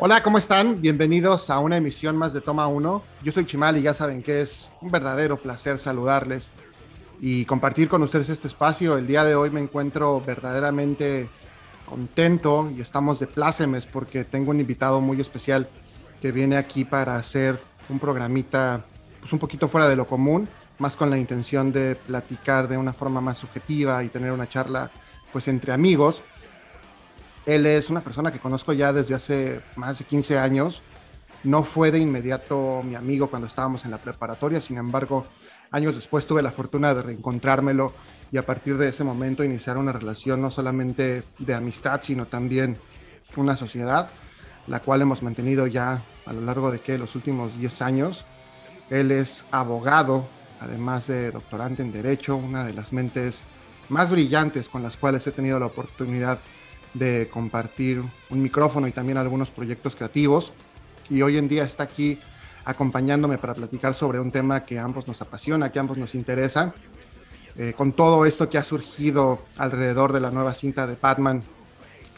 Hola, ¿cómo están? Bienvenidos a una emisión más de Toma 1. Yo soy Chimal y ya saben que es un verdadero placer saludarles y compartir con ustedes este espacio. El día de hoy me encuentro verdaderamente contento y estamos de plácemes porque tengo un invitado muy especial que viene aquí para hacer un programita pues un poquito fuera de lo común, más con la intención de platicar de una forma más subjetiva y tener una charla pues entre amigos. Él es una persona que conozco ya desde hace más de 15 años. No fue de inmediato mi amigo cuando estábamos en la preparatoria, sin embargo, años después tuve la fortuna de reencontrármelo y a partir de ese momento iniciar una relación no solamente de amistad, sino también una sociedad, la cual hemos mantenido ya a lo largo de que los últimos 10 años. Él es abogado, además de doctorante en Derecho, una de las mentes más brillantes con las cuales he tenido la oportunidad de compartir un micrófono y también algunos proyectos creativos. Y hoy en día está aquí acompañándome para platicar sobre un tema que ambos nos apasiona, que ambos nos interesa. Eh, con todo esto que ha surgido alrededor de la nueva cinta de Batman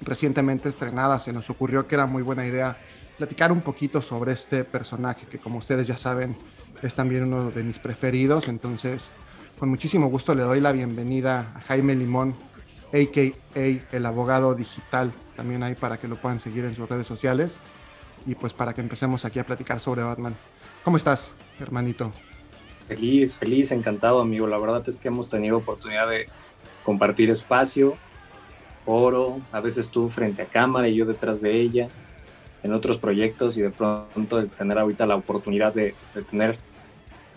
recientemente estrenada, se nos ocurrió que era muy buena idea platicar un poquito sobre este personaje, que como ustedes ya saben es también uno de mis preferidos. Entonces, con muchísimo gusto le doy la bienvenida a Jaime Limón, a.k.a. el abogado digital, también ahí para que lo puedan seguir en sus redes sociales y pues para que empecemos aquí a platicar sobre Batman. ¿Cómo estás, hermanito? Feliz, feliz, encantado, amigo. La verdad es que hemos tenido oportunidad de compartir espacio, oro, a veces tú frente a cámara y yo detrás de ella, en otros proyectos y de pronto de tener ahorita la oportunidad de, de tener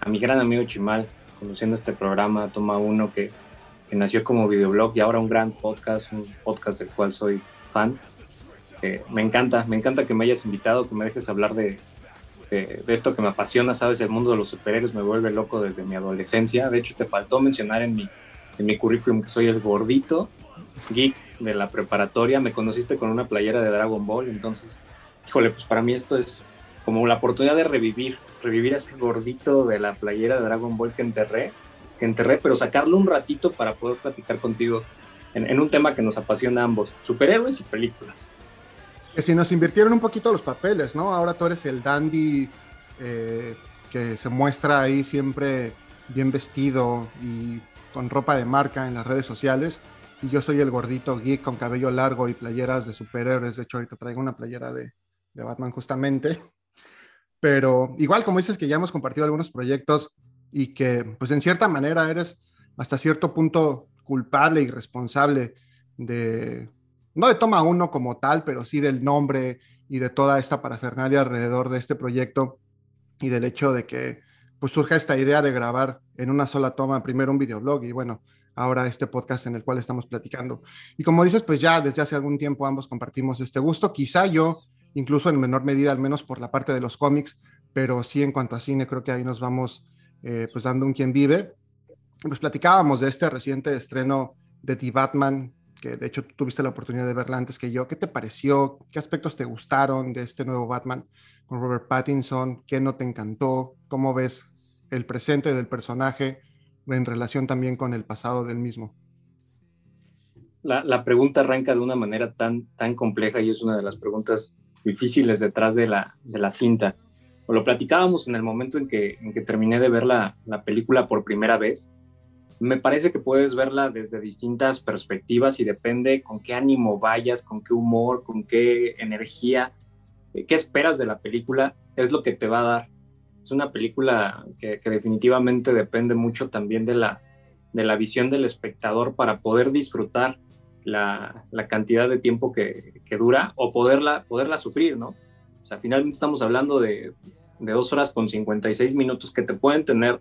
a mi gran amigo Chimal conociendo este programa Toma Uno que nació como videoblog y ahora un gran podcast, un podcast del cual soy fan. Eh, me encanta, me encanta que me hayas invitado, que me dejes hablar de, de, esto que me apasiona, sabes, el mundo de los superhéroes me vuelve loco desde mi adolescencia. De hecho, te faltó mencionar en mi, en mi currículum que soy el gordito geek de la preparatoria. Me conociste con una playera de Dragon Ball, entonces, híjole, pues para mí esto es como la oportunidad de revivir, revivir a ese gordito de la playera de Dragon Ball que enterré que enterré, pero sacarlo un ratito para poder platicar contigo en, un tema que nos apasiona a ambos, superhéroes y películas. Que si nos invirtieron un poquito los papeles, ¿no? Ahora tú eres el dandy eh, que se muestra ahí siempre bien vestido y con ropa de marca en las redes sociales. Y yo soy el gordito geek con cabello largo y playeras de superhéroes. De hecho, ahorita traigo una playera de, de Batman justamente. Pero igual, como dices que ya hemos compartido algunos proyectos, y que pues en cierta manera eres hasta cierto punto culpable y responsable de, no de Toma Uno como tal, pero sí del nombre y de toda esta parafernalia alrededor de este proyecto y del hecho de que pues surja esta idea de grabar en una sola toma primero un videoblog y bueno, ahora este podcast en el cual estamos platicando. Y como dices, pues ya desde hace algún tiempo ambos compartimos este gusto, quizá yo incluso en menor medida, al menos por la parte de los cómics, pero sí en cuanto a cine creo que ahí nos vamos eh, pues dando un quien vive. Pues platicábamos de este reciente estreno de The Batman, que de hecho tuviste la oportunidad de verla antes que yo. ¿Qué te pareció? ¿Qué aspectos te gustaron de este nuevo Batman con Robert Pattinson? ¿Qué no te encantó? ¿Cómo ves el presente del personaje en relación también con el pasado del mismo? La, pregunta arranca de una manera tan, tan compleja y es una de las preguntas difíciles detrás de la, de la cinta lo platicábamos en el momento en que, en que terminé de ver la, la, película por primera vez, me parece que puedes verla desde distintas perspectivas y depende con qué ánimo vayas, con qué humor, con qué energía, eh, qué esperas de la película, es lo que te va a dar. Es una película que, que definitivamente depende mucho también de la, de la visión del espectador para poder disfrutar la, la cantidad de tiempo que, que, dura o poderla, poderla sufrir, ¿no? O sea, finalmente estamos hablando de, de dos horas con 56 minutos que te pueden tener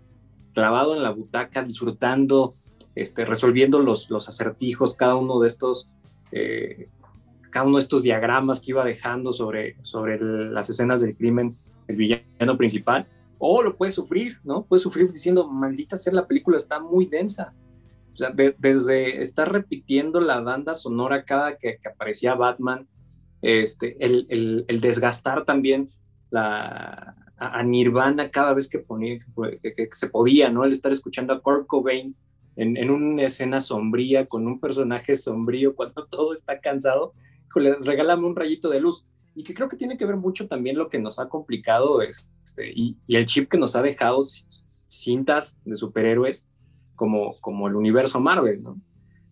clavado en la butaca, disfrutando, este, resolviendo los, los acertijos, cada uno de estos, eh, cada uno de estos diagramas que iba dejando sobre, sobre las escenas del crimen, el villano principal, o lo puedes sufrir, ¿no? Puedes sufrir diciendo, maldita sea, la película está muy densa. O sea, desde estar repitiendo la banda sonora cada que, que aparecía Batman, este, el, el, desgastar también la, a, Nirvana cada vez que, se podía, ¿no? El estar escuchando a Kurt Cobain en, en, una escena sombría, con un personaje sombrío, cuando todo está cansado, regálame un rayito de luz. y que creo que tiene que ver mucho también lo que nos ha complicado este, y, el chip que nos ha dejado cintas de superhéroes como, como el universo Marvel, ¿no?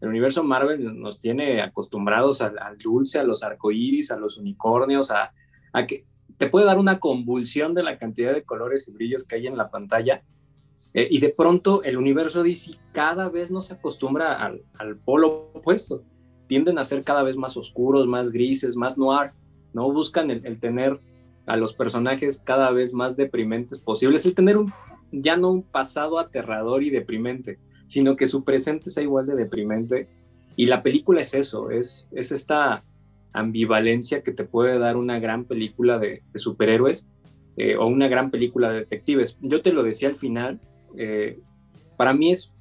El universo Marvel nos tiene acostumbrados al, dulce, a los arcoíris, a los unicornios, a, que te puede dar una convulsión de la cantidad de colores y brillos que hay en la pantalla. Eh, y de pronto el universo DC cada vez no se acostumbra al, al, polo opuesto. Tienden a ser cada vez más oscuros, más grises, más noir. ¿no? Buscan el, tener a los personajes cada vez más deprimentes posibles, el tener un, ya no un pasado aterrador y deprimente, sino que su presente sea igual de deprimente. Y la película es eso, es, es esta ambivalencia que te puede dar una gran película de, superhéroes eh, o una gran película de detectives. Yo te lo decía al final, eh, para mí es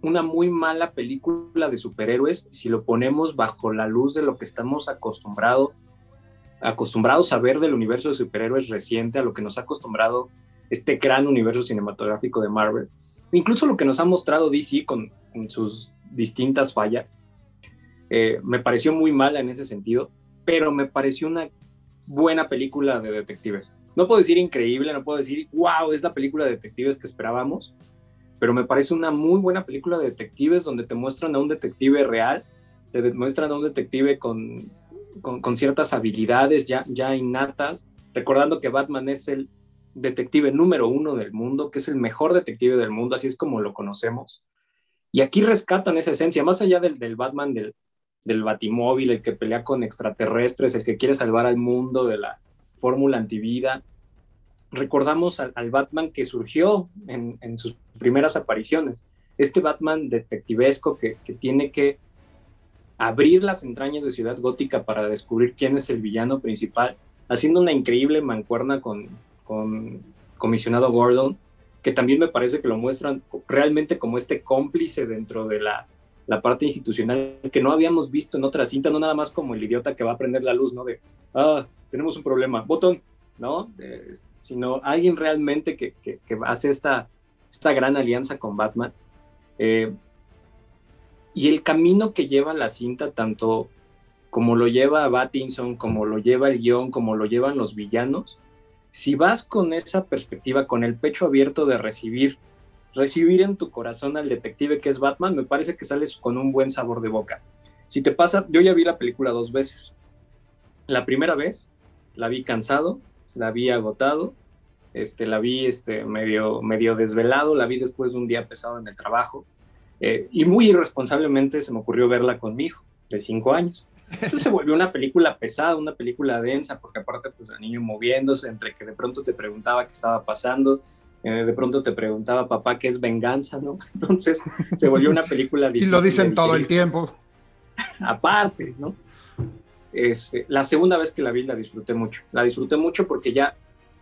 una muy mala película de superhéroes si lo ponemos bajo la luz de lo que estamos acostumbrados acostumbrados a ver del universo de superhéroes reciente, a lo que nos ha acostumbrado este gran universo cinematográfico de Marvel, incluso lo que nos ha mostrado DC con, sus distintas fallas, eh, me pareció muy mala en ese sentido, pero me pareció una buena película de detectives. No puedo decir increíble, no puedo decir, wow, es la película de detectives que esperábamos, pero me parece una muy buena película de detectives donde te muestran a un detective real, te muestran a un detective con con, ciertas habilidades ya, ya innatas, recordando que Batman es el detective número uno del mundo, que es el mejor detective del mundo, así es como lo conocemos. Y aquí rescatan esa esencia, más allá del, del Batman del, del Batimóvil, el que pelea con extraterrestres, el que quiere salvar al mundo de la fórmula antivida. Recordamos al, Batman que surgió en, en, sus primeras apariciones, este Batman detectivesco que, que tiene que abrir las entrañas de Ciudad Gótica para descubrir quién es el villano principal, haciendo una increíble mancuerna con, con comisionado Gordon, que también me parece que lo muestran realmente como este cómplice dentro de la, la parte institucional que no habíamos visto en otra cinta, no nada más como el idiota que va a prender la luz, ¿no? De, ah, tenemos un problema, botón, ¿no? sino alguien realmente que, que, que, hace esta, esta gran alianza con Batman. Eh, y el camino que lleva la cinta, tanto como lo lleva Battinson, como lo lleva el guion, como lo llevan los villanos, si vas con esa perspectiva, con el pecho abierto de recibir, recibir en tu corazón al detective que es Batman, me parece que sales con un buen sabor de boca. Si te pasa, yo ya vi la película dos veces. La primera vez la vi cansado, la vi agotado, este, la vi este, medio, medio desvelado, la vi después de un día pesado en el trabajo eh, y muy irresponsablemente se me ocurrió verla con mi hijo de cinco años. Entonces se volvió una película pesada, una película densa, porque aparte pues el niño moviéndose, entre que de pronto te preguntaba qué estaba pasando, eh, de pronto te preguntaba papá qué es venganza, ¿no? Entonces se volvió una película difícil. y lo dicen todo el tiempo. aparte, ¿no? Este, la segunda vez que la vi la disfruté mucho. La disfruté mucho porque ya,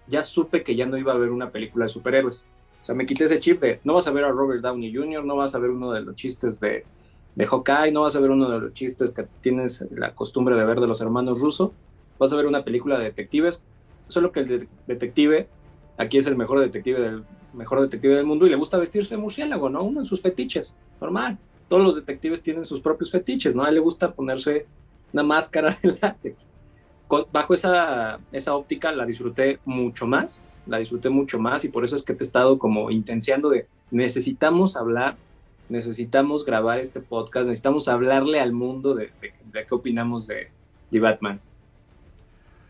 ya supe que ya no iba a ver una película de superhéroes. O sea, me quité ese chip de no vas a ver a Robert Downey Jr., no vas a ver uno de los chistes de, de Hawkeye, no vas a ver uno de los chistes que tienes la costumbre de ver de los hermanos rusos, vas a ver una película de detectives, solo que el detective aquí es el mejor detective del mejor detective del mundo y le gusta vestirse de murciélago, ¿no? Uno en sus fetiches, normal. Todos los detectives tienen sus propios fetiches, ¿no? A él le gusta ponerse una máscara de látex. bajo esa, esa óptica la disfruté mucho más la disfruté mucho más y por eso es que te he estado como intenciando de necesitamos hablar, necesitamos grabar este podcast, necesitamos hablarle al mundo de, qué opinamos de, Batman.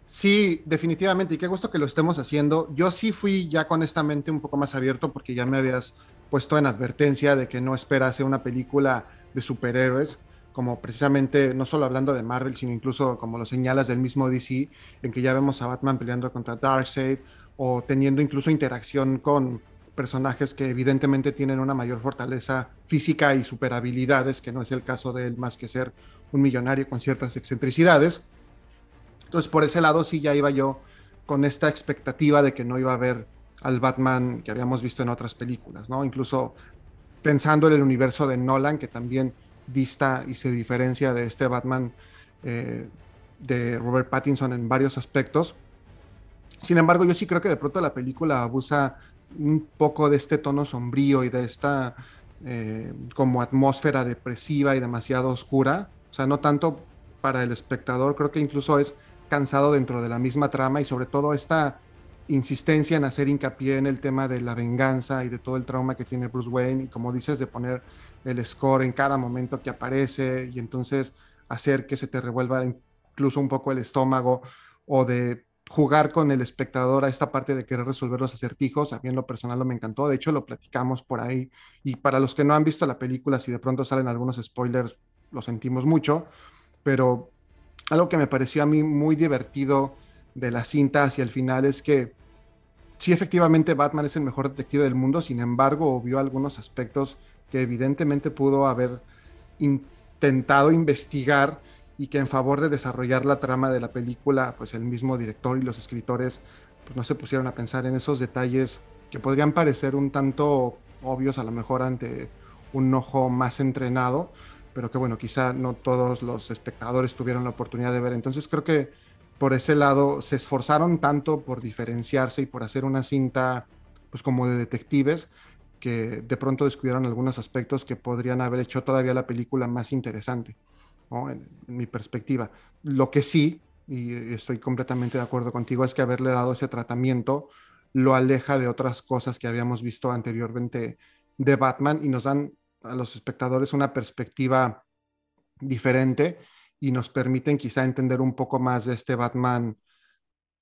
Sí, definitivamente, y qué gusto que lo estemos haciendo. Yo sí fui ya con esta mente un poco más abierto porque ya me habías puesto en advertencia de que no esperase una película de superhéroes, como precisamente, no solo hablando de Marvel, sino incluso como lo señalas del mismo DC, en que ya vemos a Batman peleando contra Darkseid, o teniendo incluso interacción con personajes que evidentemente tienen una mayor fortaleza física y superabilidades, que no es el caso de él más que ser un millonario con ciertas excentricidades. Entonces, por ese lado sí ya iba yo con esta expectativa de que no iba a ver al Batman que habíamos visto en otras películas, ¿no? Incluso pensando en el universo de Nolan, que también dista y se diferencia de este Batman eh, de Robert Pattinson en varios aspectos, sin embargo, yo sí creo que de pronto la película abusa un poco de este tono sombrío y de esta eh, como atmósfera depresiva y demasiado oscura. O sea, no tanto para el espectador, creo que incluso es cansado dentro de la misma trama y sobre todo esta insistencia en hacer hincapié en el tema de la venganza y de todo el trauma que tiene Bruce Wayne y como dices de poner el score en cada momento que aparece y entonces hacer que se te revuelva incluso un poco el estómago o de jugar con el espectador a esta parte de querer resolver los acertijos. A mí en lo personal no me encantó, de hecho lo platicamos por ahí y para los que no han visto la película, si de pronto salen algunos spoilers, lo sentimos mucho, pero algo que me pareció a mí muy divertido de la cinta hacia el final es que sí, efectivamente Batman es el mejor detective del mundo, sin embargo, vio algunos aspectos que evidentemente pudo haber intentado investigar y que en favor de desarrollar la trama de la película, pues el mismo director y los escritores pues no se pusieron a pensar en esos detalles que podrían parecer un tanto obvios a lo mejor ante un ojo más entrenado, pero que bueno, quizá no todos los espectadores tuvieron la oportunidad de ver. Entonces creo que por ese lado se esforzaron tanto por diferenciarse y por hacer una cinta pues como de detectives que de pronto descuidaron algunos aspectos que podrían haber hecho todavía la película más interesante, en, mi perspectiva. Lo que sí, y estoy completamente de acuerdo contigo, es que haberle dado ese tratamiento lo aleja de otras cosas que habíamos visto anteriormente de Batman y nos dan a los espectadores una perspectiva diferente y nos permiten quizá entender un poco más de este Batman,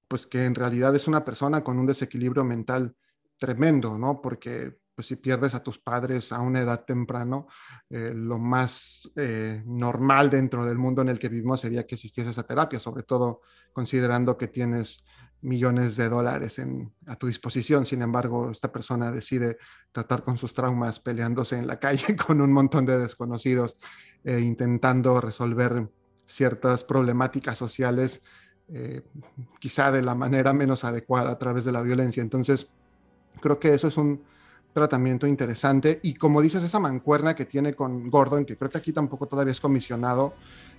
pues que en realidad es una persona con un desequilibrio mental tremendo, ¿no? Porque pues si pierdes a tus padres a una edad temprano, eh, lo más eh, normal dentro del mundo en el que vivimos sería que existiese esa terapia, sobre todo considerando que tienes millones de dólares a tu disposición. Sin embargo, esta persona decide tratar con sus traumas peleándose en la calle con un montón de desconocidos, e intentando resolver ciertas problemáticas sociales, eh, quizá de la manera menos adecuada a través de la violencia. Entonces, creo que eso es un tratamiento interesante. Y como dices, esa mancuerna que tiene con Gordon, que creo que aquí tampoco todavía es comisionado,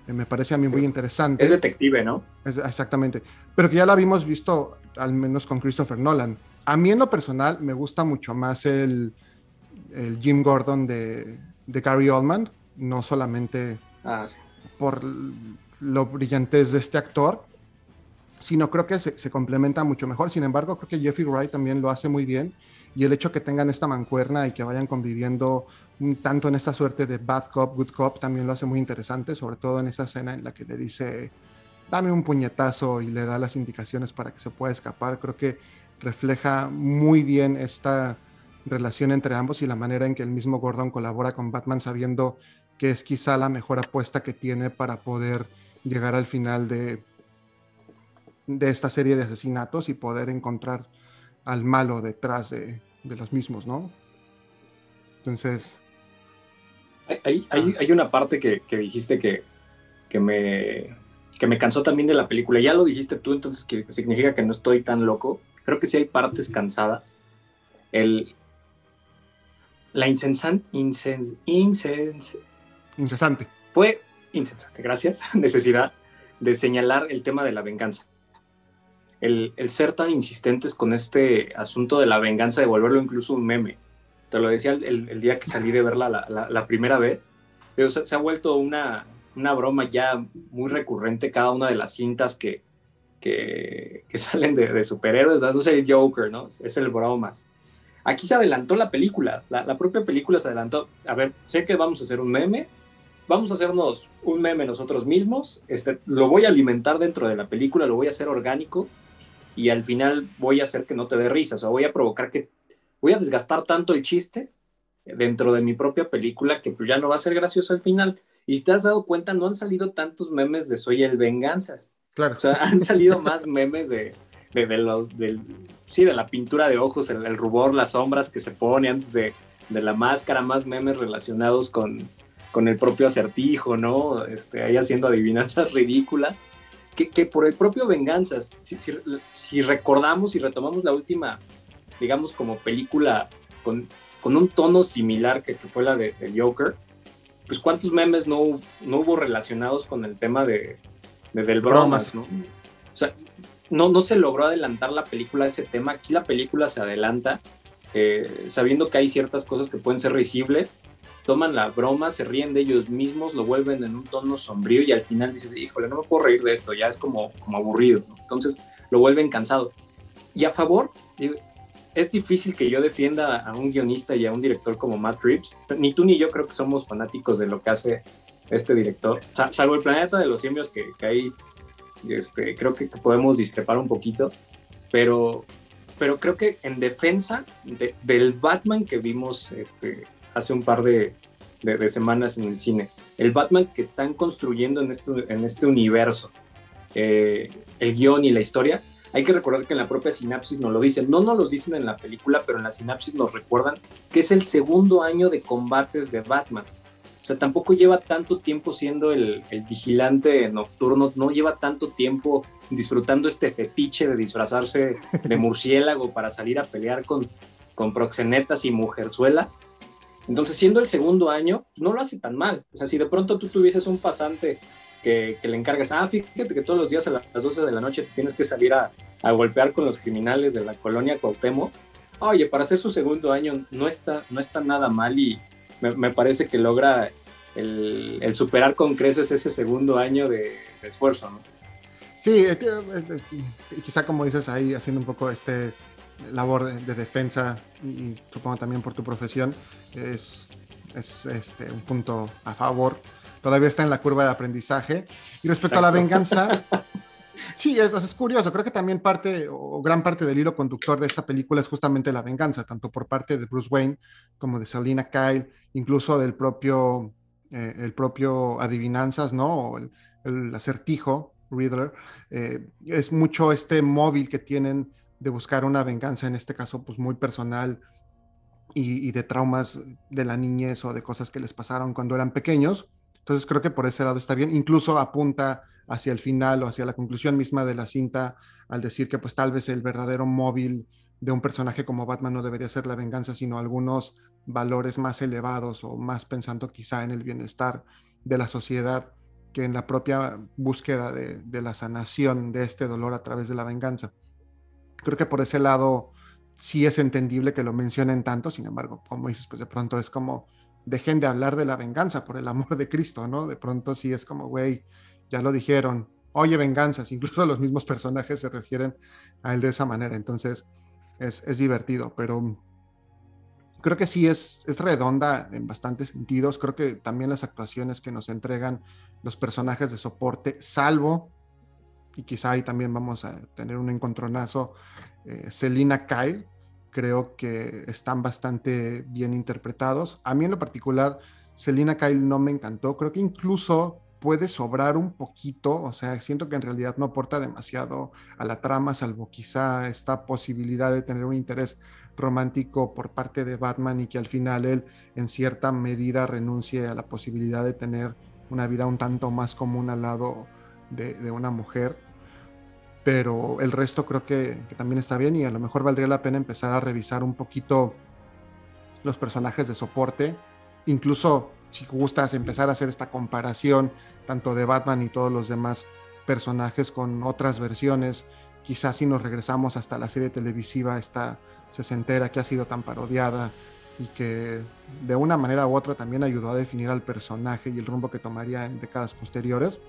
eh, me parece a mí muy interesante. Es detective, ¿no? exactamente. Pero que ya lo habíamos visto, al menos con Christopher Nolan. A mí en lo personal me gusta mucho más el, el Jim Gordon de, de Gary Oldman, no solamente ah, sí por lo brillantez de este actor, sino creo que se, complementa mucho mejor. Sin embargo, creo que Jeffrey Wright también lo hace muy bien y el hecho que tengan esta mancuerna y que vayan conviviendo tanto en esta suerte de bad cop, good cop, también lo hace muy interesante, sobre todo en esa escena en la que le dice, dame un puñetazo y le da las indicaciones para que se pueda escapar. Creo que refleja muy bien esta relación entre ambos y la manera en que el mismo Gordon colabora con Batman sabiendo que es quizá la mejor apuesta que tiene para poder llegar al final de, de esta serie de asesinatos y poder encontrar al malo detrás de, los mismos, ¿no? Entonces... Hay, hay, hay una parte que, dijiste que, que, me, que me cansó también de la película. Ya lo dijiste tú, entonces que significa que no estoy tan loco. Creo que sí hay partes cansadas. El, la insensante, insens, insens, Incesante. Fue incesante, gracias. Necesidad de señalar el tema de la venganza. El, ser tan insistentes con este asunto de la venganza, de volverlo incluso un meme. Te lo decía el, día que salí de verla la, primera vez. Pero se, ha vuelto una, una broma ya muy recurrente cada una de las cintas que, que, salen de, superhéroes, dándose el Joker, ¿no? Es el bromas. Aquí se adelantó la película, la, la, propia película se adelantó. A ver, sé que vamos a hacer un meme, vamos a hacernos un meme nosotros mismos, este, lo voy a alimentar dentro de la película, lo voy a hacer orgánico y al final voy a hacer que no te dé risa, o sea, voy a provocar que, voy a desgastar tanto el chiste dentro de mi propia película que pues ya no va a ser gracioso al final. Y si te has dado cuenta, no han salido tantos memes de Soy el Venganzas. Claro. O sea, han salido más memes de, de, los, del, sí, de la pintura de ojos, el, rubor, las sombras que se pone antes de, de la máscara, más memes relacionados con, con el propio acertijo, ¿no? Este, ahí haciendo adivinanzas ridículas, que, que por el propio Venganzas, si, si, recordamos y retomamos la última, digamos, como película con, con un tono similar que, que fue la de, Joker, pues cuántos memes no, no hubo relacionados con el tema de, del bromas, ¿no? O sea, no, no se logró adelantar la película a ese tema, aquí la película se adelanta, eh, sabiendo que hay ciertas cosas que pueden ser risibles, toman la broma, se ríen de ellos mismos, lo vuelven en un tono sombrío y al final dices, híjole, no me puedo reír de esto, ya es como, como aburrido. Entonces lo vuelven cansado. Y a favor, es difícil que yo defienda a un guionista y a un director como Matt Reeves. Ni tú ni yo creo que somos fanáticos de lo que hace este director, salvo el planeta de los simios que, que ahí este, creo que podemos discrepar un poquito, pero, pero creo que en defensa del Batman que vimos este, hace un par de, de, semanas en el cine, el Batman que están construyendo en este, en este universo, eh, el guion y la historia, hay que recordar que en la propia sinapsis nos lo dicen, no nos lo dicen en la película, pero en la sinapsis nos recuerdan que es el segundo año de combates de Batman. O sea, tampoco lleva tanto tiempo siendo el, vigilante nocturno, no lleva tanto tiempo disfrutando este fetiche de disfrazarse de murciélago para salir a pelear con, con proxenetas y mujerzuelas. Entonces, siendo el segundo año, pues, no lo hace tan mal. O sea, si de pronto tú tuvieses un pasante que, le encargas, ah, fíjate que todos los días a las 12 de la noche te tienes que salir a, golpear con los criminales de la colonia Cuauhtémoc, oye, para hacer su segundo año no está, no está nada mal y, me, parece que logra el, superar con creces ese segundo año de, esfuerzo, ¿no? Sí, quizá como dices ahí, haciendo un poco este labor de, defensa y, supongo también por tu profesión, es, es este, un punto a favor. Todavía está en la curva de aprendizaje. Y respecto a la venganza, Sí, es, es, curioso. Creo que también parte o gran parte del hilo conductor de esta película es justamente la venganza, tanto por parte de Bruce Wayne como de Selina Kyle, incluso del propio, eh, el propio Adivinanzas, ¿no? el, el, acertijo, Riddler. Eh, es mucho este móvil que tienen de buscar una venganza, en este caso, pues muy personal y, de traumas de la niñez o de cosas que les pasaron cuando eran pequeños. Entonces creo que por ese lado está bien. Incluso apunta hacia el final o hacia la conclusión misma de la cinta al decir que pues tal vez el verdadero móvil de un personaje como Batman no debería ser la venganza, sino algunos valores más elevados o más pensando quizá en el bienestar de la sociedad que en la propia búsqueda de, la sanación de este dolor a través de la venganza. Creo que por ese lado sí es entendible que lo mencionen tanto, sin embargo, como dices, pues de pronto es como, dejen de hablar de la venganza por el amor de Cristo, ¿no? De pronto sí es como, güey, ya lo dijeron, oye venganzas, incluso los mismos personajes se refieren a él de esa manera, entonces es, divertido, pero creo que sí es, es redonda en bastantes sentidos, creo que también las actuaciones que nos entregan los personajes de soporte, salvo, y quizá ahí también vamos a tener un encontronazo, eh, Selina Kyle, creo que están bastante bien interpretados. A mí en lo particular, Selina Kyle no me encantó, creo que incluso puede sobrar un poquito, o sea, siento que en realidad no aporta demasiado a la trama, salvo quizá esta posibilidad de tener un interés romántico por parte de Batman y que al final él en cierta medida renuncie a la posibilidad de tener una vida un tanto más común al lado de, una mujer. Pero el resto creo que, que también está bien y a lo mejor valdría la pena empezar a revisar un poquito los personajes de soporte, incluso si gustas empezar a hacer esta comparación tanto de Batman y todos los demás personajes con otras versiones, quizás si nos regresamos hasta la serie televisiva esta sesentera que ha sido tan parodiada y que de una manera u otra también ayudó a definir al personaje y el rumbo que tomaría en décadas posteriores.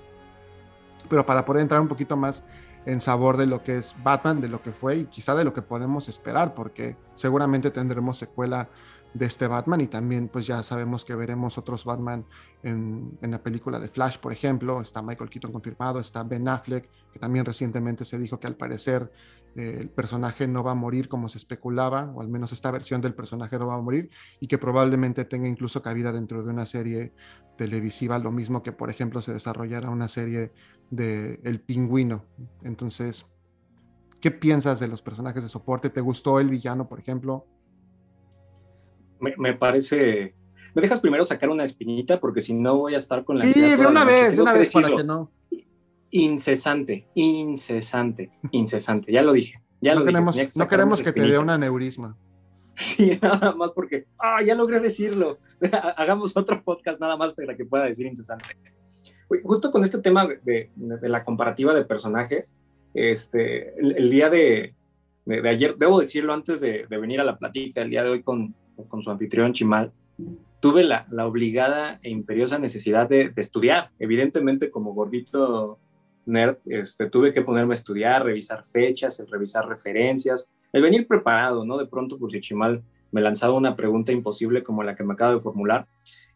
Pero para poder entrar un poquito más en sabor de lo que es Batman, de lo que fue y quizá de lo que podemos esperar, porque seguramente tendremos secuela de este Batman y también pues ya sabemos que veremos otros Batman en, en, la película de Flash, por ejemplo, está Michael Keaton confirmado, está Ben Affleck, que también recientemente se dijo que al parecer eh, el personaje no va a morir como se especulaba, o al menos esta versión del personaje no va a morir y que probablemente tenga incluso cabida dentro de una serie televisiva, lo mismo que por ejemplo se desarrollara una serie de El Pingüino. Entonces, ¿qué piensas de los personajes de soporte? ¿Te gustó el villano, por ejemplo? me, parece... ¿Me dejas primero sacar una espinita? Porque si no voy a estar con la... Sí, de una vez, de una vez, para que no. Incesante, incesante, incesante. Ya lo dije. Ya no lo queremos, no queremos que te dé un aneurisma. Sí, nada más porque, ah, ya logré decirlo. Hagamos otro podcast nada más para que pueda decir incesante. Justo con este tema de, la comparativa de personajes, este, el, día de, ayer, debo decirlo antes de, venir a la plática, el día de hoy con, con su anfitrión Chimal, tuve la, obligada e imperiosa necesidad de, estudiar. Evidentemente, como gordito nerd, este, tuve que ponerme a estudiar, revisar fechas, revisar referencias, el venir preparado, ¿no? De pronto, pues Chimal me lanzaba una pregunta imposible como la que me acabo de formular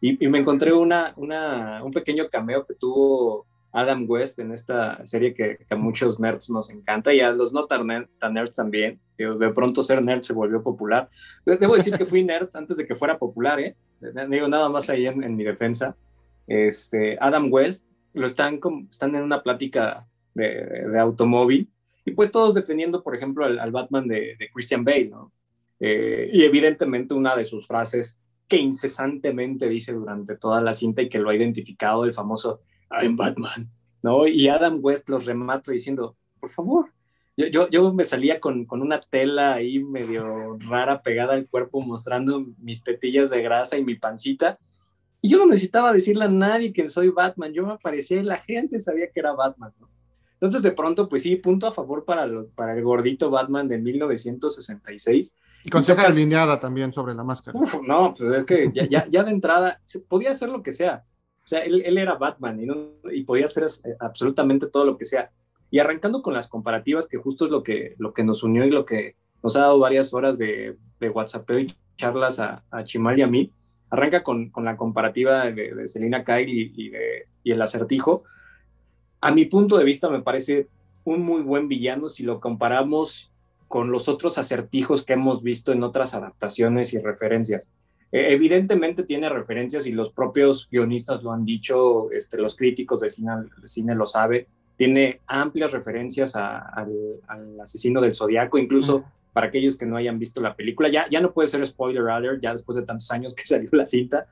y, me encontré una, un pequeño cameo que tuvo Adam West en esta serie que, a muchos nerds nos encanta y a los no tan, nerds también. De pronto ser nerd se volvió popular. Debo decir que fui nerd antes de que fuera popular, ¿eh? Digo, nada más ahí en, mi defensa. Este, Adam West, lo están, están en una plática de, automóvil y pues todos defendiendo, por ejemplo, al, Batman de, Christian Bale, ¿no? Eh, y evidentemente una de sus frases que incesantemente dice durante toda la cinta y que lo ha identificado el famoso I'm Batman, ¿no? Y Adam West los remata diciendo, por favor, yo, yo, yo me salía con, con, una tela ahí medio rara pegada al cuerpo mostrando mis tetillas de grasa y mi pancita. Y yo no necesitaba decirle a nadie que soy Batman, yo me aparecía y la gente sabía que era Batman, ¿no? Entonces, de pronto, pues sí, punto a favor para, para el gordito Batman de 1966. Y con ceja alineada también sobre la máscara. no, pues es que ya, ya, de entrada podía hacer lo que sea. O sea, él, él era Batman y, no, y, podía hacer absolutamente todo lo que sea. Y arrancando con las comparativas, que justo es lo que, lo que nos unió y lo que nos ha dado varias horas de, de WhatsApp y charlas a, a, Chimal y a mí, arranca con, con la comparativa de, Selina Kyle y el acertijo. A mi punto de vista me parece un muy buen villano si lo comparamos con los otros acertijos que hemos visto en otras adaptaciones y referencias. E, evidentemente tiene referencias y los propios guionistas lo han dicho, este, los críticos de cine, cine lo saben, tiene amplias referencias al, asesino del zodiaco, incluso para aquellos que no hayan visto la película, ya, ya no puede ser spoiler alert, ya después de tantos años que salió la cinta,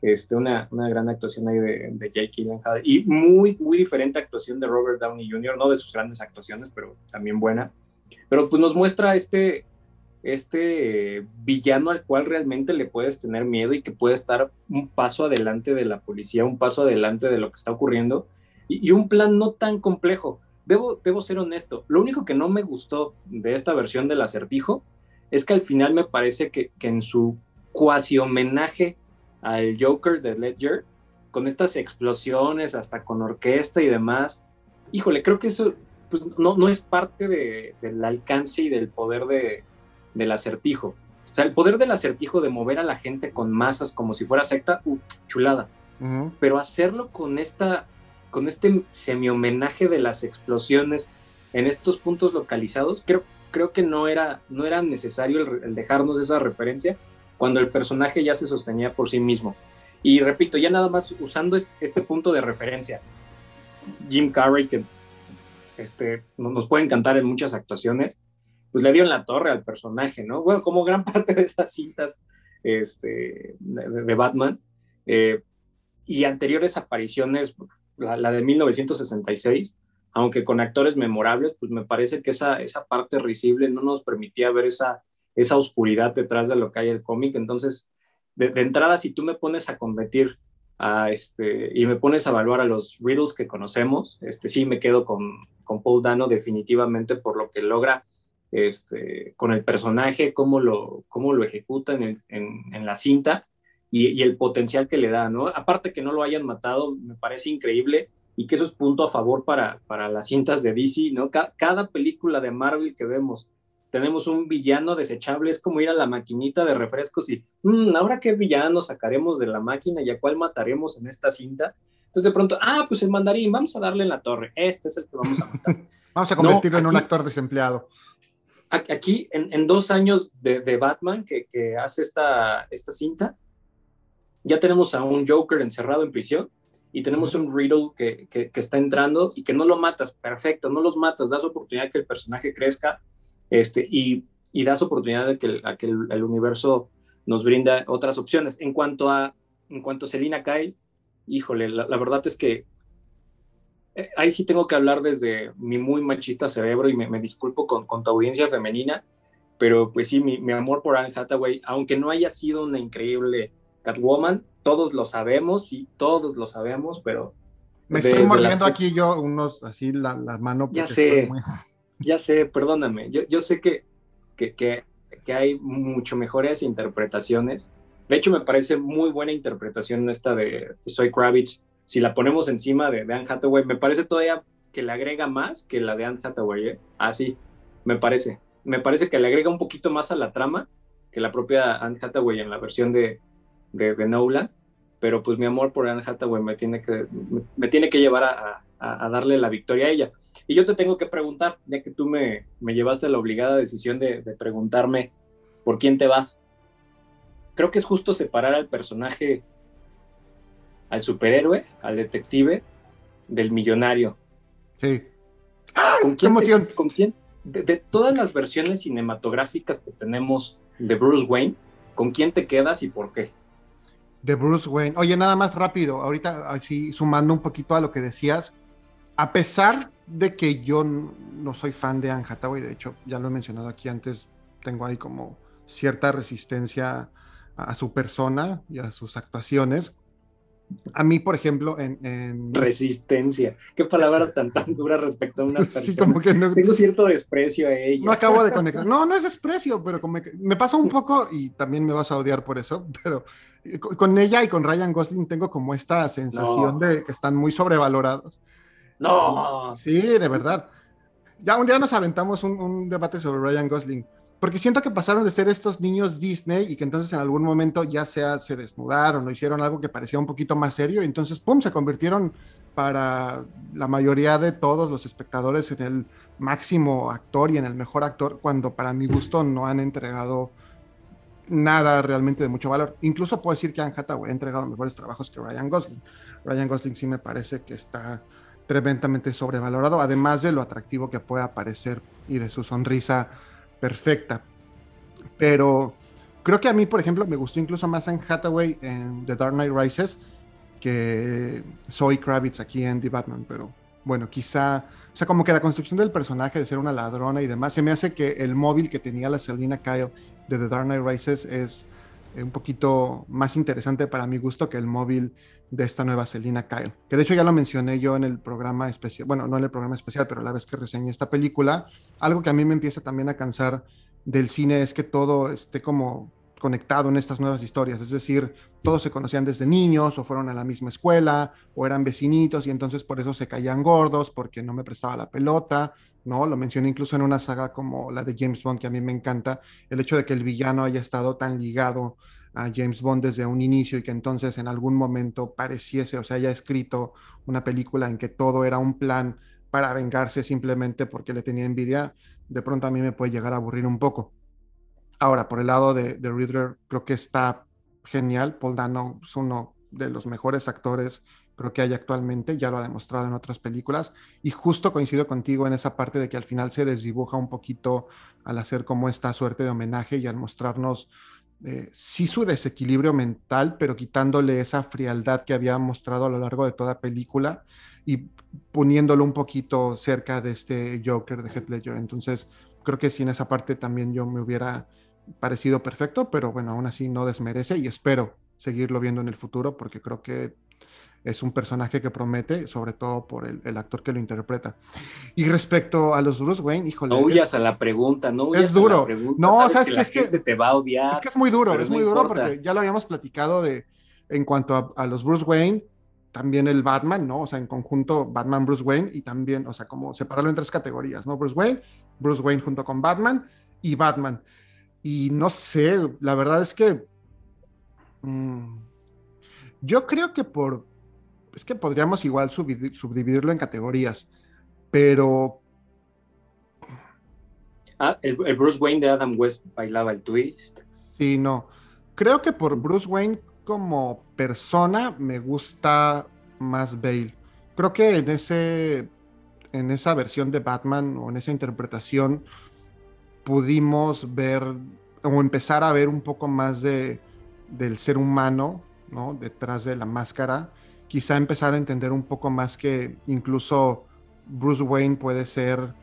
este, una, una gran actuación ahí de, de Jake Gyllenhaal y muy, muy diferente actuación de Robert Downey Jr., no de sus grandes actuaciones, pero también buena. Pero pues nos muestra este, este villano al cual realmente le puedes tener miedo y que puede estar un paso adelante de la policía, un paso adelante de lo que está ocurriendo y, un plan no tan complejo. Debo, debo ser honesto, lo único que no me gustó de esta versión del acertijo es que al final me parece que, que en su cuasi homenaje al Joker de Ledger, con estas explosiones, hasta con orquesta y demás. Híjole, creo que eso pues, no, no es parte del alcance y del poder de, del acertijo. O sea, el poder del acertijo de mover a la gente con masas como si fuera secta, uh, chulada. Pero hacerlo con esta con este semi-homenaje de las explosiones en estos puntos localizados, creo, creo que no era, no era necesario el dejarnos esa referencia, cuando el personaje ya se sostenía por sí mismo. Y repito, ya nada más usando este punto de referencia, Jim Carrey, que este, nos puede encantar en muchas actuaciones, pues le dio en la torre al personaje, ¿no? Bueno, como gran parte de esas cintas este, de, Batman eh, y anteriores apariciones, la, de 1966, aunque con actores memorables, pues me parece que esa, esa parte risible no nos permitía ver esa esa oscuridad detrás de lo que hay el cómic. Entonces, de, entrada, si tú me pones a competir a este, y me pones a evaluar a los Riddles que conocemos, este, sí me quedo con, con Paul Dano definitivamente por lo que logra este, con el personaje, cómo lo, cómo lo ejecuta en, en, la cinta y, el potencial que le da, ¿no? Aparte que no lo hayan matado, me parece increíble y que eso es punto a favor para, para las cintas de DC, ¿no? cada película de Marvel que vemos tenemos un villano desechable, es como ir a la maquinita de refrescos y, mm, ahora qué villano sacaremos de la máquina y a cuál mataremos en esta cinta. Entonces de pronto, ah, pues el mandarín, vamos a darle en la torre, este es el que vamos a matar. vamos a convertirlo en un actor desempleado. Aquí, en, dos años de, Batman que, hace esta, esta cinta, ya tenemos a un Joker encerrado en prisión y tenemos un Riddle que, que, está entrando y que no lo matas, perfecto, no los matas, das oportunidad que el personaje crezca, este, y, y das oportunidad de que, a que el, universo nos brinda otras opciones. En cuanto a, en cuanto a Selina Kyle, híjole, la, verdad es que eh, ahí sí tengo que hablar desde mi muy machista cerebro y me, me disculpo con, con, tu audiencia femenina, pero pues sí, mi, mi, amor por Anne Hathaway, aunque no haya sido una increíble Catwoman, todos lo sabemos, y todos lo sabemos, pero... Me estoy mordiendo aquí yo unos, así la, la mano. Ya sé, ya sé, perdóname, yo, yo sé que, que, que, hay mucho mejores interpretaciones, De hecho, me parece muy buena interpretación esta de, Soy Kravitz. Si la ponemos encima de, de, Anne Hathaway, me parece todavía que le agrega más que la de Anne Hathaway. ¿eh? Así, ah, me parece. Me parece que le agrega un poquito más a la trama que la propia Anne Hathaway en la versión de, de, de Nolan. Pero pues mi amor por Anne Hathaway me tiene que, me, tiene que llevar a, a, darle la victoria a ella. Y yo te tengo que preguntar, ya que tú me, me llevaste la obligada decisión de, de preguntarme por quién te vas creo que es justo separar al personaje, al superhéroe, al detective, del millonario. Sí. ¿Con quién? emoción! ¿Con quién? De, todas las versiones cinematográficas que tenemos de Bruce Wayne, ¿con quién te quedas y por qué? De Bruce Wayne. Oye, nada más rápido, ahorita así sumando un poquito a lo que decías, a pesar de que yo no soy fan de Anne Hathaway, de hecho, ya lo he mencionado aquí antes, tengo ahí como cierta resistencia a su persona y a sus actuaciones. A mí, por ejemplo, en, Resistencia. Qué palabra tan, tan dura respecto a una persona. Sí, como que no... Tengo cierto desprecio a ella. No acabo de conectar. No, no es desprecio, pero como me pasa un poco, y también me vas a odiar por eso, pero con ella y con Ryan Gosling tengo como esta sensación de que están muy sobrevalorados. No. Sí, de verdad. Ya un día nos aventamos un, un debate sobre Ryan Gosling porque siento que pasaron de ser estos niños Disney y que entonces en algún momento ya sea se desnudaron o hicieron algo que parecía un poquito más serio y entonces, ¡pum!, se convirtieron para la mayoría de todos los espectadores en el máximo actor y en el mejor actor, cuando para mi gusto no han entregado nada realmente de mucho valor. Incluso puedo decir que Anne Hathaway ha entregado mejores trabajos que Ryan Gosling. Ryan Gosling sí me parece que está tremendamente sobrevalorado, además de lo atractivo que puede aparecer y de su sonrisa perfecta. Pero creo que a mí, por ejemplo, me gustó incluso más en Hathaway en The Dark Knight Rises que Zoe Kravitz aquí en The Batman, pero bueno, quizá, o sea, como que la construcción del personaje de ser una ladrona y demás, se me hace que el móvil que tenía la Selina Kyle de The Dark Knight Rises es eh, un poquito más interesante para mi gusto que el móvil de esta nueva Selina Kyle. Que de hecho ya lo mencioné yo en el programa especial, bueno, no en el programa especial, pero la vez que reseñé esta película, algo que a mí me empieza también a cansar del cine es que todo esté como conectado en estas nuevas historias, es decir, todos se conocían desde niños o fueron a la misma escuela o eran vecinitos y entonces por eso se caían gordos porque no me prestaba la pelota, ¿no? Lo mencioné incluso en una saga como la de James Bond que a mí me encanta, el hecho de que el villano haya estado tan ligado a James Bond desde un inicio y que entonces en algún momento pareciese o se haya escrito una película en que todo era un plan para vengarse simplemente porque le tenía envidia, de pronto a mí me puede llegar a aburrir un poco. Ahora, por el lado de, de Riddler, creo que está genial. Paul Dano es uno de los mejores actores creo que hay actualmente, ya lo ha demostrado en otras películas, y justo coincido contigo en esa parte de que al final se desdibuja un poquito al hacer como esta suerte de homenaje y al mostrarnos eh, sí su desequilibrio mental, pero quitándole esa frialdad que había mostrado a lo largo de toda película y poniéndolo un poquito cerca de este Joker de Heath Ledger. Entonces, creo que sí en esa parte también yo me hubiera parecido perfecto, pero bueno, aún así no desmerece y espero seguirlo viendo en el futuro porque creo que es un personaje que promete, sobre todo por el, actor que lo interpreta. Y respecto a los Bruce Wayne, híjole. No huyas a la pregunta, no huyas es duro. A la pregunta. No, sabes que, es que te va a odiar. Es que es muy duro, es muy duro porque ya lo habíamos platicado de en cuanto a, los Bruce Wayne, también el Batman, ¿no? O sea, en conjunto Batman, Bruce Wayne y también, o sea, como separarlo en tres categorías, ¿no? Bruce Wayne, Bruce Wayne junto con Batman y Batman. Y no sé, la verdad es que mm, yo creo que por es que podríamos igual subdividirlo en categorías, pero... Ah, el, Bruce Wayne de Adam West bailaba el twist. Sí, no. Creo que por Bruce Wayne como persona me gusta más Bale. Creo que en ese en esa versión de Batman o en esa interpretación pudimos ver o empezar a ver un poco más de, del ser humano, ¿no? Detrás de la máscara quizá empezar a entender un poco más que incluso Bruce Wayne puede ser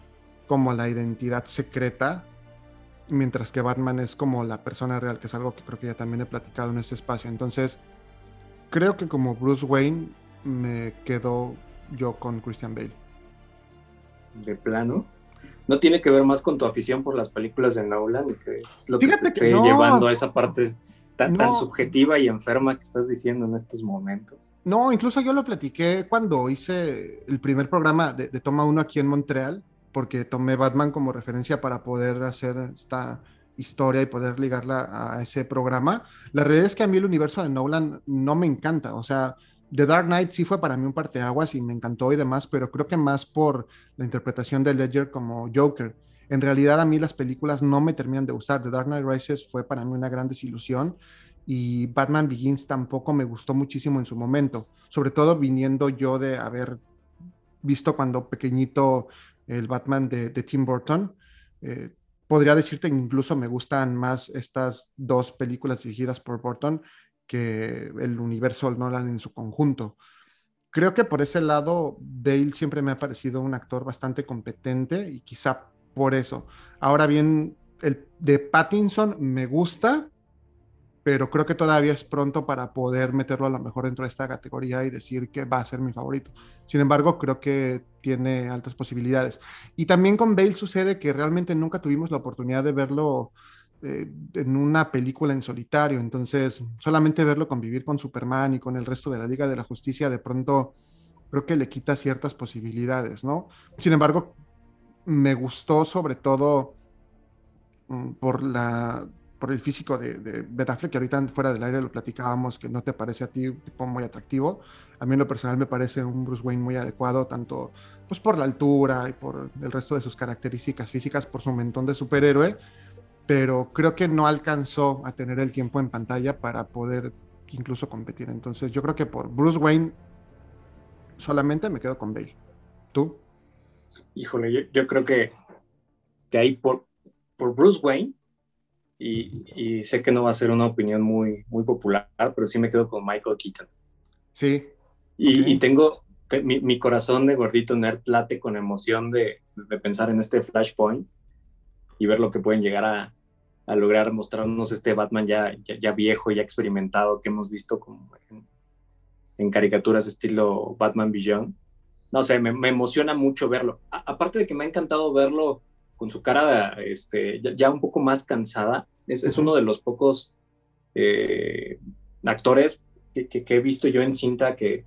como la identidad secreta, mientras que Batman es como la persona real, que es algo que creo que ya también he platicado en este espacio. Entonces, creo que como Bruce Wayne me quedo yo con Christian Bale. De plano. No tiene que ver más con tu afición por las películas de Nolan, que es lo que te llevando a esa parte tan, tan, subjetiva y enferma que estás diciendo en estos momentos. No, incluso yo lo platiqué cuando hice el primer programa de, de Toma 1 aquí en Montreal, porque tomé Batman como referencia para poder hacer esta historia y poder ligarla a ese programa. La realidad es que a mí el universo de Nolan no me encanta, o sea, The Dark Knight sí fue para mí un parteaguas y me encantó y demás, pero creo que más por la interpretación de Ledger como Joker. En realidad a mí las películas no me terminan de gustar. The Dark Knight Rises fue para mí una gran desilusión y Batman Begins tampoco me gustó muchísimo en su momento, sobre todo viniendo yo de haber visto cuando pequeñito el Batman de, Tim Burton. Eh, podría decirte que incluso me gustan más estas dos películas dirigidas por Burton que el universo Nolan en su conjunto. Creo que por ese lado Bale siempre me ha parecido un actor bastante competente y quizá por eso. Ahora bien, el de Pattinson me gusta, pero creo que todavía es pronto para poder meterlo a lo mejor dentro de esta categoría y decir que va a ser mi favorito. Sin embargo, creo que tiene altas posibilidades. Y también con Bale sucede que realmente nunca tuvimos la oportunidad de verlo eh, en una película en solitario, entonces solamente verlo convivir con Superman y con el resto de la Liga de la Justicia de pronto creo que le quita ciertas posibilidades, ¿no? Sin embargo, me gustó sobre todo mm, por la por el físico de, de que ahorita fuera del aire lo platicábamos, que no te parece a ti tipo muy atractivo. A mí en lo personal me parece un Bruce Wayne muy adecuado, tanto pues por la altura y por el resto de sus características físicas, por su mentón de superhéroe, pero creo que no alcanzó a tener el tiempo en pantalla para poder incluso competir. Entonces yo creo que por Bruce Wayne solamente me quedo con Bale. ¿Tú? Híjole, yo, creo que, que ahí por, por Bruce Wayne y, sé que no va a ser una opinión muy, muy popular, pero sí me quedo con Michael Keaton. Sí. Y, tengo, mi, corazón de gordito nerd late con emoción de, de, pensar en este Flashpoint y ver lo que pueden llegar a, a lograr mostrarnos este Batman ya, ya, viejo, ya experimentado que hemos visto como en, caricaturas estilo Batman Beyond. No sé, me, me emociona mucho verlo. aparte de que me ha encantado verlo con su cara este, ya, un poco más cansada. Es, es uno de los pocos eh, actores que, que, he visto yo en cinta que,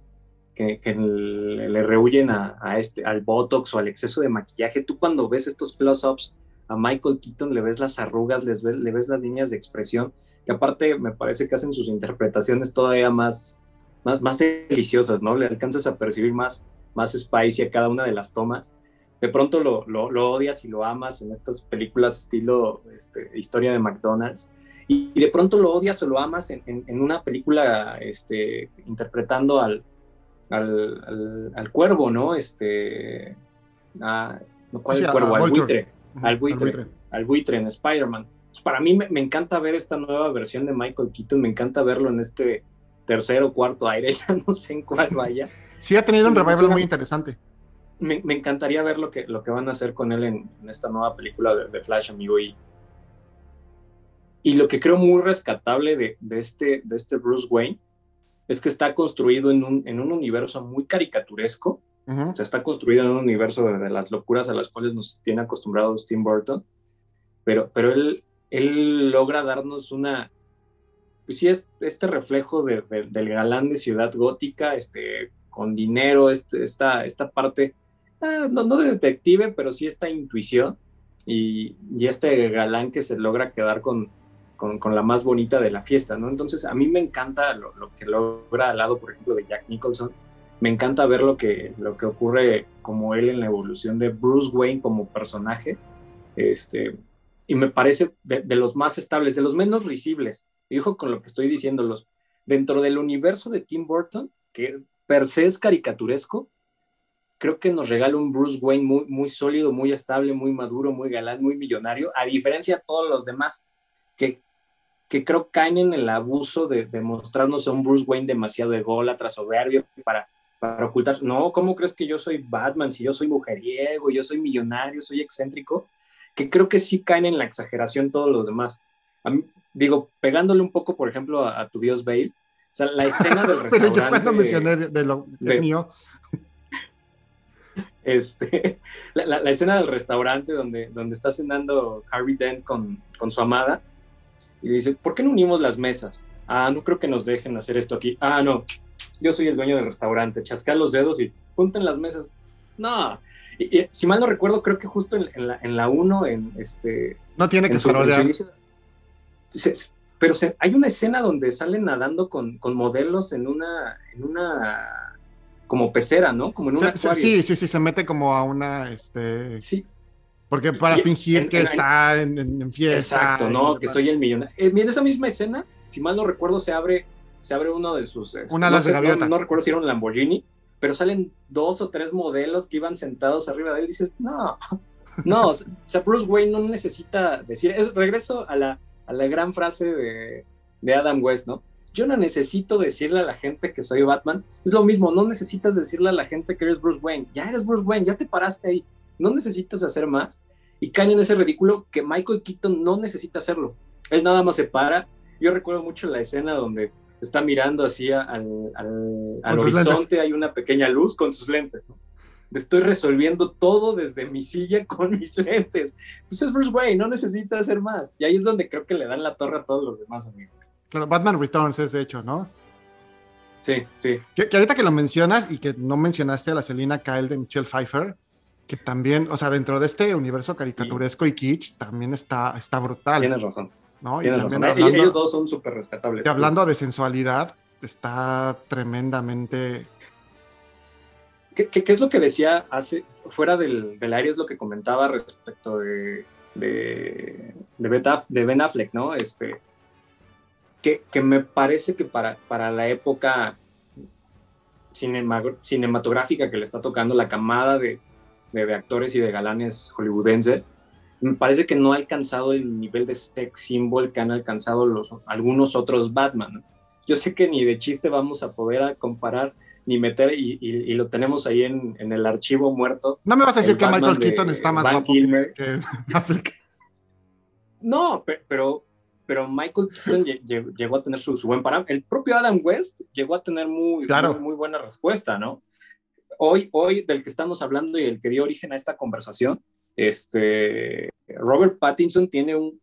que, le rehuyen a, a, este, al Botox o al exceso de maquillaje. Tú cuando ves estos close-ups a Michael Keaton le ves las arrugas, les ves, le ves las líneas de expresión, que aparte me parece que hacen sus interpretaciones todavía más, más, más deliciosas, ¿no? Le alcanzas a percibir más, más spicy a cada una de las tomas de pronto lo, lo, odias y lo amas en estas películas estilo este, historia de McDonald's, y, de pronto lo odias o lo amas en, en, una película este, interpretando al, al, al, cuervo, ¿no? Este, ah, ¿Cuál es el cuervo? Al buitre, al buitre, al buitre, en Spider-Man. Pues para mí me, me, encanta ver esta nueva versión de Michael Keaton, me encanta verlo en este tercer o cuarto aire, ya no sé en cuál vaya. Sí, ha tenido un revival muy interesante me, encantaría ver lo que, lo que van a hacer con él en, esta nueva película de, Flash, amigo. Y, y lo que creo muy rescatable de, este, de este Bruce Wayne es que está construido en un, en un universo muy caricaturesco. O sea, está construido en un universo de, las locuras a las cuales nos tiene acostumbrados Tim Burton. Pero, pero él, él logra darnos una, pues sí, es este reflejo del galán de ciudad gótica, este, con dinero, este, esta, esta parte Ah, no, no de detective, pero sí esta intuición y, y, este galán que se logra quedar con, con, la más bonita de la fiesta, ¿no? Entonces, a mí me encanta lo, lo, que logra al lado, por ejemplo, de Jack Nicholson. Me encanta ver lo que, lo que ocurre como él en la evolución de Bruce Wayne como personaje. Este, y me parece de, de los más estables, de los menos risibles. Dijo con lo que estoy diciéndolos. Dentro del universo de Tim Burton, que per se es caricaturesco, creo que nos regala un Bruce Wayne muy, muy sólido, muy estable, muy maduro, muy galán, muy millonario, a diferencia de todos los demás, que, que creo caen en el abuso de, de mostrarnos a un Bruce Wayne demasiado ególatra, soberbio, para, para ocultar, no, ¿cómo crees que yo soy Batman si yo soy mujeriego, yo soy millonario, soy excéntrico? Que creo que sí caen en la exageración todos los demás. digo, pegándole un poco, por ejemplo, a, tu Dios Bale, sea, la escena del restaurante... Pero yo cuando mencioné de, lo mío, este, la, escena del restaurante donde, donde está cenando Harry Dent con, con su amada, y dice, ¿por qué no unimos las mesas? Ah, no creo que nos dejen hacer esto aquí. Ah, no, yo soy el dueño del restaurante, chascar los dedos y junten las mesas. No, y, si mal no recuerdo, creo que justo en, la, en la 1, en este... No tiene que pero hay una escena donde salen nadando con, con, modelos en una, en una, como pecera, ¿no? Como en una Sí, sí, sí, se mete como a una, este... Sí. Porque para fingir que está en, fiesta. Exacto, ¿no? Que soy el millonario. Eh, en esa misma escena, si mal no recuerdo, se abre, se abre uno de sus... Este, una no, de no, recuerdo si era un Lamborghini, pero salen dos o tres modelos que iban sentados arriba de él y dices, no, no, o sea, Bruce Wayne no necesita decir, es, regreso a la, a la gran frase de, de Adam West, ¿no? Yo no necesito decirle a la gente que soy Batman, es lo mismo, no necesitas decirle a la gente que eres Bruce Wayne, ya eres Bruce Wayne, ya te paraste ahí, no necesitas hacer más. Y caen en ese ridículo que Michael Keaton no necesita hacerlo, él nada más se para, yo recuerdo mucho la escena donde está mirando así al, al, horizonte, hay una pequeña luz con sus lentes, ¿no? Estoy resolviendo todo desde mi silla con mis lentes. Pues es Bruce Wayne, no necesita hacer más. Y ahí es donde creo que le dan la torre a todos los demás amigos. Claro, Batman Returns es de hecho, ¿no? Sí, sí. Que, ahorita que lo mencionas y que no mencionaste a la Selina Kyle de Michelle Pfeiffer, que también, o sea, dentro de este universo caricaturesco y kitsch, también está, está brutal. Tienes razón. ¿no? Y Ellos dos son súper respetables. Y hablando de sensualidad, está tremendamente... ¿Qué, qué, es lo que decía hace, fuera del, del aire, es lo que comentaba respecto de, de, de, Ben Affleck, ¿no? Este, que, que, me parece que para, para la época cinematográfica que le está tocando la camada de, de, actores y de galanes hollywoodenses, me parece que no ha alcanzado el nivel de sex symbol que han alcanzado los, algunos otros Batman. Yo sé que ni de chiste vamos a poder comparar ni meter, y, y, lo tenemos ahí en, en, el archivo muerto. No me vas a decir que Michael Keaton está más guapo que Affleck. No, pero, pero Michael Keaton llegó a tener su, buen parámetro. El propio Adam West llegó a tener muy, muy, muy, buena respuesta, ¿no? Hoy, hoy, del que estamos hablando y el que dio origen a esta conversación, este, Robert Pattinson tiene un,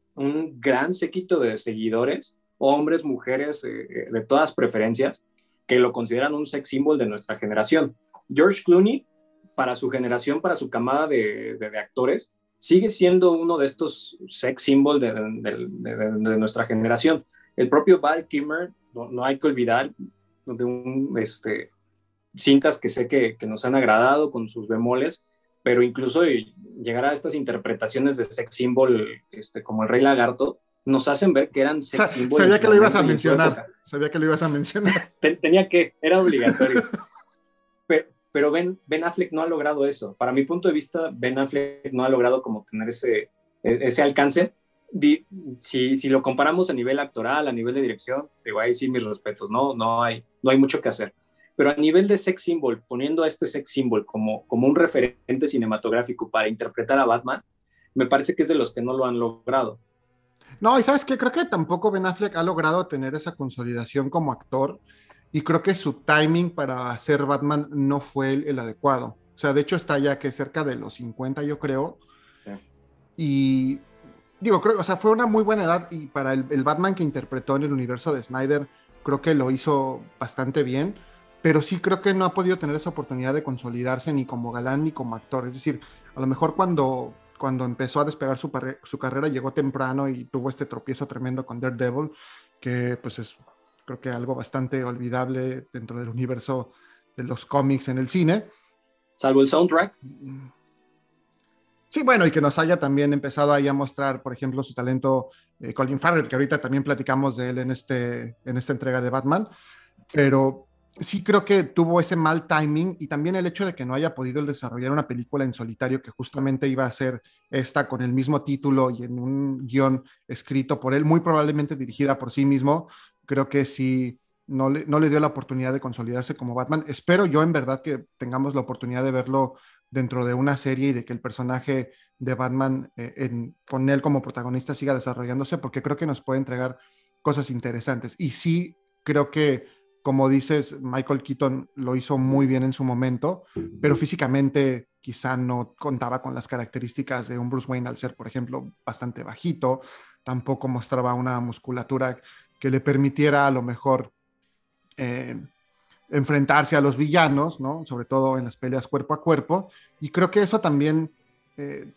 gran séquito de seguidores, hombres, mujeres, eh, eh, de todas preferencias, que lo consideran un sex symbol de nuestra generación. George Clooney, para su generación, para su camada de, actores, sigue siendo uno de estos sex symbols de, nuestra generación. El propio Val Kimmer, no, hay que olvidar, de un, este, cintas que sé que, que nos han agradado con sus bemoles, pero incluso llegar a estas interpretaciones de sex symbol este, como el Rey Lagarto, nos hacen ver que eran sex symbols. Sabía que lo ibas a mencionar, sabía que lo ibas a mencionar. Tenía que, era obligatorio. pero, ben, ben, Affleck no ha logrado eso. Para mi punto de vista, Ben Affleck no ha logrado como tener ese, e, ese alcance. si, si lo comparamos a nivel actoral, a nivel de dirección, digo, ahí sí mis respetos, no, no, hay, no hay mucho que hacer pero a nivel de sex symbol, poniendo a este sex symbol como, como un referente cinematográfico para interpretar a Batman, me parece que es de los que no lo han logrado. No, y sabes que creo que tampoco Ben Affleck ha logrado tener esa consolidación como actor y creo que su timing para hacer Batman no fue el, adecuado. O sea, de hecho está ya que cerca de los 50, yo creo. Y digo, creo, o sea, fue una muy buena edad y para el, el Batman que interpretó en el universo de Snyder, creo que lo hizo bastante bien pero sí creo que no ha podido tener esa oportunidad de consolidarse ni como galán ni como actor. Es decir, a lo mejor cuando, cuando empezó a despegar su, su carrera llegó temprano y tuvo este tropiezo tremendo con Daredevil, que pues es creo que algo bastante olvidable dentro del universo de los cómics en el cine. Salvo el soundtrack. Sí, bueno, y que nos haya también empezado ahí a mostrar, por ejemplo, su talento eh, Colin Farrell, que ahorita también platicamos de él en, este, en esta entrega de Batman, pero sí creo que tuvo ese mal timing y también el hecho de que no haya podido desarrollar una película en solitario que justamente iba a ser esta con el mismo título y en un guion escrito por él, muy probablemente dirigida por sí mismo, creo que sí no le, no le dio la oportunidad de consolidarse como Batman. Espero yo en verdad que tengamos la oportunidad de verlo dentro de una serie y de que el personaje de Batman eh, con él como protagonista siga desarrollándose porque creo que nos puede entregar cosas interesantes. Y sí creo que como dices, Michael Keaton lo hizo muy bien en su momento, pero físicamente quizá no contaba con las características de un Bruce Wayne al ser, por ejemplo, bastante bajito, tampoco mostraba una musculatura que le permitiera a lo mejor eh, enfrentarse a los villanos, ¿no? Sobre todo en las peleas cuerpo a cuerpo. Y creo que eso también eh,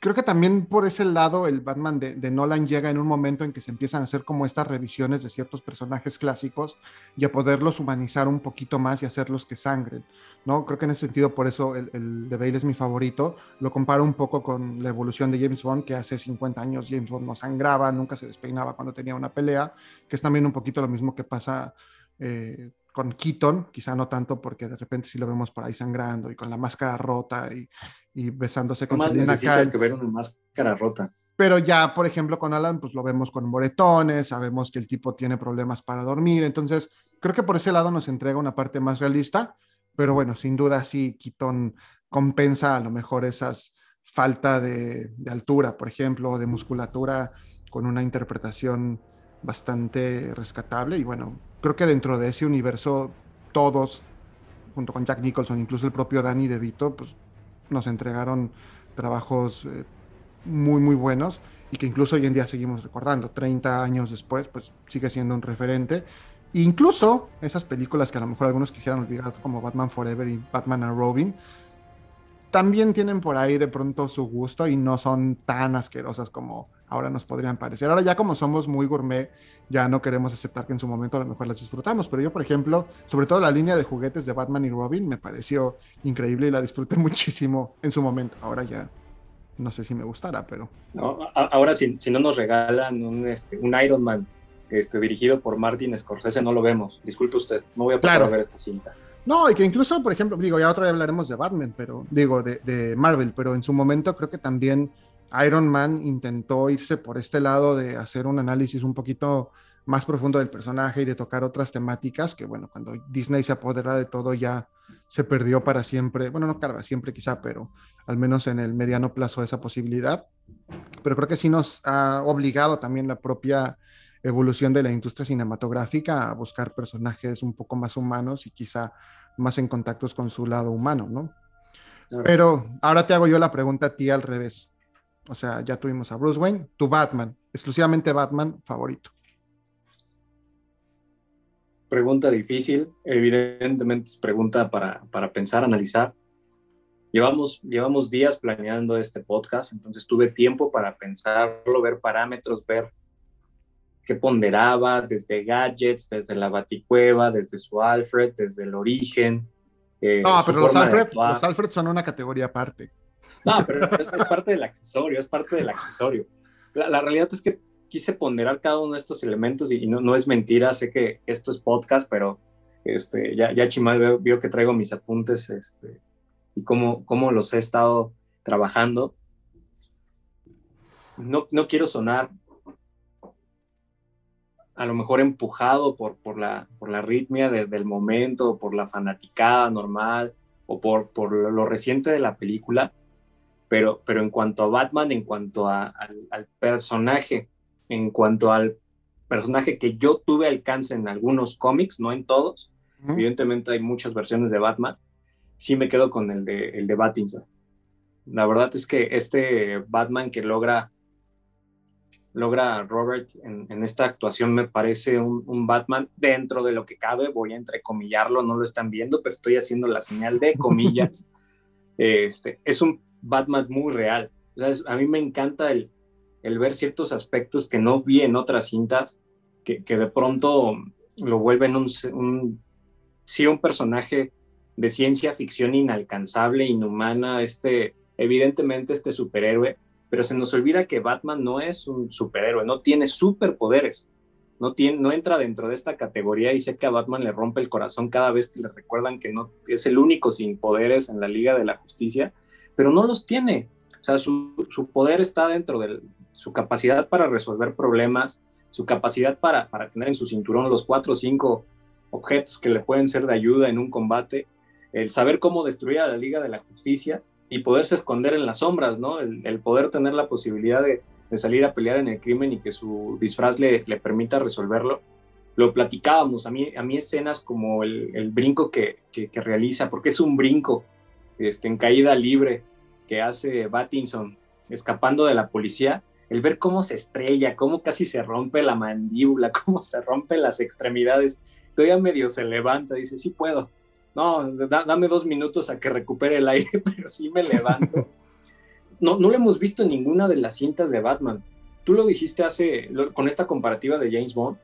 creo que también por ese lado el Batman de, Nolan llega en un momento en que se empiezan a hacer como estas revisiones de ciertos personajes clásicos y a poderlos humanizar un poquito más y hacerlos que sangren, ¿no? Creo que en ese sentido por eso el, de Bale es mi favorito. Lo comparo un poco con la evolución de James Bond, que hace 50 años James Bond no sangraba, nunca se despeinaba cuando tenía una pelea, que es también un poquito lo mismo que pasa... Eh, con Keaton, quizá no tanto porque de repente sí lo vemos por ahí sangrando y con la máscara rota y, y besándose con Selena Kyle. que ver una máscara rota. Pero ya, por ejemplo, con Alan, pues lo vemos con moretones, sabemos que el tipo tiene problemas para dormir, entonces creo que por ese lado nos entrega una parte más realista, pero bueno, sin duda sí, Keaton compensa a lo mejor esas falta de, de altura, por ejemplo, de musculatura con una interpretación bastante rescatable y bueno, creo que dentro de ese universo todos, junto con Jack Nicholson, incluso el propio Danny DeVito, pues nos entregaron trabajos eh, muy, muy buenos y que incluso hoy en día seguimos recordando. 30 años después, pues sigue siendo un referente. incluso esas películas que a lo mejor algunos quisieran olvidar, como Batman Forever y Batman and Robin, también tienen por ahí de pronto su gusto y no son tan asquerosas como ahora nos podrían parecer. Ahora ya como somos muy gourmet, ya no queremos aceptar que en su momento a lo mejor las disfrutamos, pero yo, por ejemplo, sobre todo la línea de juguetes de Batman y Robin me pareció increíble y la disfruté muchísimo en su momento. Ahora ya no sé si me gustará, pero... No, ahora si, si no nos regalan un, este, un Iron Man este, dirigido por Martin Scorsese, no lo vemos. Disculpe usted, no voy a poder ver esta cinta. No, y que incluso, por ejemplo, digo, ya otra vez hablaremos de Batman, pero digo, de, de Marvel, pero en su momento creo que también Iron Man intentó irse por este lado de hacer un análisis un poquito más profundo del personaje y de tocar otras temáticas que, bueno, cuando Disney se apodera de todo ya se perdió para siempre, bueno, no para siempre quizá, pero al menos en el mediano plazo esa posibilidad. Pero creo que sí nos ha obligado también la propia evolución de la industria cinematográfica a buscar personajes un poco más humanos y quizá más en contactos con su lado humano, ¿no? Pero ahora te hago yo la pregunta a ti al revés. O sea, ya tuvimos a Bruce Wayne, tu Batman, exclusivamente Batman favorito. Pregunta difícil, evidentemente es pregunta para, para pensar, analizar. Llevamos, llevamos días planeando este podcast, entonces tuve tiempo para pensarlo, ver parámetros, ver qué ponderaba desde gadgets, desde la baticueva, desde su Alfred, desde el origen. Eh, no, pero los Alfred, los Alfred son una categoría aparte. No, pero eso es parte del accesorio, es parte del accesorio. La, realidad es que quise ponderar cada uno de estos elementos y, no, no, es mentira, sé que esto es podcast, pero este, ya, ya Chimal vio, que traigo mis apuntes este, y cómo, cómo los he estado trabajando. No, no quiero sonar a lo mejor empujado por, por, la, por la ritmia del momento, por la fanaticada normal o por, por lo reciente de la película, pero, pero en cuanto a Batman, en cuanto al, personaje, en cuanto al personaje que yo tuve alcance en algunos cómics, no en todos, evidentemente hay muchas versiones de Batman, sí me quedo con el de, el de Battinson. La verdad es que este Batman que logra logra Robert en, esta actuación me parece un, un, Batman dentro de lo que cabe, voy a entrecomillarlo, no lo están viendo, pero estoy haciendo la señal de comillas. este, es un Batman muy real. a mí me encanta el, el, ver ciertos aspectos que no vi en otras cintas, que, que de pronto lo vuelven un, un, sí, un personaje de ciencia ficción inalcanzable, inhumana, este, evidentemente este superhéroe, pero se nos olvida que Batman no es un superhéroe, no tiene superpoderes, no, tiene, no entra dentro de esta categoría y sé que a Batman le rompe el corazón cada vez que le recuerdan que no es el único sin poderes en la Liga de la Justicia, pero no los tiene. O sea, su, poder está dentro de su capacidad para resolver problemas, su capacidad para, para tener en su cinturón los cuatro o cinco objetos que le pueden ser de ayuda en un combate, el saber cómo destruir a la Liga de la Justicia y poderse esconder en las sombras, ¿no? El, poder tener la posibilidad de, salir a pelear en el crimen y que su disfraz le, le permita resolverlo. Lo platicábamos, a mí, a mí escenas como el, el brinco que, que, realiza, porque es un brinco, este, en caída libre que hace Battinson escapando de la policía, el ver cómo se estrella, cómo casi se rompe la mandíbula, cómo se rompen las extremidades, todavía medio se levanta, dice, sí puedo. No, dame dos minutos a que recupere el aire, pero sí me levanto. No, no lo hemos visto en ninguna de las cintas de Batman. Tú lo dijiste hace, con esta comparativa de James Bond,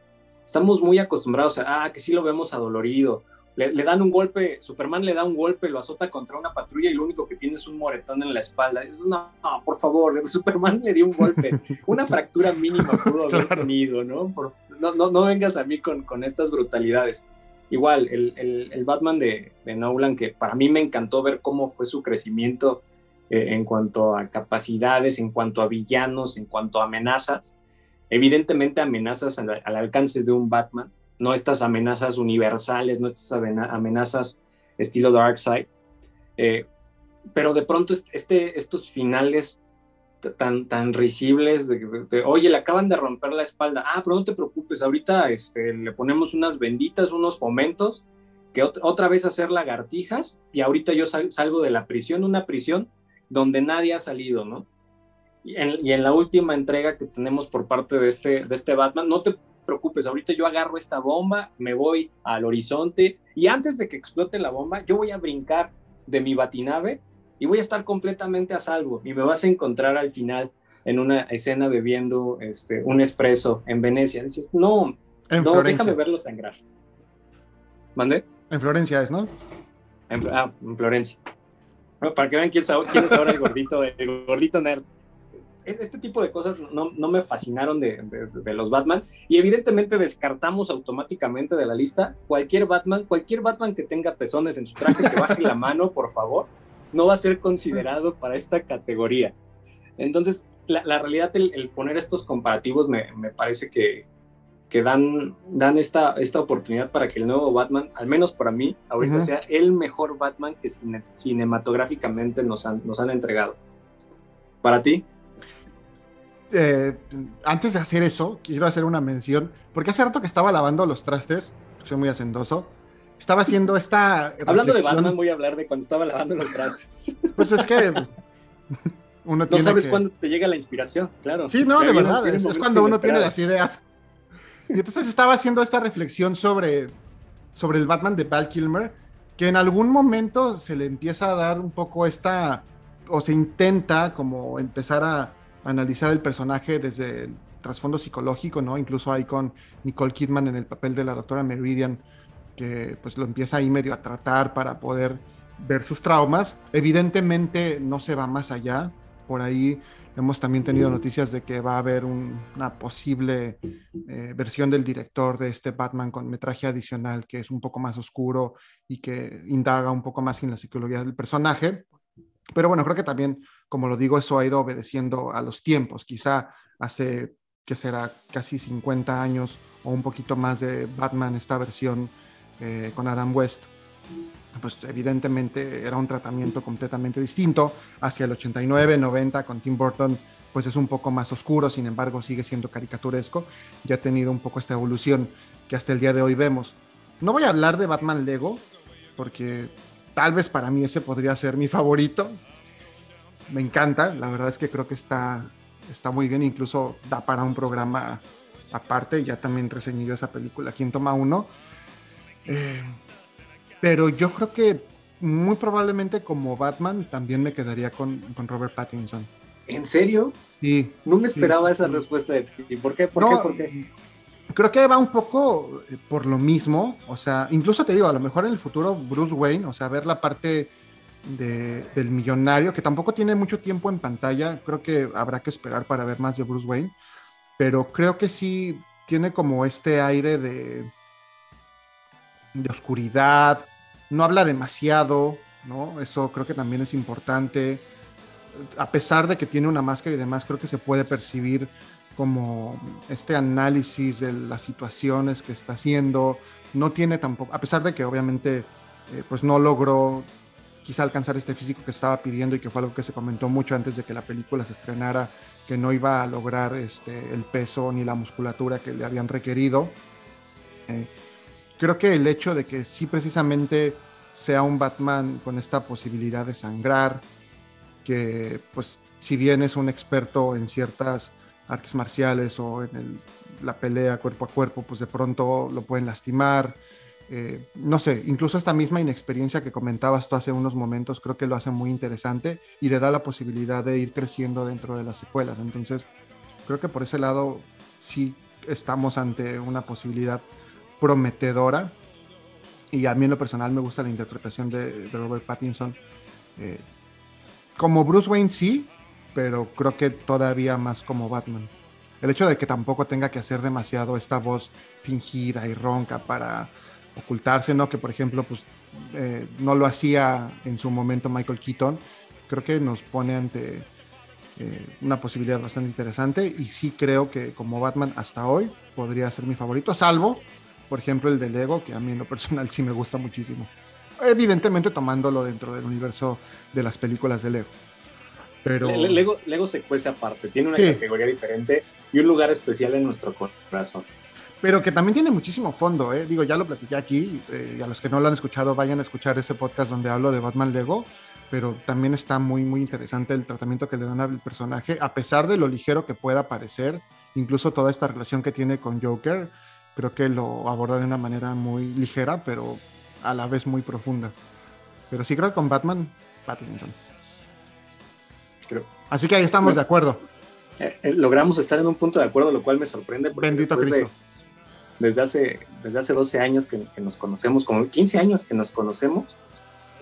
estamos muy acostumbrados a, ah, que sí lo vemos adolorido, le, dan un golpe, Superman le da un golpe, lo azota contra una patrulla y lo único que tiene es un moretón en la espalda. no, por favor, Superman le dio un golpe, una fractura mínima pudo haber tenido, ¿no? no, no, no, vengas a mí con, con estas brutalidades. Igual, el, el, el Batman de, de, Nolan, que para mí me encantó ver cómo fue su crecimiento eh, en cuanto a capacidades, en cuanto a villanos, en cuanto a amenazas. Evidentemente amenazas al alcance de un Batman, no estas amenazas universales, no estas amenazas estilo Darkseid. Eh, pero de pronto este, estos finales tan, tan risibles de, oye, le acaban de romper la espalda, ah, pero no te preocupes, ahorita este, le ponemos unas benditas, unos fomentos, que otra vez hacer lagartijas y ahorita yo salgo de la prisión, una prisión donde nadie ha salido, ¿no? Y en, y en, la última entrega que tenemos por parte de este, de este Batman, no te preocupes, ahorita yo agarro esta bomba, me voy al horizonte y antes de que explote la bomba, yo voy a brincar de mi batinave y voy a estar completamente a salvo y me vas a encontrar al final en una escena bebiendo este, un espresso en Venecia. Dices, no, no, déjame verlo sangrar. ¿Mande? En Florencia es, ¿no? En, ah, en Florencia. para que vean quién quién es ahora el gordito, el gordito nerd este tipo de cosas no, no me fascinaron de, de, los Batman y evidentemente descartamos automáticamente de la lista cualquier Batman, cualquier Batman que tenga pezones en su traje, que baje la mano, por favor, no va a ser considerado para esta categoría. Entonces, la, la realidad, el, poner estos comparativos me, me parece que, que dan, dan esta, esta oportunidad para que el nuevo Batman, al menos para mí, ahorita sea el mejor Batman que cinematográficamente nos han, nos han entregado. ¿Para ti? Eh, antes de hacer eso, quiero hacer una mención, porque hace rato que estaba lavando los trastes, soy muy hacendoso, estaba haciendo esta... Hablando de Batman, voy a hablar de cuando estaba lavando los trastes. Pues es que... Uno no sabes cuándo te llega la inspiración, claro. Sí, no, de verdad, es, cuando uno tiene las ideas. Y entonces estaba haciendo esta reflexión sobre, sobre el Batman de Val Kilmer, que en algún momento se le empieza a dar un poco esta, o se intenta como empezar a analizar el personaje desde el trasfondo psicológico, ¿no? Incluso hay con Nicole Kidman en el papel de la doctora Meridian, que pues lo empieza ahí medio a tratar para poder ver sus traumas. Evidentemente no se va más allá. Por ahí hemos también tenido noticias de que va a haber una posible eh, versión del director de este Batman con metraje adicional que es un poco más oscuro y que indaga un poco más en la psicología del personaje. Pero bueno, creo que también, como lo digo, eso ha ido obedeciendo a los tiempos. Quizá hace, que será casi 50 años o un poquito más de Batman, esta versión eh, con Adam West, pues evidentemente era un tratamiento completamente distinto. Hacia el 89, 90 con Tim Burton, pues es un poco más oscuro, sin embargo sigue siendo caricaturesco. Ya ha tenido un poco esta evolución que hasta el día de hoy vemos. No voy a hablar de Batman Lego, porque tal vez para mí ese podría ser mi favorito. Me encanta, la verdad es que creo que está, está muy bien, incluso da para un programa aparte, ya también reseñé esa película, ¿Quién toma uno? Eh, pero yo creo que muy probablemente como Batman también me quedaría con, Robert Pattinson. ¿En serio? Sí. No me esperaba esa respuesta de ti. ¿Por qué? ¿Por qué? ¿Por qué? Creo que va un poco eh, por lo mismo, o sea, incluso te digo, a lo mejor en el futuro Bruce Wayne, o sea, ver la parte del millonario, que tampoco tiene mucho tiempo en pantalla, creo que habrá que esperar para ver más de Bruce Wayne, pero creo que sí tiene como este aire de, de oscuridad, no habla demasiado, ¿no? Eso creo que también es importante. A pesar de que tiene una máscara y demás, creo que se puede percibir como este análisis de las situaciones que está haciendo. No tiene tampoco, a pesar de que obviamente eh, pues no logró quizá alcanzar este físico que estaba pidiendo y que fue algo que se comentó mucho antes de que la película se estrenara, que no iba a lograr este, el peso ni la musculatura que le habían requerido. Eh, creo que el hecho de que sí precisamente sea un Batman con esta posibilidad de sangrar, que pues si bien es un experto en ciertas artes marciales o en la pelea cuerpo a cuerpo, pues de pronto lo pueden lastimar. Eh, no sé, incluso esta misma inexperiencia que comentabas tú hace unos momentos, creo que lo hace muy interesante y le da la posibilidad de ir creciendo dentro de las secuelas. Entonces, creo que por ese lado sí estamos ante una posibilidad prometedora. Y a mí en lo personal me gusta la interpretación de, Robert Pattinson. Eh, como Bruce Wayne sí, pero creo que todavía más como Batman. El hecho de que tampoco tenga que hacer demasiado esta voz fingida y ronca para ocultarse, ¿no? Que por ejemplo, pues eh, no lo hacía en su momento Michael Keaton. Creo que nos pone ante eh, una posibilidad bastante interesante y sí creo que como Batman hasta hoy podría ser mi favorito, salvo, por ejemplo, el de Lego, que a mí en lo personal sí me gusta muchísimo. Evidentemente tomándolo dentro del universo de las películas de Lego. Pero... Lego, Lego se cuece aparte, tiene una categoría diferente y un lugar especial en nuestro corazón pero que también tiene muchísimo fondo, ¿eh? Digo, ya lo platiqué aquí, eh, y a los que no lo han escuchado, vayan a escuchar ese podcast donde hablo de Batman Lego, pero también está muy, muy interesante el tratamiento que le dan al personaje, a pesar de lo ligero que pueda parecer, incluso toda esta relación que tiene con Joker, creo que lo aborda de una manera muy ligera, pero a la vez muy profunda. Pero sí creo que con Batman, Pattinson. Creo. Así que ahí estamos de acuerdo. Eh, eh, logramos estar en un punto de acuerdo, lo cual me sorprende. Bendito Cristo desde hace, desde hace 12 años que, nos conocemos, como 15 años que nos conocemos,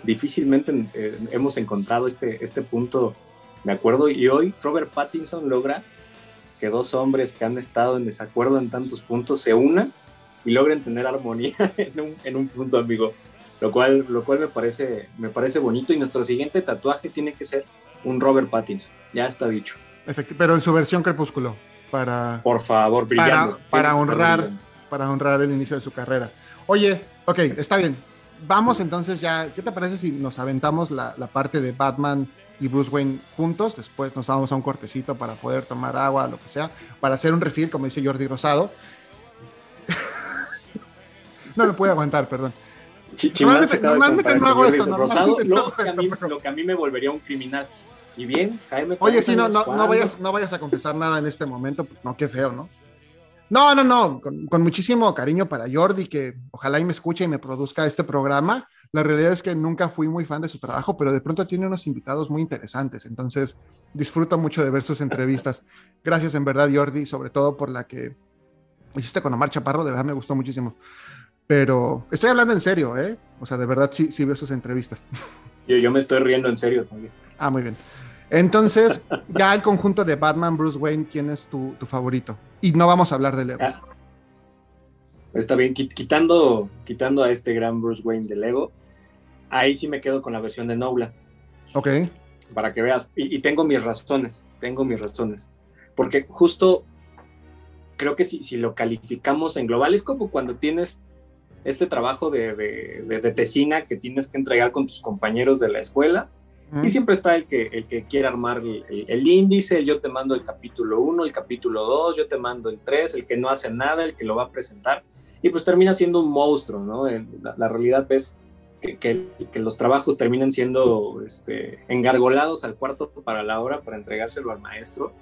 difícilmente eh, hemos encontrado este, este punto de acuerdo y hoy Robert Pattinson logra que dos hombres que han estado en desacuerdo en tantos puntos se unan y logren tener armonía en un, en un punto, amigo. Lo cual, lo cual me, parece, me parece bonito y nuestro siguiente tatuaje tiene que ser un Robert Pattinson. Ya está dicho. pero en su versión crepúsculo. Para, Por favor, brillando. Para, honrar para honrar el inicio de su carrera. Oye, ok, está bien. Vamos entonces ya, ¿qué te parece si nos aventamos la, parte de Batman y Bruce Wayne juntos? Después nos vamos a un cortecito para poder tomar agua, lo que sea, para hacer un refill, como dice Jordi Rosado. no me puede aguantar, perdón. Normalmente, no hago esto. Rosado, lo, que a mí, lo que a mí me volvería un criminal. Y bien, Jaime. Oye, sí, no, no, no, vayas, no vayas a confesar nada en este momento, pues, no, qué feo, ¿no? No, no, no, con, muchísimo cariño para Jordi, que ojalá y me escuche y me produzca este programa. La realidad es que nunca fui muy fan de su trabajo, pero de pronto tiene unos invitados muy interesantes, entonces disfruto mucho de ver sus entrevistas. Gracias en verdad, Jordi, sobre todo por la que hiciste con Omar Chaparro, de verdad me gustó muchísimo. Pero estoy hablando en serio, ¿eh? O sea, de verdad sí, sí veo sus entrevistas. Yo, yo me estoy riendo en serio también. Ah, muy bien. Entonces, ya el conjunto de Batman, Bruce Wayne, ¿quién es tu, favorito? Y no vamos a hablar de Lego. Ah, está bien, quitando, quitando a este gran Bruce Wayne de Lego, ahí sí me quedo con la versión de Nolan. Ok. Para que veas. Y, tengo mis razones, tengo mis razones. Porque justo creo que si, si, lo calificamos en global, es como cuando tienes este trabajo de, de, de tesina que tienes que entregar con tus compañeros de la escuela y siempre está el que, el que quiere armar el, índice, yo te mando el capítulo 1, el capítulo 2, yo te mando el 3, el que no hace nada, el que lo va a presentar, y pues termina siendo un monstruo, ¿no? La, realidad es que, que, los trabajos terminan siendo este, engargolados al cuarto para la hora para entregárselo al maestro.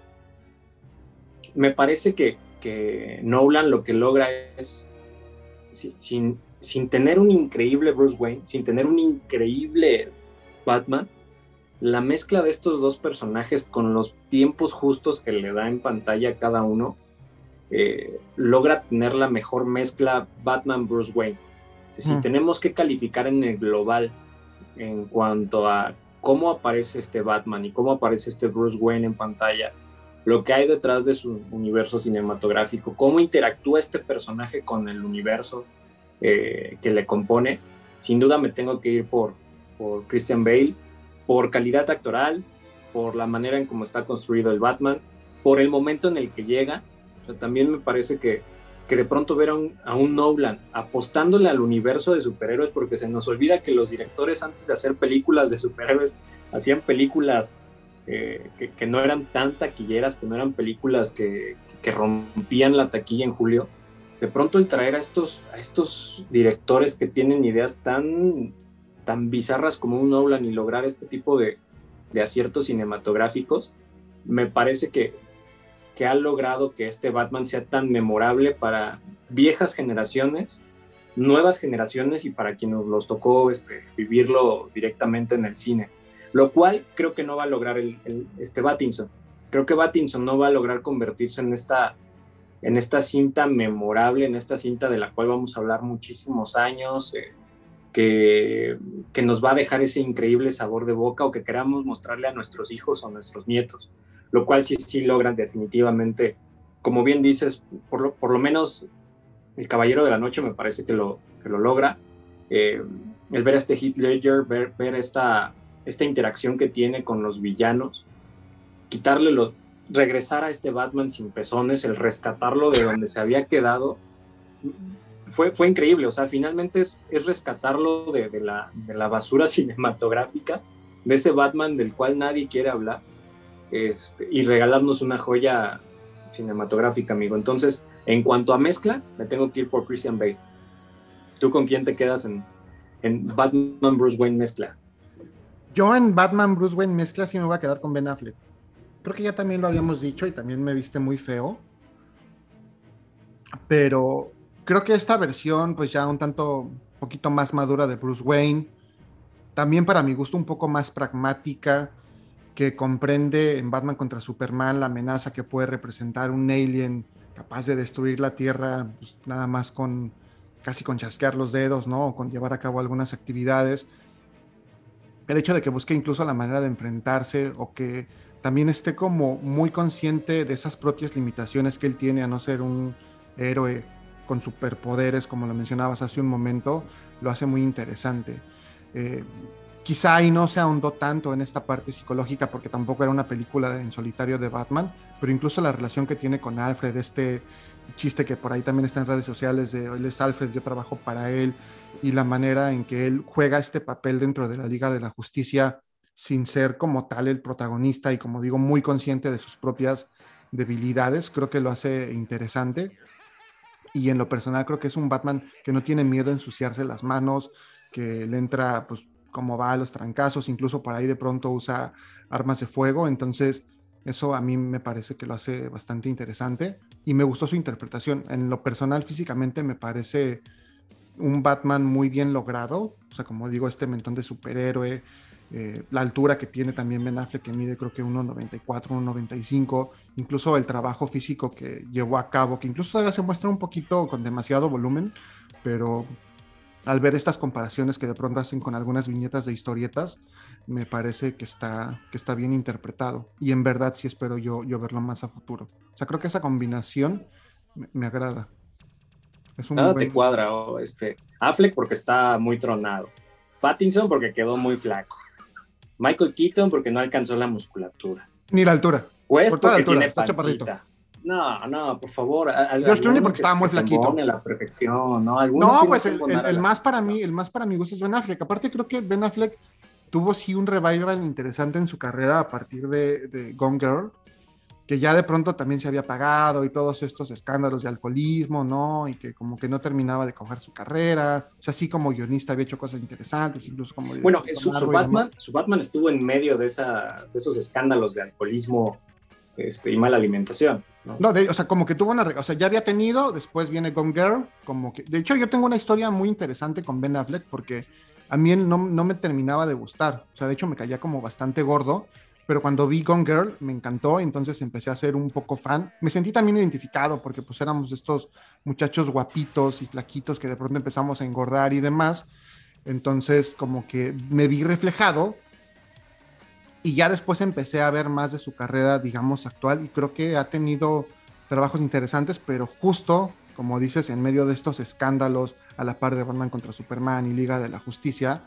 Me parece que, que Nolan lo que logra es, sin, sin tener un increíble Bruce Wayne, sin tener un increíble Batman, la mezcla de estos dos personajes con los tiempos justos que le da en pantalla a cada uno, eh, logra tener la mejor mezcla Batman-Bruce Wayne. Si tenemos que calificar en el global en cuanto a cómo aparece este Batman y cómo aparece este Bruce Wayne en pantalla, lo que hay detrás de su universo cinematográfico, cómo interactúa este personaje con el universo eh, que le compone, sin duda me tengo que ir por, por Christian Bale por calidad actoral, por la manera en cómo está construido el Batman, por el momento en el que llega. también me parece que, que de pronto ver a un, a un Nolan apostándole al universo de superhéroes, porque se nos olvida que los directores antes de hacer películas de superhéroes hacían películas eh, que, no eran tan taquilleras, que no eran películas que, rompían la taquilla en julio. De pronto el traer a estos, directores que tienen ideas tan tan bizarras como un Nolan y lograr este tipo de, aciertos cinematográficos, me parece que, que ha logrado que este Batman sea tan memorable para viejas generaciones, nuevas generaciones y para quienes los tocó este, vivirlo directamente en el cine. Lo cual creo que no va a lograr el, este Battinson. Creo que Battinson no va a lograr convertirse en esta, en esta cinta memorable, en esta cinta de la cual vamos a hablar muchísimos años, eh, que, que nos va a dejar ese increíble sabor de boca o que queramos mostrarle a nuestros hijos o nuestros nietos lo cual sí, sí logran definitivamente, como bien dices, por lo, por lo menos el Caballero de la Noche me parece que lo, que lo logra. Eh, el ver a este Heath Ledger, ver, ver esta, esta interacción que tiene con los villanos, quitarle los, regresar a este Batman sin pezones, el rescatarlo de donde se había quedado, fue, fue increíble. O sea, finalmente es, es rescatarlo de, de, la, de la basura cinematográfica, de ese Batman del cual nadie quiere hablar este, y regalarnos una joya cinematográfica, amigo. Entonces, en cuanto a mezcla, me tengo que ir por Christian Bale. ¿Tú con quién te quedas en, en Batman Bruce Wayne mezcla? Yo en Batman Bruce Wayne mezcla sí me voy a quedar con Ben Affleck. Creo que ya también lo habíamos dicho y también me viste muy feo. Pero creo que esta versión, pues ya un tanto, poquito más madura de Bruce Wayne, también para mi gusto un poco más pragmática, que comprende en Batman contra Superman la amenaza que puede representar un alien capaz de destruir la Tierra pues, nada más con casi con chasquear los dedos, ¿no? Con llevar a cabo algunas actividades. El hecho de que busque incluso la manera de enfrentarse o que también esté como muy consciente de esas propias limitaciones que él tiene a no ser un héroe con superpoderes, como lo mencionabas hace un momento, lo hace muy interesante. Eh, Quizá ahí no se ahondó tanto en esta parte psicológica porque tampoco era una película en solitario de Batman, pero incluso la relación que tiene con Alfred, este chiste que por ahí también está en redes sociales de es Alfred, yo trabajo para él, y la manera en que él juega este papel dentro de la Liga de la Justicia sin ser como tal el protagonista y como digo muy consciente de sus propias debilidades, creo que lo hace interesante. Y en lo personal creo que es un Batman que no tiene miedo a ensuciarse las manos, que le entra pues cómo va a los trancazos, incluso por ahí de pronto usa armas de fuego, entonces eso a mí me parece que lo hace bastante interesante y me gustó su interpretación. En lo personal, físicamente me parece un Batman muy bien logrado, o sea, como digo, este mentón de superhéroe, eh, la altura que tiene también Ben Affleck, que mide creo que 1,94, 1,95, incluso el trabajo físico que llevó a cabo, que incluso todavía se muestra un poquito con demasiado volumen, pero al ver estas comparaciones que de pronto hacen con algunas viñetas de historietas, me parece que está, que está bien interpretado. Y en verdad sí espero yo, yo verlo más a futuro. O sea, creo que esa combinación me, agrada. Nada te cuadra, este, Affleck porque está muy tronado. Pattinson porque quedó muy flaco. Michael Keaton porque no alcanzó la musculatura. Ni la altura. Pues porque la altura, tiene pancita. No, no, por favor. George Clooney porque estaba muy flaquito. la perfección, ¿no? No, pues el, el, más para mí, el más para mi gusto es Ben Affleck. Aparte creo que Ben Affleck tuvo sí un revival interesante en su carrera a partir de, de Gone Girl, que ya de pronto también se había pagado y todos estos escándalos de alcoholismo, ¿no? Y que como que no terminaba de coger su carrera. O sea, sí como guionista había hecho cosas interesantes, incluso como... Bueno, su, su Batman, su Batman estuvo en medio de, esa, de esos escándalos de alcoholismo este, y mala alimentación. No, o sea, como que tuvo una, o sea, ya había tenido, después viene Gone Girl, como que, de hecho yo tengo una historia muy interesante con Ben Affleck porque a mí no, no me terminaba de gustar, o sea, de hecho me caía como bastante gordo, pero cuando vi Gone Girl me encantó, entonces empecé a ser un poco fan. Me sentí también identificado porque pues éramos estos muchachos guapitos y flaquitos que de pronto empezamos a engordar y demás. Entonces como que me vi reflejado y ya después empecé a ver más de su carrera, digamos, actual y creo que ha tenido trabajos interesantes, pero justo, como dices, en medio de estos escándalos a la par de Batman contra Superman y Liga de la Justicia,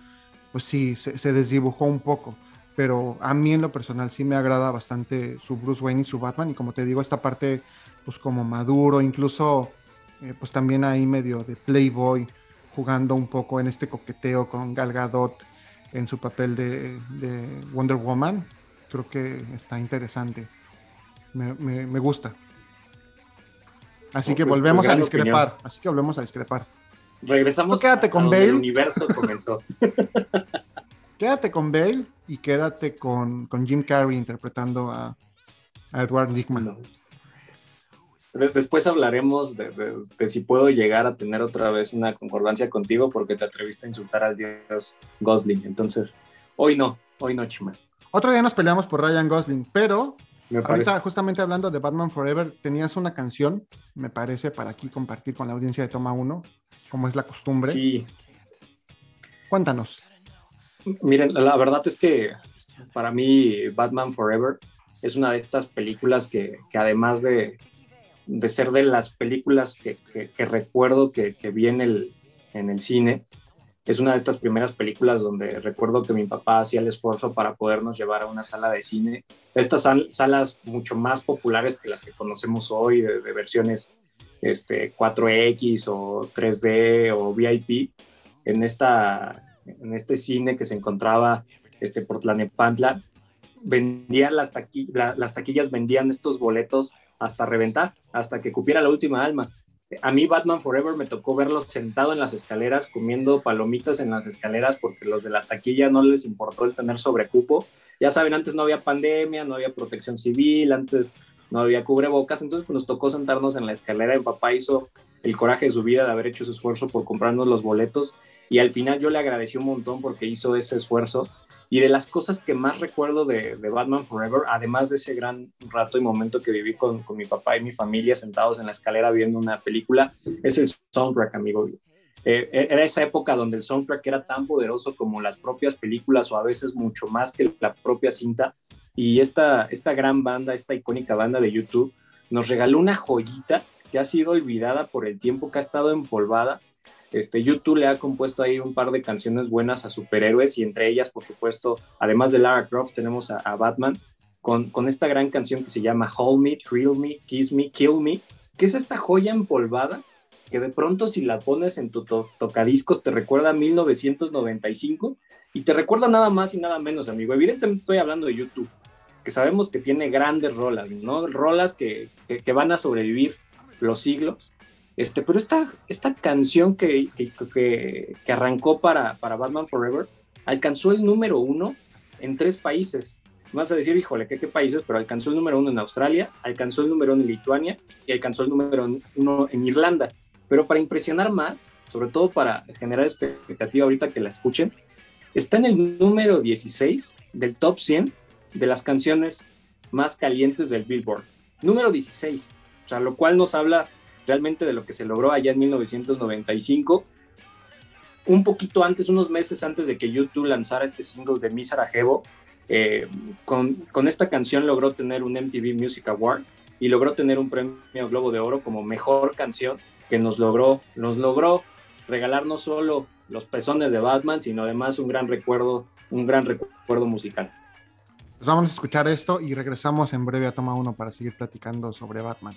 pues sí, se, desdibujó un poco. Pero a mí en lo personal sí me agrada bastante su Bruce Wayne y su Batman y como te digo, esta parte pues como maduro, incluso eh, pues también ahí medio de Playboy, jugando un poco en este coqueteo con Gal Gadot en su papel de, Wonder Woman. Creo que está interesante. Me, gusta. Así que pues, volvemos a discrepar. Así que volvemos a discrepar. Regresamos. quédate con Bale. El universo comenzó. quédate con Bale y quédate con, Jim Carrey interpretando a, Edward Dickman. después hablaremos de, si puedo llegar a tener otra vez una concordancia contigo porque te atreviste a insultar al dios Gosling. Entonces, hoy no, hoy no, Chima. Otro día nos peleamos por Ryan Gosling, pero ahorita justamente hablando de Batman Forever, tenías una canción, me parece, para aquí compartir con la audiencia de Toma 1, como es la costumbre. Sí. Cuéntanos. Miren, la verdad es que para mí Batman Forever es una de estas películas que, que además de, de, ser de las películas que, que, recuerdo que, vi en el, en el cine, es una de estas primeras películas donde recuerdo que mi papá hacía el esfuerzo para podernos llevar a una sala de cine. Estas salas mucho más populares que las que conocemos hoy, de, versiones este, 4X o 3D o VIP, en, esta, en este cine que se encontraba este, por Tlanepantla, vendían las, las taquillas, vendían estos boletos hasta reventar, hasta que cupiera la última alma. A mí Batman Forever me tocó verlos sentado en las escaleras comiendo palomitas en las escaleras porque los de la taquilla no les importó el tener sobrecupo. Ya saben, antes no había pandemia, no había protección civil, antes no había cubrebocas, entonces nos tocó sentarnos en la escalera y papá hizo el coraje de su vida de haber hecho ese esfuerzo por comprarnos los boletos y al final yo le agradecí un montón porque hizo ese esfuerzo. Y de las cosas que más recuerdo de, Batman Forever, además de ese gran rato y momento que viví con, mi papá y mi familia sentados en la escalera viendo una película, es el soundtrack, amigo. Eh, e, era esa época donde el soundtrack era tan poderoso como las propias películas o a veces mucho más que la propia cinta. Y esta, esta gran banda, esta icónica banda de YouTube, nos regaló una joyita que ha sido olvidada por el tiempo que ha estado empolvada este, YouTube le ha compuesto ahí un par de canciones buenas a superhéroes y entre ellas, por supuesto, además de Lara Croft, tenemos a, Batman con, esta gran canción que se llama Hold Me, Thrill Me, Kiss Me, Kill Me, que es esta joya empolvada que de pronto si la pones en tu tocadiscos te recuerda a 1995 y te recuerda nada más y nada menos, amigo. Evidentemente estoy hablando de YouTube, que sabemos que tiene grandes rolas, ¿no? Rolas que, que van a sobrevivir los siglos este, pero esta, esta canción que, que, que, arrancó para, para Batman Forever alcanzó el número uno en tres países. Vas a decir, híjole, ¿qué, ¿qué países? Pero alcanzó el número uno en Australia, alcanzó el número uno en Lituania y alcanzó el número uno en Irlanda. Pero para impresionar más, sobre todo para generar expectativa ahorita que la escuchen, está en el número 16 del top 100 de las canciones más calientes del Billboard. Número 16. O sea, lo cual nos habla realmente de lo que se logró allá en 1995. Un poquito antes, unos meses antes de que YouTube lanzara este single de Mi Sarajevo, eh, con, esta canción logró tener un MTV Music Award y logró tener un premio Globo de Oro como mejor canción que nos logró, nos logró regalar no solo los pezones de Batman, sino además un gran recuerdo, un gran recuerdo musical. Pues vamos a escuchar esto y regresamos en breve a Toma 1 para seguir platicando sobre Batman.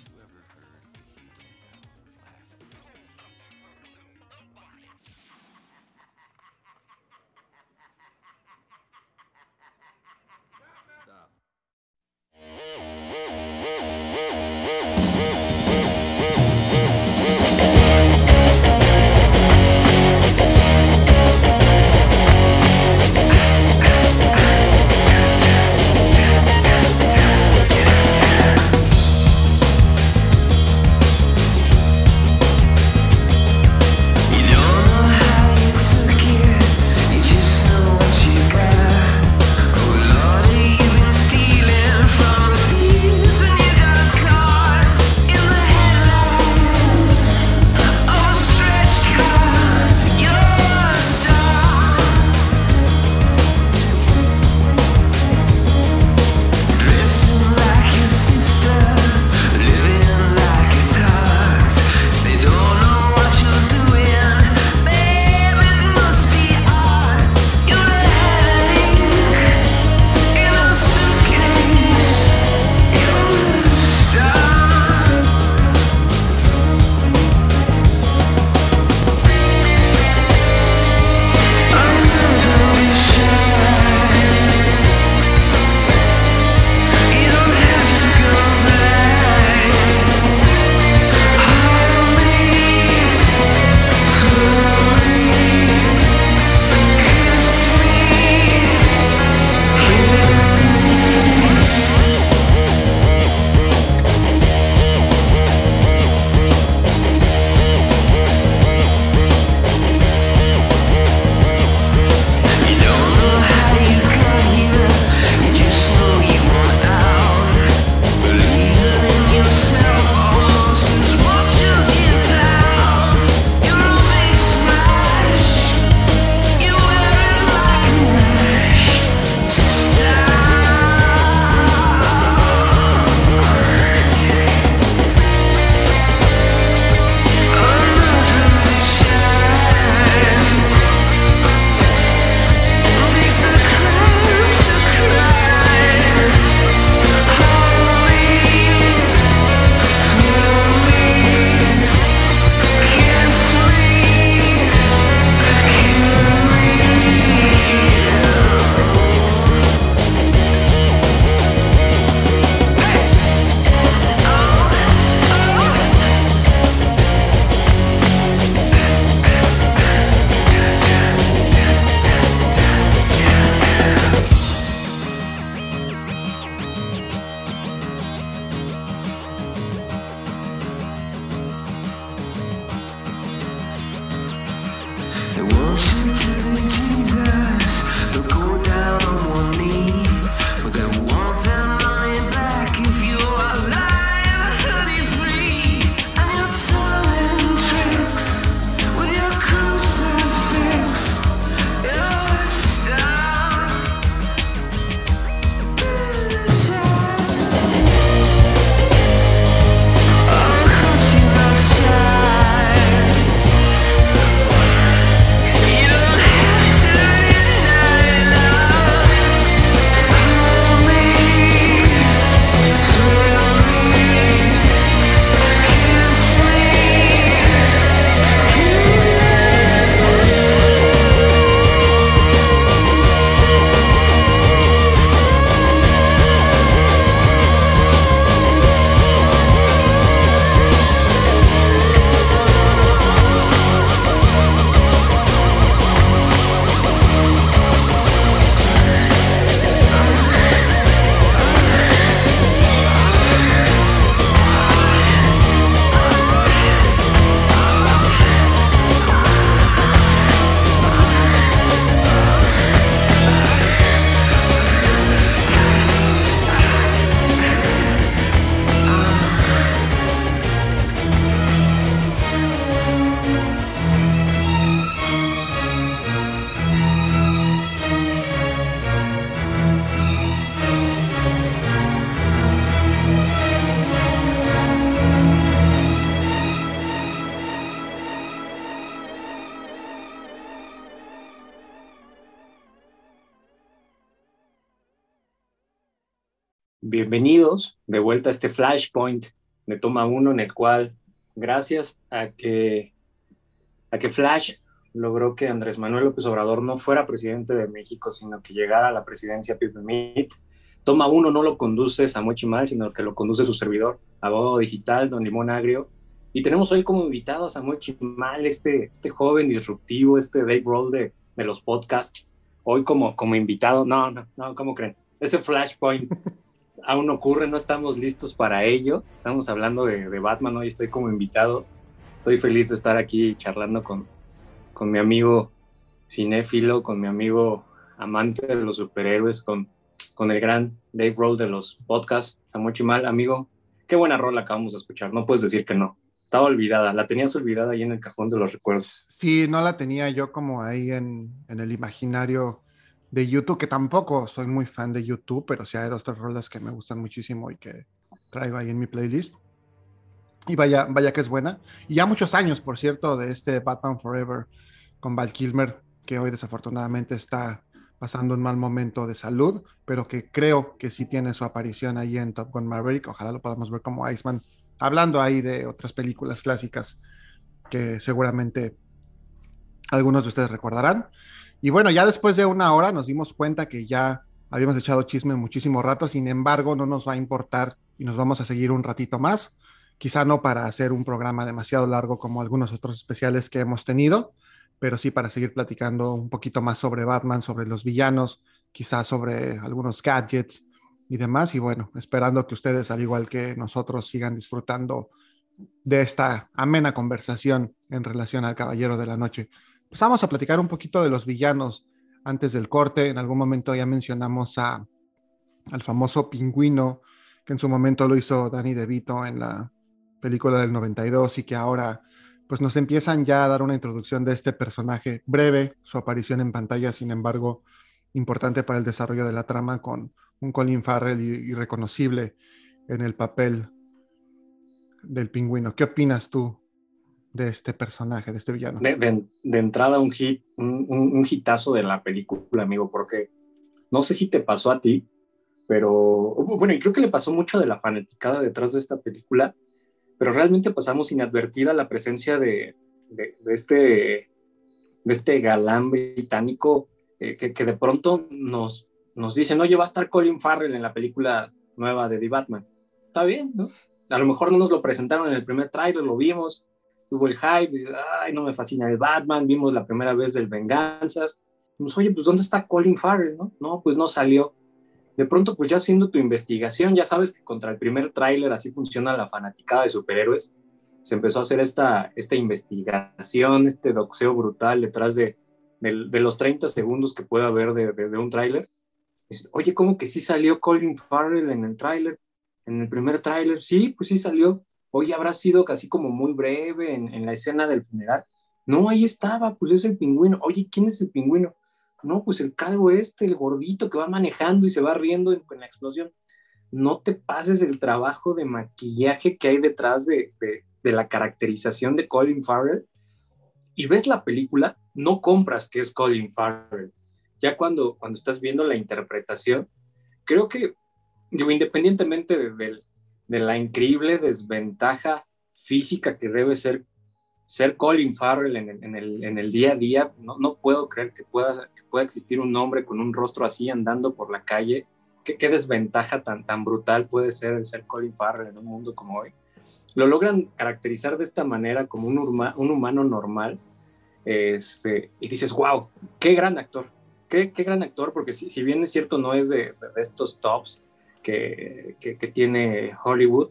Bienvenidos de vuelta a este Flashpoint de Toma 1 en el cual, gracias a que, a que Flash logró que Andrés Manuel López Obrador no fuera presidente de México, sino que llegara a la presidencia Pipe Meet. Toma 1 no lo conduce Samuel Chimal, sino que lo conduce su servidor, abogado digital, don Limón Agrio. Y tenemos hoy como invitado a Samuel Chimal, este, este joven disruptivo, este Dave Roll de, de los podcasts. Hoy como, como invitado, no, no, no, ¿cómo creen? Ese flashpoint aún ocurre, no estamos listos para ello. Estamos hablando de, Batman, hoy estoy como invitado. Estoy feliz de estar aquí charlando con, con mi amigo cinéfilo, con mi amigo amante de los superhéroes, con, con el gran Dave Roll de los podcasts. Samuel Chimal, amigo, qué buena rola acabamos de escuchar, no puedes decir que no. Estaba olvidada, la tenías olvidada ahí en el cajón de los recuerdos. Sí, no la tenía yo como ahí en, en el imaginario de YouTube, que tampoco soy muy fan de YouTube, pero sí hay dos tres rolas que me gustan muchísimo y que traigo ahí en mi playlist. Y vaya, vaya que es buena. Y ya muchos años, por cierto, de este Batman Forever con Val Kilmer, que hoy desafortunadamente está pasando un mal momento de salud, pero que creo que sí tiene su aparición ahí en Top Gun Maverick. Ojalá lo podamos ver como Iceman, hablando ahí de otras películas clásicas que seguramente algunos de ustedes recordarán. Y bueno, ya después de una hora nos dimos cuenta que ya habíamos echado chisme muchísimo rato, sin embargo, no nos va a importar y nos vamos a seguir un ratito más. Quizá no para hacer un programa demasiado largo como algunos otros especiales que hemos tenido, pero sí para seguir platicando un poquito más sobre Batman, sobre los villanos, quizá sobre algunos gadgets y demás. Y bueno, esperando que ustedes, al igual que nosotros, sigan disfrutando de esta amena conversación en relación al Caballero de la Noche. Pues vamos a platicar un poquito de los villanos antes del corte. En algún momento ya mencionamos al famoso pingüino, que en su momento lo hizo Danny DeVito en la película del 92 y que ahora pues nos empiezan ya a dar una introducción de este personaje breve, su aparición en pantalla, sin embargo, importante para el desarrollo de la trama con un Colin Farrell irreconocible en el papel del pingüino. ¿Qué opinas tú de este personaje, de este villano? De, entrada, un hit, un, un, hitazo de la película, amigo, porque no sé si te pasó a ti, pero bueno, y creo que le pasó mucho de la fanaticada detrás de esta película, pero realmente pasamos inadvertida la presencia de, de, este, de este galán británico eh, que, que, de pronto nos, nos dicen, oye, va a estar Colin Farrell en la película nueva de The Batman. Está bien, ¿no? A lo mejor no nos lo presentaron en el primer trailer, lo vimos, tuvo el hype, dice, ay, no me fascina el Batman, vimos la primera vez del Venganzas, pues, oye, pues ¿dónde está Colin Farrell? No, no pues no salió. De pronto, pues ya haciendo tu investigación, ya sabes que contra el primer tráiler así funciona la fanaticada de superhéroes, se empezó a hacer esta, esta investigación, este doxeo brutal detrás de, de, de los 30 segundos que puede haber de, de un tráiler. Oye, ¿cómo que sí salió Colin Farrell en el tráiler? En el primer tráiler, sí, pues sí salió hoy habrá sido casi como muy breve en, la escena del funeral. No, ahí estaba, pues es el pingüino. Oye, ¿quién es el pingüino? No, pues el calvo este, el gordito que va manejando y se va riendo en, la explosión. No te pases el trabajo de maquillaje que hay detrás de, de la caracterización de Colin Farrell y ves la película, no compras que es Colin Farrell. Ya cuando, estás viendo la interpretación, creo que, digo, independientemente del, de la increíble desventaja física que debe ser ser Colin Farrell en el, en el, día a día. No, no, puedo creer que pueda, que pueda existir un hombre con un rostro así andando por la calle. ¿Qué, qué desventaja tan, tan brutal puede ser ser Colin Farrell en un mundo como hoy? Lo logran caracterizar de esta manera como un, un humano normal. Este, y dices, wow, qué gran actor, qué, qué gran actor, porque si, si, bien es cierto, no es de, de estos tops, que, tiene Hollywood,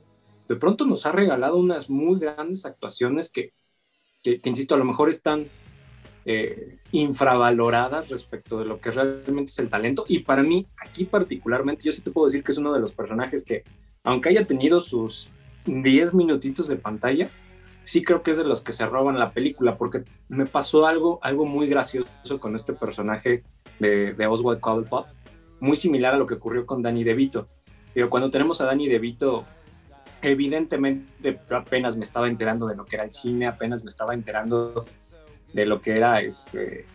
de pronto nos ha regalado unas muy grandes actuaciones que, que, insisto, a lo mejor están eh, infravaloradas respecto de lo que realmente es el talento. Y para mí, aquí particularmente, yo sí te puedo decir que es uno de los personajes que, aunque haya tenido sus 10 minutitos de pantalla, sí creo que es de los que se roban la película, porque me pasó algo, algo muy gracioso con este personaje de, de Oswald Cobblepot, muy similar a lo que ocurrió con Danny DeVito. Pero cuando tenemos a Danny DeVito, evidentemente yo apenas me estaba enterando de lo que era el cine, apenas me estaba enterando de lo que era este,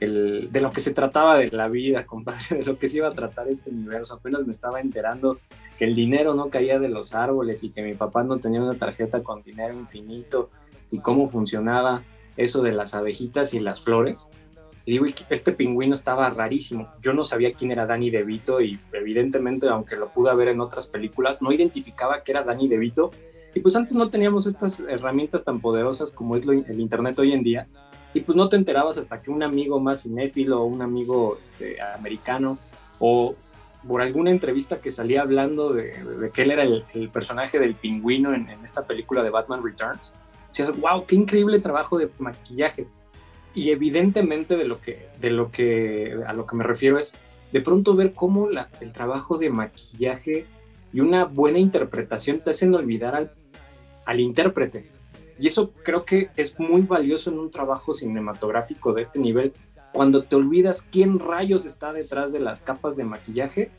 de lo que se trataba de la vida, compadre, de lo que se iba a tratar este universo. Apenas me estaba enterando que el dinero no caía de los árboles y que mi papá no tenía una tarjeta con dinero infinito y cómo funcionaba eso de las abejitas y las flores. Y digo, este pingüino estaba rarísimo. Yo no sabía quién era Danny DeVito y evidentemente, aunque lo pude ver en otras películas, no identificaba que era Danny DeVito. Y pues antes no teníamos estas herramientas tan poderosas como es el Internet hoy en día. Y pues no te enterabas hasta que un amigo más cinéfilo o un amigo este, americano o por alguna entrevista que salía hablando de, que él era el, personaje del pingüino en, en, esta película de Batman Returns, decías, wow, qué increíble trabajo de maquillaje. Y evidentemente de lo que, de lo que, a lo que me refiero es de pronto ver cómo el trabajo de maquillaje y una buena interpretación te hacen olvidar al, al intérprete. Y eso creo que es muy valioso en un trabajo cinematográfico de este nivel. Cuando te olvidas quién rayos está detrás de las capas de maquillaje,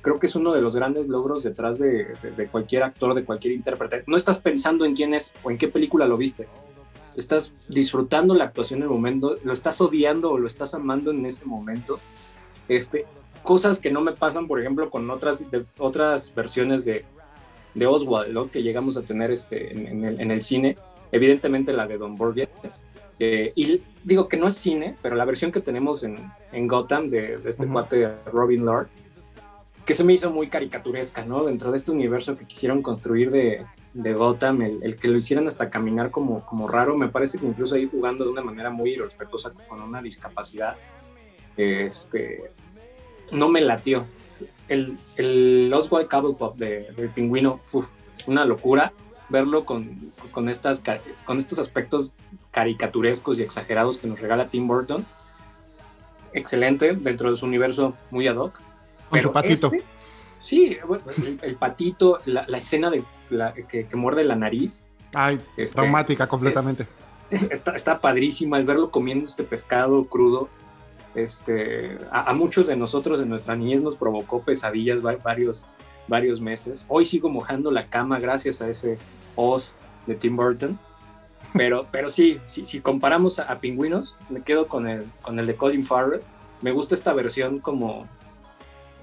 creo que es uno de los grandes logros detrás de, de, de cualquier actor, de cualquier intérprete. No estás pensando en quién es o en qué película lo viste estás disfrutando la actuación en el momento, lo estás odiando o lo estás amando en ese momento. Este, cosas que no me pasan, por ejemplo, con otras, otras versiones de, de Oswald, que llegamos a tener este, en, el, en, el, cine. Evidentemente la de Don Borges. Eh, y digo que no es cine, pero la versión que tenemos en, en Gotham de, de este cuate Robin Lord, que se me hizo muy caricaturesca, ¿no? Dentro de este universo que quisieron construir de, de Gotham, el, que lo hicieran hasta caminar como, como raro, me parece que incluso ahí jugando de una manera muy irrespetuosa con una discapacidad, este, no me latió. El, el Oswald Cobblepot de, del pingüino, una locura verlo con, con, estas, con estos aspectos caricaturescos y exagerados que nos regala Tim Burton. Excelente, dentro de su universo muy ad hoc. Con su patito. Este, sí, el, patito, la, la escena de que, muerde la nariz. Ay, este, traumática completamente. está, está padrísima el verlo comiendo este pescado crudo. Este, a, muchos de nosotros en nuestra niñez nos provocó pesadillas varios, varios meses. Hoy sigo mojando la cama gracias a ese Oz de Tim Burton. Pero, pero sí, si comparamos a, Pingüinos, me quedo con el, con el de Colin Farrell. Me gusta esta versión como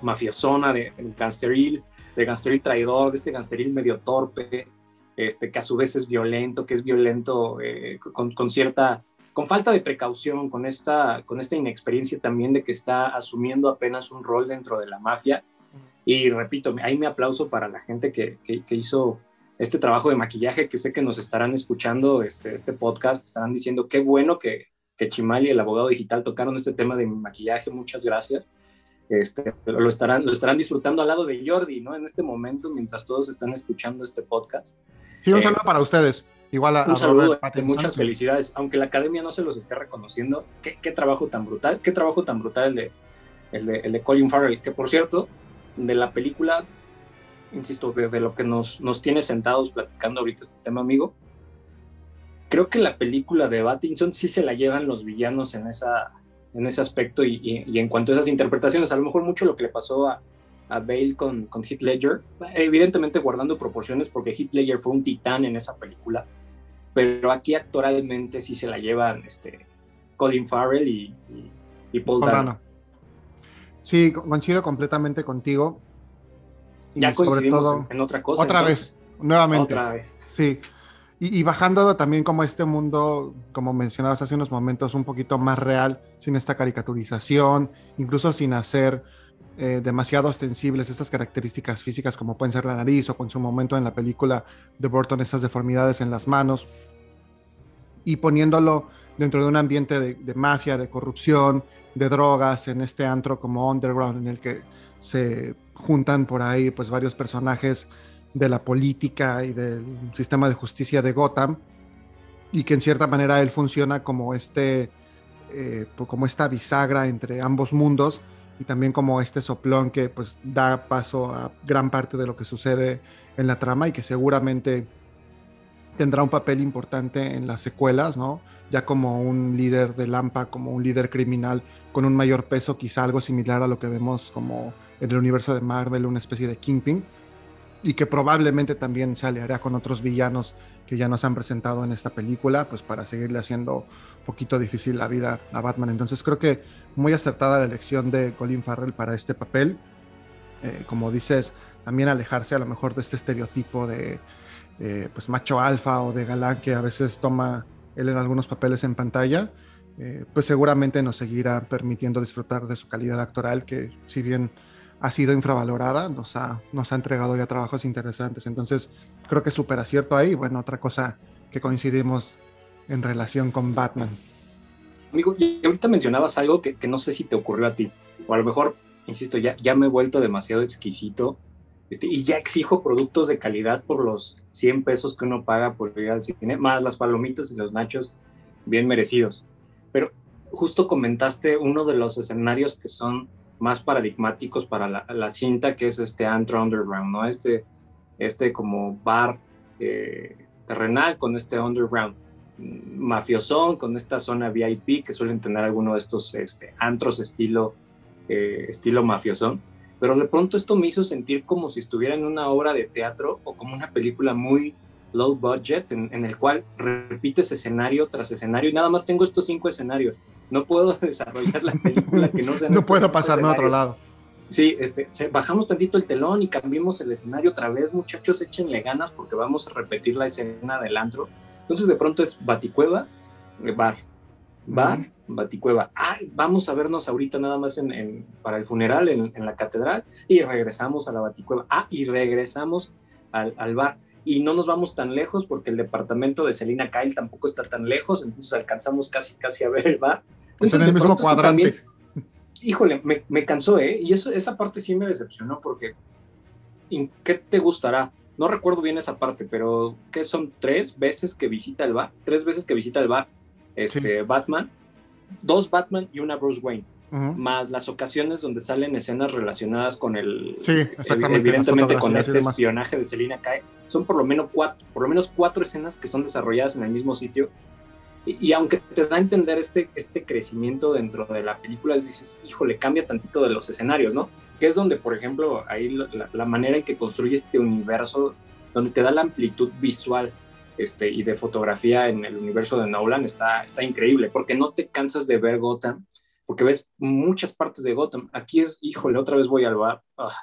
mafiosona de, de gangsteril, de gangsteril traidor, de este gangsteril medio torpe, este, que a su vez es violento, que es violento eh, con, con, cierta, con falta de precaución, con esta, con esta inexperiencia también de que está asumiendo apenas un rol dentro de la mafia. Y repito, ahí me aplauso para la gente que, que, hizo este trabajo de maquillaje, que sé que nos estarán escuchando este, este podcast, estarán diciendo qué bueno que, que Chimal y el abogado digital tocaron este tema de maquillaje, muchas gracias. Este, lo, estarán, lo estarán disfrutando al lado de Jordi, ¿no? En este momento, mientras todos están escuchando este podcast. Sí, un eh, saludo para ustedes. Igual a, un saludo, muchas felicidades. Aunque la academia no se los esté reconociendo, qué, qué trabajo tan brutal, qué trabajo tan brutal el de, el de, el de Colin Farrell, que por cierto, de la película, insisto, de, de, lo que nos, nos tiene sentados platicando ahorita este tema, amigo, creo que la película de Battinson sí se la llevan los villanos en esa, en ese aspecto y, en cuanto a esas interpretaciones, a lo mejor mucho lo que le pasó a, a Bale con, con Heath Ledger, evidentemente guardando proporciones porque Heath Ledger fue un titán en esa película, pero aquí actoralmente sí se la llevan este, Colin Farrell y, y, Paul Dano. Sí, coincido completamente contigo. ya coincidimos sobre todo, en, otra cosa. Otra vez, nuevamente. Otra vez. Sí. Y, y bajándolo también como este mundo, como mencionabas hace unos momentos, un poquito más real, sin esta caricaturización, incluso sin hacer eh, demasiado ostensibles estas características físicas como pueden ser la nariz o con su momento en la película de Burton estas deformidades en las manos y poniéndolo dentro de un ambiente de, de, mafia, de corrupción, de drogas, en este antro como underground en el que se juntan por ahí pues varios personajes de la política y del sistema de justicia de Gotham y que en cierta manera él funciona como este eh, como esta bisagra entre ambos mundos y también como este soplón que pues da paso a gran parte de lo que sucede en la trama y que seguramente tendrá un papel importante en las secuelas, ¿no? Ya como un líder de Lampa, como un líder criminal con un mayor peso, quizá algo similar a lo que vemos como en el universo de Marvel, una especie de Kingpin y que probablemente también se aliará con otros villanos que ya nos han presentado en esta película, pues para seguirle haciendo un poquito difícil la vida a Batman. Entonces creo que muy acertada la elección de Colin Farrell para este papel. Eh, como dices, también alejarse a lo mejor de este estereotipo de eh, pues macho alfa o de galán que a veces toma él en algunos papeles en pantalla, eh, pues seguramente nos seguirá permitiendo disfrutar de su calidad actoral, que si bien ha sido infravalorada, nos ha, nos ha entregado ya trabajos interesantes. Entonces, creo que es súper acierto ahí. Bueno, otra cosa que coincidimos en relación con Batman. Amigo, y ahorita mencionabas algo que, que, no sé si te ocurrió a ti, o a lo mejor, insisto, ya, ya me he vuelto demasiado exquisito este, y ya exijo productos de calidad por los 100 pesos que uno paga por ir al cine, más las palomitas y los nachos bien merecidos. Pero justo comentaste uno de los escenarios que son más paradigmáticos para la, cinta, que es este antro underground, ¿no? Este, este como bar eh, terrenal con este underground mm, mafiosón, con esta zona VIP que suelen tener alguno de estos este, antros estilo, eh, estilo mafiosón pero de pronto esto me hizo sentir como si estuviera en una obra de teatro o como una película muy low budget en, el cual repites escenario tras escenario y nada más tengo estos cinco escenarios. No puedo desarrollar la película que no sea... no puedo pasarme a otro lado. Sí, este, bajamos tantito el telón y cambiamos el escenario otra vez, muchachos, échenle ganas porque vamos a repetir la escena del antro. Entonces de pronto es Baticueva, bar, bar, Baticueva. Ah, vamos a vernos ahorita nada más en, para el funeral en, la catedral y regresamos a la Baticueva. Ah, y regresamos al, bar. Y no nos vamos tan lejos porque el departamento de Selina Kyle tampoco está tan lejos, entonces alcanzamos casi, casi a ver el bar. Entonces, en el mismo cuadrante. híjole, me, cansó, ¿eh? Y eso, esa parte sí me decepcionó porque ¿qué te gustará? No recuerdo bien esa parte, pero ¿qué son tres veces que visita el bar? Tres veces que visita el bar este, Batman dos Batman y una Bruce Wayne. Más las ocasiones donde salen escenas relacionadas con el, sí, evidentemente con este espionaje de Selina Kyle, son por lo menos cuatro, por lo menos cuatro escenas que son desarrolladas en el mismo sitio. Y, aunque te da a entender este, este crecimiento dentro de la película, dices, híjole, cambia tantito de los escenarios, ¿no? Que es donde, por ejemplo, ahí la, la manera en que construye este universo, donde te da la amplitud visual este, y de fotografía en el universo de Nolan está, está increíble, porque no te cansas de ver Gotham, porque ves muchas partes de Gotham. Aquí es, híjole, otra vez voy al bar. Ah,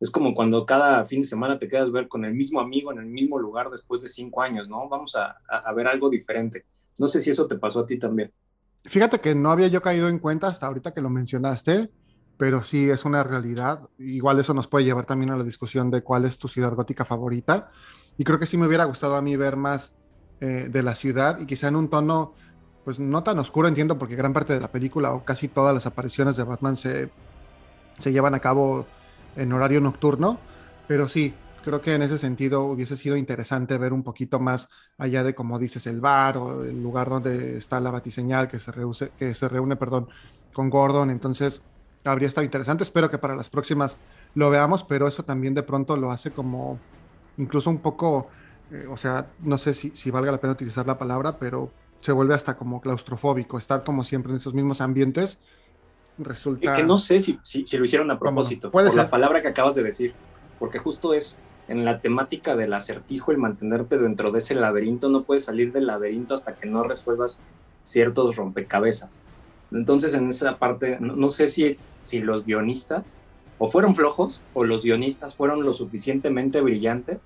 es como cuando cada fin de semana te quedas ver con el mismo amigo en el mismo lugar después de cinco años, ¿no? Vamos a, a ver algo diferente. No sé si eso te pasó a ti también. Fíjate que no había yo caído en cuenta hasta ahorita que lo mencionaste, pero sí es una realidad. Igual eso nos puede llevar también a la discusión de cuál es tu ciudad gótica favorita. Y creo que sí me hubiera gustado a mí ver más eh, de la ciudad y quizá en un tono, pues no tan oscuro, entiendo, porque gran parte de la película o casi todas las apariciones de Batman se, se llevan a cabo en horario nocturno, pero sí, creo que en ese sentido hubiese sido interesante ver un poquito más allá de, como dices, el bar o el lugar donde está la batiseñal que se, reúne, que se reúne perdón, con Gordon. Entonces, habría estado interesante. Espero que para las próximas lo veamos, pero eso también de pronto lo hace como incluso un poco, eh, o sea, no sé si, si, valga la pena utilizar la palabra, pero se vuelve hasta como claustrofóbico, estar como siempre en esos mismos ambientes. Resulta... Que no sé si, si, lo hicieron a propósito, por la palabra que acabas de decir, porque justo es en la temática del acertijo, el mantenerte dentro de ese laberinto, no puedes salir del laberinto hasta que no resuelvas ciertos rompecabezas. Entonces, en esa parte, no, no sé si, si los guionistas o fueron flojos o los guionistas fueron lo suficientemente brillantes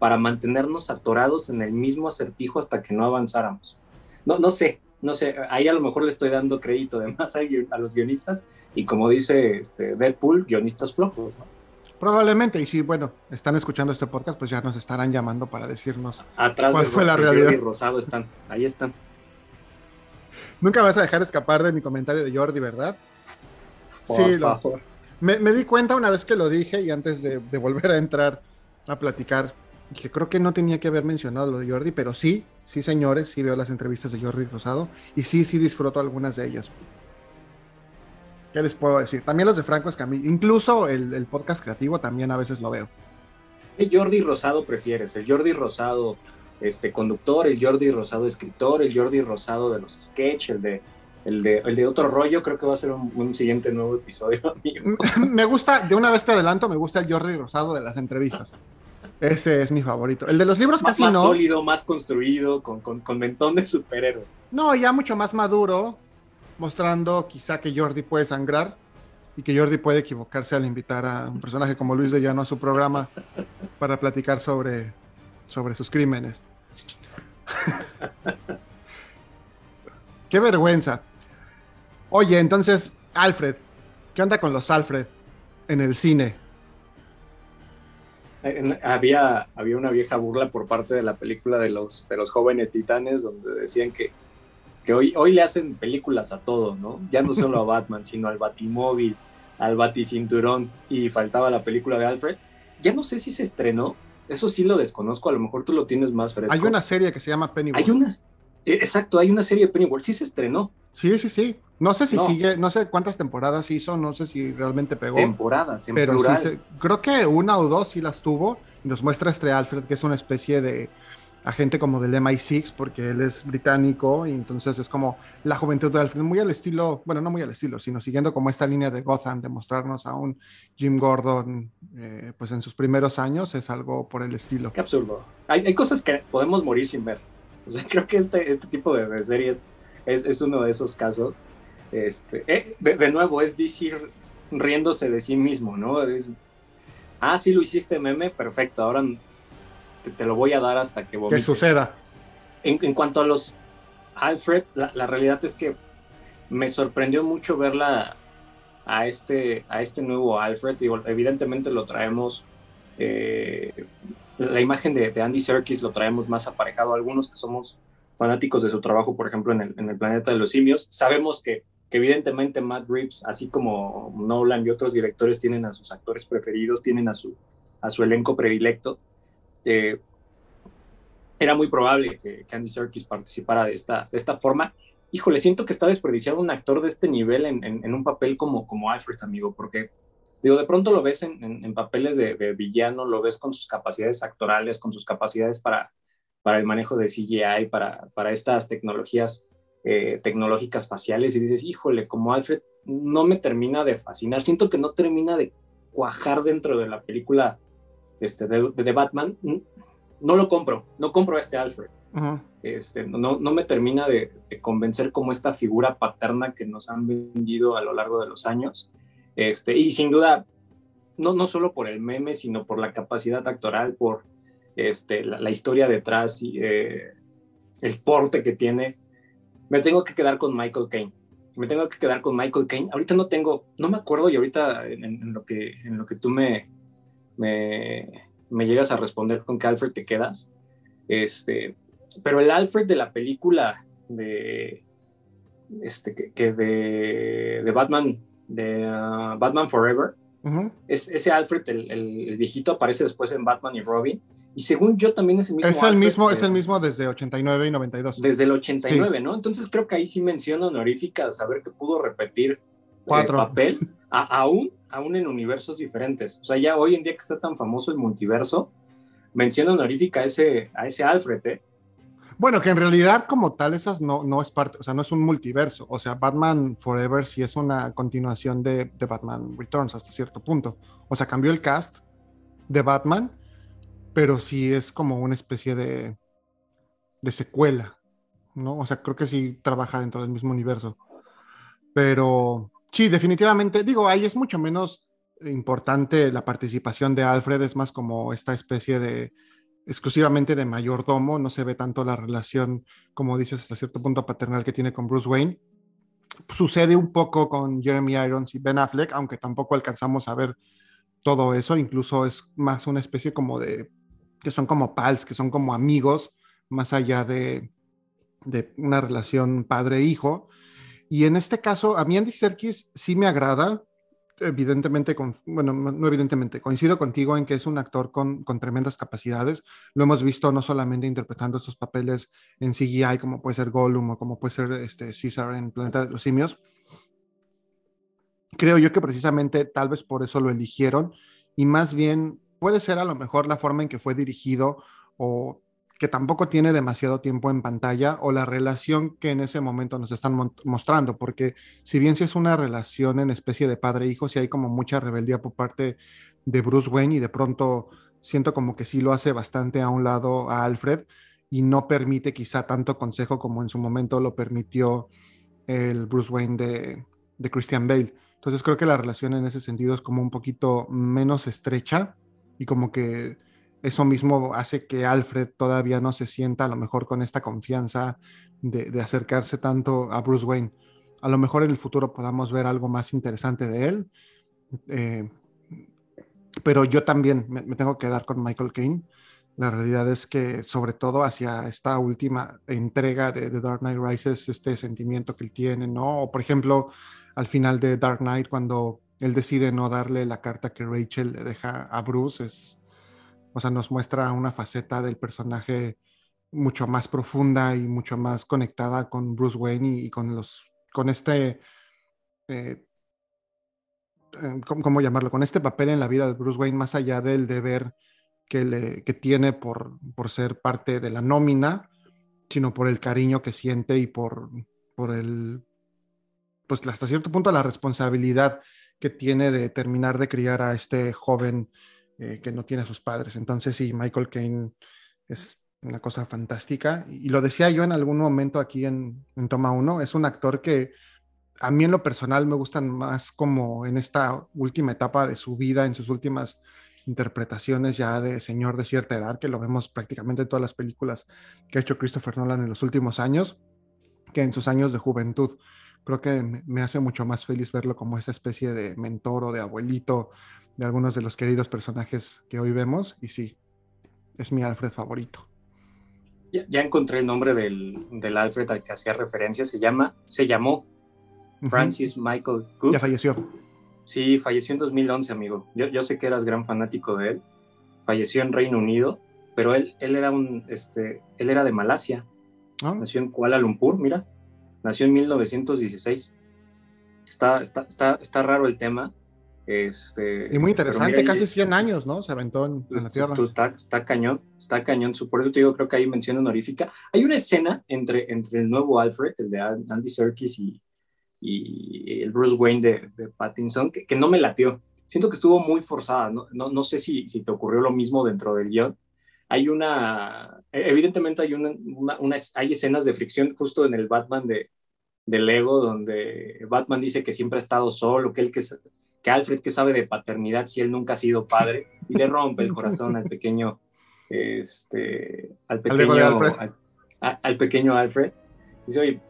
para mantenernos atorados en el mismo acertijo hasta que no avanzáramos. No, no sé, no sé, ahí a lo mejor le estoy dando crédito de más a, los guionistas y como dice este Deadpool, guionistas flojos, Probablemente, y si, bueno, están escuchando este podcast, pues ya nos estarán llamando para decirnos Atrás cuál fue la realidad. Jordi Rosado están, ahí están. Nunca vas a dejar escapar de mi comentario de Jordi, ¿verdad? Por sí, favor. Me, di cuenta una vez que lo dije y antes de, volver a entrar a platicar, dije, creo que no tenía que haber mencionado lo de Jordi, pero sí, sí señores, sí veo las entrevistas de Jordi Rosado y sí, sí disfruto algunas de ellas. ¿Qué les puedo decir? También los de Franco Escamilla, incluso el, podcast creativo también a veces lo veo. ¿Qué Jordi Rosado prefieres? ¿El Jordi Rosado este, conductor, el Jordi Rosado escritor, el Jordi Rosado de los sketch, el de el de, otro rollo creo que va a ser un, siguiente nuevo episodio, me gusta, de una vez te adelanto, me gusta el Jordi Rosado de las entrevistas. Ese es mi favorito. El de los libros más, casi más sólido, más construido, con, con, con mentón de superhéroe. No, ya mucho más maduro, mostrando quizá que Jordi puede sangrar y que Jordi puede equivocarse al invitar a un personaje como Luis de Llano a su programa para platicar sobre, sobre sus crímenes. Qué vergüenza. Oye, entonces, Alfred, ¿qué onda con los Alfred en el cine? Había, había una vieja burla por parte de la película de los, de los jóvenes titanes, donde decían que, que hoy, hoy le hacen películas a todo, ¿no? Ya no solo a Batman, sino al Batimóvil, al Baticinturón, y faltaba la película de Alfred. Ya no sé si se estrenó, eso sí lo desconozco, a lo mejor tú lo tienes más fresco. Hay una serie que se llama Pennyworth. Hay unas, e, exacto, hay una serie de Pennyworth, sí se estrenó. Sí, sí, sí. No sé si sigue, no sé cuántas temporadas hizo, no sé si realmente pegó. Temporadas, en pero Sí creo que una o dos sí las tuvo. Nos muestra este Alfred, que es una especie de agente como del MI6, porque él es británico, y entonces es como la juventud de Alfred, muy al estilo, bueno, no muy al estilo, sino siguiendo como esta línea de Gotham, de mostrarnos a un Jim Gordon, eh, pues en sus primeros años, es algo por el estilo. Qué absurdo. Hay, hay cosas que podemos morir sin ver. O sea, creo que este, este tipo de series es, es uno de esos casos este, eh, de, nuevo, es decir, riéndose de sí mismo, ¿no? ah, sí lo hiciste meme, perfecto, ahora te, lo voy a dar hasta que Que suceda. En, cuanto a los Alfred, la, realidad es que me sorprendió mucho verla a este, a este nuevo Alfred. evidentemente lo traemos, eh, la imagen de, de, Andy Serkis lo traemos más aparejado. Algunos que somos fanáticos de su trabajo, por ejemplo, en el, en el planeta de los simios, sabemos que que evidentemente Matt Reeves, así como Nolan y otros directores tienen a sus actores preferidos, tienen a su, a su elenco predilecto, eh, era muy probable que, Andy Serkis participara de esta, de esta forma. Híjole, siento que está desperdiciado un actor de este nivel en, en, un papel como, como Alfred, amigo, porque digo, de pronto lo ves en, en papeles de, de, villano, lo ves con sus capacidades actorales, con sus capacidades para, para el manejo de CGI, para, para estas tecnologías eh, tecnológicas faciales y dices, híjole, como Alfred no me termina de fascinar, siento que no termina de cuajar dentro de la película este, de, Batman, no lo compro, no compro a este Alfred. este, no, no me termina de, convencer como esta figura paterna que nos han vendido a lo largo de los años. Este, y sin duda, no, no solo por el meme, sino por la capacidad actoral, por este, la, historia detrás y eh, el porte que tiene me tengo que quedar con Michael Caine. Me tengo que quedar con Michael Caine. Ahorita no tengo, no me acuerdo y ahorita en, lo, que, en lo que tú me, me, me, llegas a responder con qué Alfred te quedas. Este, pero el Alfred de la película de, este, que, de, de, Batman, de uh, Batman Forever, es, ese Alfred, el, el, viejito, aparece después en Batman y Robin y según yo también es el mismo. Es el mismo, es el mismo desde 89 y 92. Desde el 89, ¿no? Entonces creo que ahí sí menciona honorífica saber que pudo repetir el Cuatro. papel, aún, aún en universos diferentes. O sea, ya hoy en día que está tan famoso el multiverso, menciona honorífica a ese, a ese Alfred, ¿eh? Bueno, que en realidad como tal esas no, no es parte, o sea, no es un multiverso. O sea, Batman Forever sí es una continuación de, de Batman Returns hasta cierto punto. O sea, cambió el cast de Batman pero sí es como una especie de, de secuela, ¿no? O sea, creo que sí trabaja dentro del mismo universo. Pero sí, definitivamente, digo, ahí es mucho menos importante la participación de Alfred, es más como esta especie de exclusivamente de mayordomo, no se ve tanto la relación, como dices, hasta cierto punto paternal que tiene con Bruce Wayne. Sucede un poco con Jeremy Irons y Ben Affleck, aunque tampoco alcanzamos a ver todo eso, incluso es más una especie como de que son como pals, que son como amigos, más allá de, de una relación padre-hijo. Y en este caso, a mí Andy Serkis sí me agrada, evidentemente, con, bueno, no evidentemente, coincido contigo en que es un actor con, con, tremendas capacidades. Lo hemos visto no solamente interpretando estos papeles en CGI, como puede ser Gollum o como puede ser este, Caesar en Planeta de los Simios. Creo yo que precisamente tal vez por eso lo eligieron y más bien puede ser a lo mejor la forma en que fue dirigido o que tampoco tiene demasiado tiempo en pantalla o la relación que en ese momento nos están mostrando, porque si bien si es una relación en especie de padre-hijo, si hay como mucha rebeldía por parte de Bruce Wayne y de pronto siento como que sí lo hace bastante a un lado a Alfred y no permite quizá tanto consejo como en su momento lo permitió el Bruce Wayne de, de Christian Bale. Entonces creo que la relación en ese sentido es como un poquito menos estrecha y como que eso mismo hace que Alfred todavía no se sienta a lo mejor con esta confianza de, acercarse tanto a Bruce Wayne. A lo mejor en el futuro podamos ver algo más interesante de él. Eh, pero yo también me, tengo que dar con Michael Caine. La realidad es que sobre todo hacia esta última entrega de, The Dark Knight Rises, este sentimiento que él tiene, ¿no? O por ejemplo, al final de Dark Knight, cuando él decide no darle la carta que Rachel le deja a Bruce, es, o sea, nos muestra una faceta del personaje mucho más profunda y mucho más conectada con Bruce Wayne y, con los con este eh, eh, ¿cómo, llamarlo? Con este papel en la vida de Bruce Wayne, más allá del deber que, le, que tiene por, por ser parte de la nómina, sino por el cariño que siente y por, por el, pues hasta cierto punto la responsabilidad que tiene de terminar de criar a este joven eh, que no tiene a sus padres. Entonces, sí, Michael Caine es una cosa fantástica. Y, lo decía yo en algún momento aquí en, Toma 1, es un actor que a mí en lo personal me gustan más como en esta última etapa de su vida, en sus últimas interpretaciones ya de señor de cierta edad, que lo vemos prácticamente en todas las películas que ha hecho Christopher Nolan en los últimos años, que en sus años de juventud creo que me hace mucho más feliz verlo como esa especie de mentor o de abuelito de algunos de los queridos personajes que hoy vemos. Y sí, es mi Alfred favorito. Ya, encontré el nombre del, Alfred al que hacía referencia. Se llama, se llamó Francis Michael Cook. Ya falleció. Sí, falleció en 2011, amigo. Yo, yo sé que eras gran fanático de él. Falleció en Reino Unido, pero él, él era un, este, él era de Malasia. Ah. Nació en Kuala Lumpur, mira nació en 1916. Está, está, está, está raro el tema. Este, y muy interesante, casi 100 años, ¿no? Se aventó en, la Tierra. Está, está, cañón, está cañón. Por eso te digo, creo que hay mención honorífica. Hay una escena entre, entre el nuevo Alfred, el de Andy Serkis, y, y el Bruce Wayne de, de Pattinson, que, que, no me latió. Siento que estuvo muy forzada. No, no, no sé si, si, te ocurrió lo mismo dentro del guion. Hay una, evidentemente hay, una, una, hay escenas de fricción justo en el Batman de, de Lego, donde Batman dice que siempre ha estado solo, que, él que, que Alfred que sabe de paternidad si él nunca ha sido padre, y le rompe el corazón al pequeño, este, al pequeño, Alfred. Al, pequeño Alfred. Dice, oye,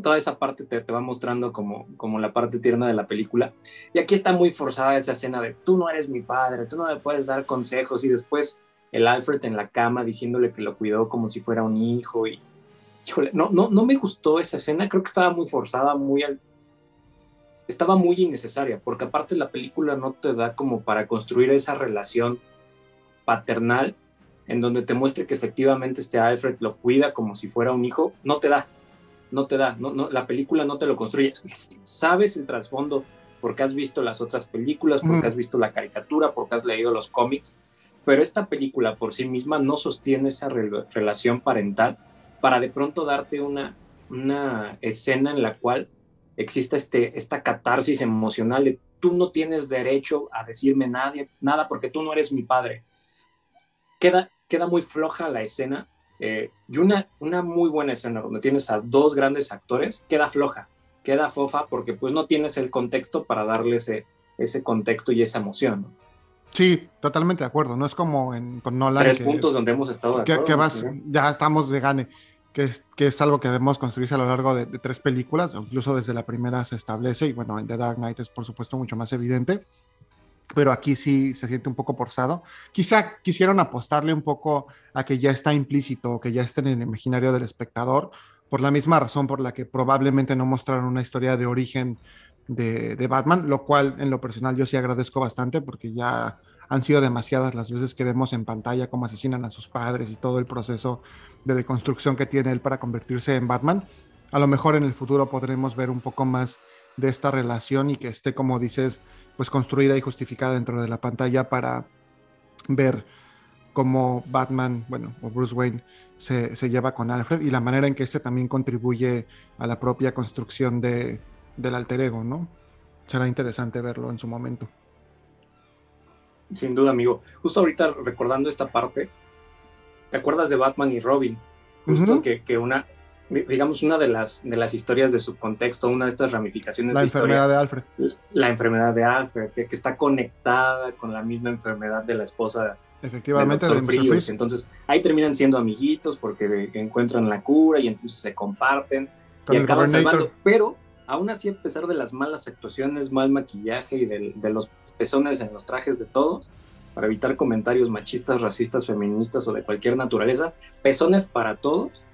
toda esa parte te, te, va mostrando como, como la parte tierna de la película. Y aquí está muy forzada esa escena de, tú no eres mi padre, tú no me puedes dar consejos, y después el Alfred en la cama diciéndole que lo cuidó como si fuera un hijo y no, no, no me gustó esa escena, creo que estaba muy forzada, muy estaba muy innecesaria, porque aparte la película no te da como para construir esa relación paternal en donde te muestre que efectivamente este Alfred lo cuida como si fuera un hijo, no te da, no te da, no, no, la película no te lo construye. Sabes el trasfondo porque has visto las otras películas, porque has visto la caricatura, porque has leído los cómics, pero esta película por sí misma no sostiene esa relación parental para de pronto darte una, una escena en la cual exista este, esta catarsis emocional de tú no tienes derecho a decirme nadie, nada porque tú no eres mi padre. Queda, queda muy floja la escena eh, y una, una muy buena escena donde tienes a dos grandes actores, queda floja, queda fofa porque pues no tienes el contexto para darle ese, ese contexto y esa emoción. Sí, totalmente de acuerdo. No es como en, con Nolan. Tres puntos donde hemos estado de acuerdo. Que, vas, ya estamos de gane. Que es, algo que debemos construirse a lo largo de, tres películas, incluso desde la primera se establece, y bueno, en The Dark Knight es por supuesto mucho más evidente, pero aquí sí se siente un poco forzado. Quizá quisieron apostarle un poco a que ya está implícito, que ya está en el imaginario del espectador, por la misma razón por la que probablemente no mostraron una historia de origen de, de Batman, lo cual en lo personal yo sí agradezco bastante porque ya han sido demasiadas las veces que vemos en pantalla cómo asesinan a sus padres y todo el proceso de deconstrucción que tiene él para convertirse en Batman. A lo mejor en el futuro podremos ver un poco más de esta relación y que esté, como dices, pues construida y justificada dentro de la pantalla para ver cómo Batman, bueno, o Bruce Wayne se, lleva con Alfred y la manera en que este también contribuye a la propia construcción de, del alter ego, ¿no? Será interesante verlo en su momento. Sin duda, amigo. Justo ahorita recordando esta parte, ¿te acuerdas de Batman y Robin? Justo que, que, una, digamos, una de las, de las historias de su contexto, una de estas ramificaciones la de enfermedad de Alfred. La, enfermedad de Alfred, que, que, está conectada con la misma enfermedad de la esposa. Efectivamente, de, Freeze. Entonces, ahí terminan siendo amiguitos porque encuentran la cura y entonces se comparten y acaban salvando. Pero, aún así, a pesar de las malas actuaciones, mal maquillaje y de, de los pezones en los trajes de todos, para evitar comentarios machistas, racistas, feministas o de cualquier naturaleza, pezones para todos,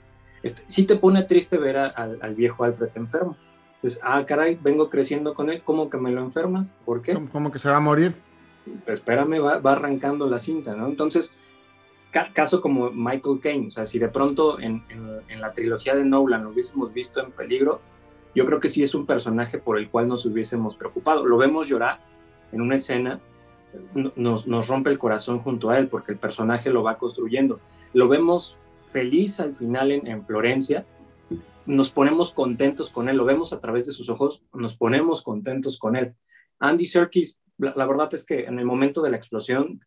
este, sí te pone triste ver al viejo Alfred enfermo. Entonces, ah, caray, vengo creciendo con él, ¿cómo que me lo enfermas? ¿Por qué? ¿Cómo que se va a morir? Espérame, va, arrancando la cinta, ¿no? Entonces, caso como Michael Caine, o sea, si de pronto en, en, la trilogía de Nolan lo hubiésemos visto en peligro, yo creo que sí es un personaje por el cual nos hubiésemos preocupado. Lo vemos llorar en una escena, nos, rompe el corazón junto a él porque el personaje lo va construyendo. Lo vemos feliz al final en, Florencia, nos ponemos contentos con él, lo vemos a través de sus ojos, nos ponemos contentos con él. Andy Serkis, la, verdad es que en el momento de la explosión,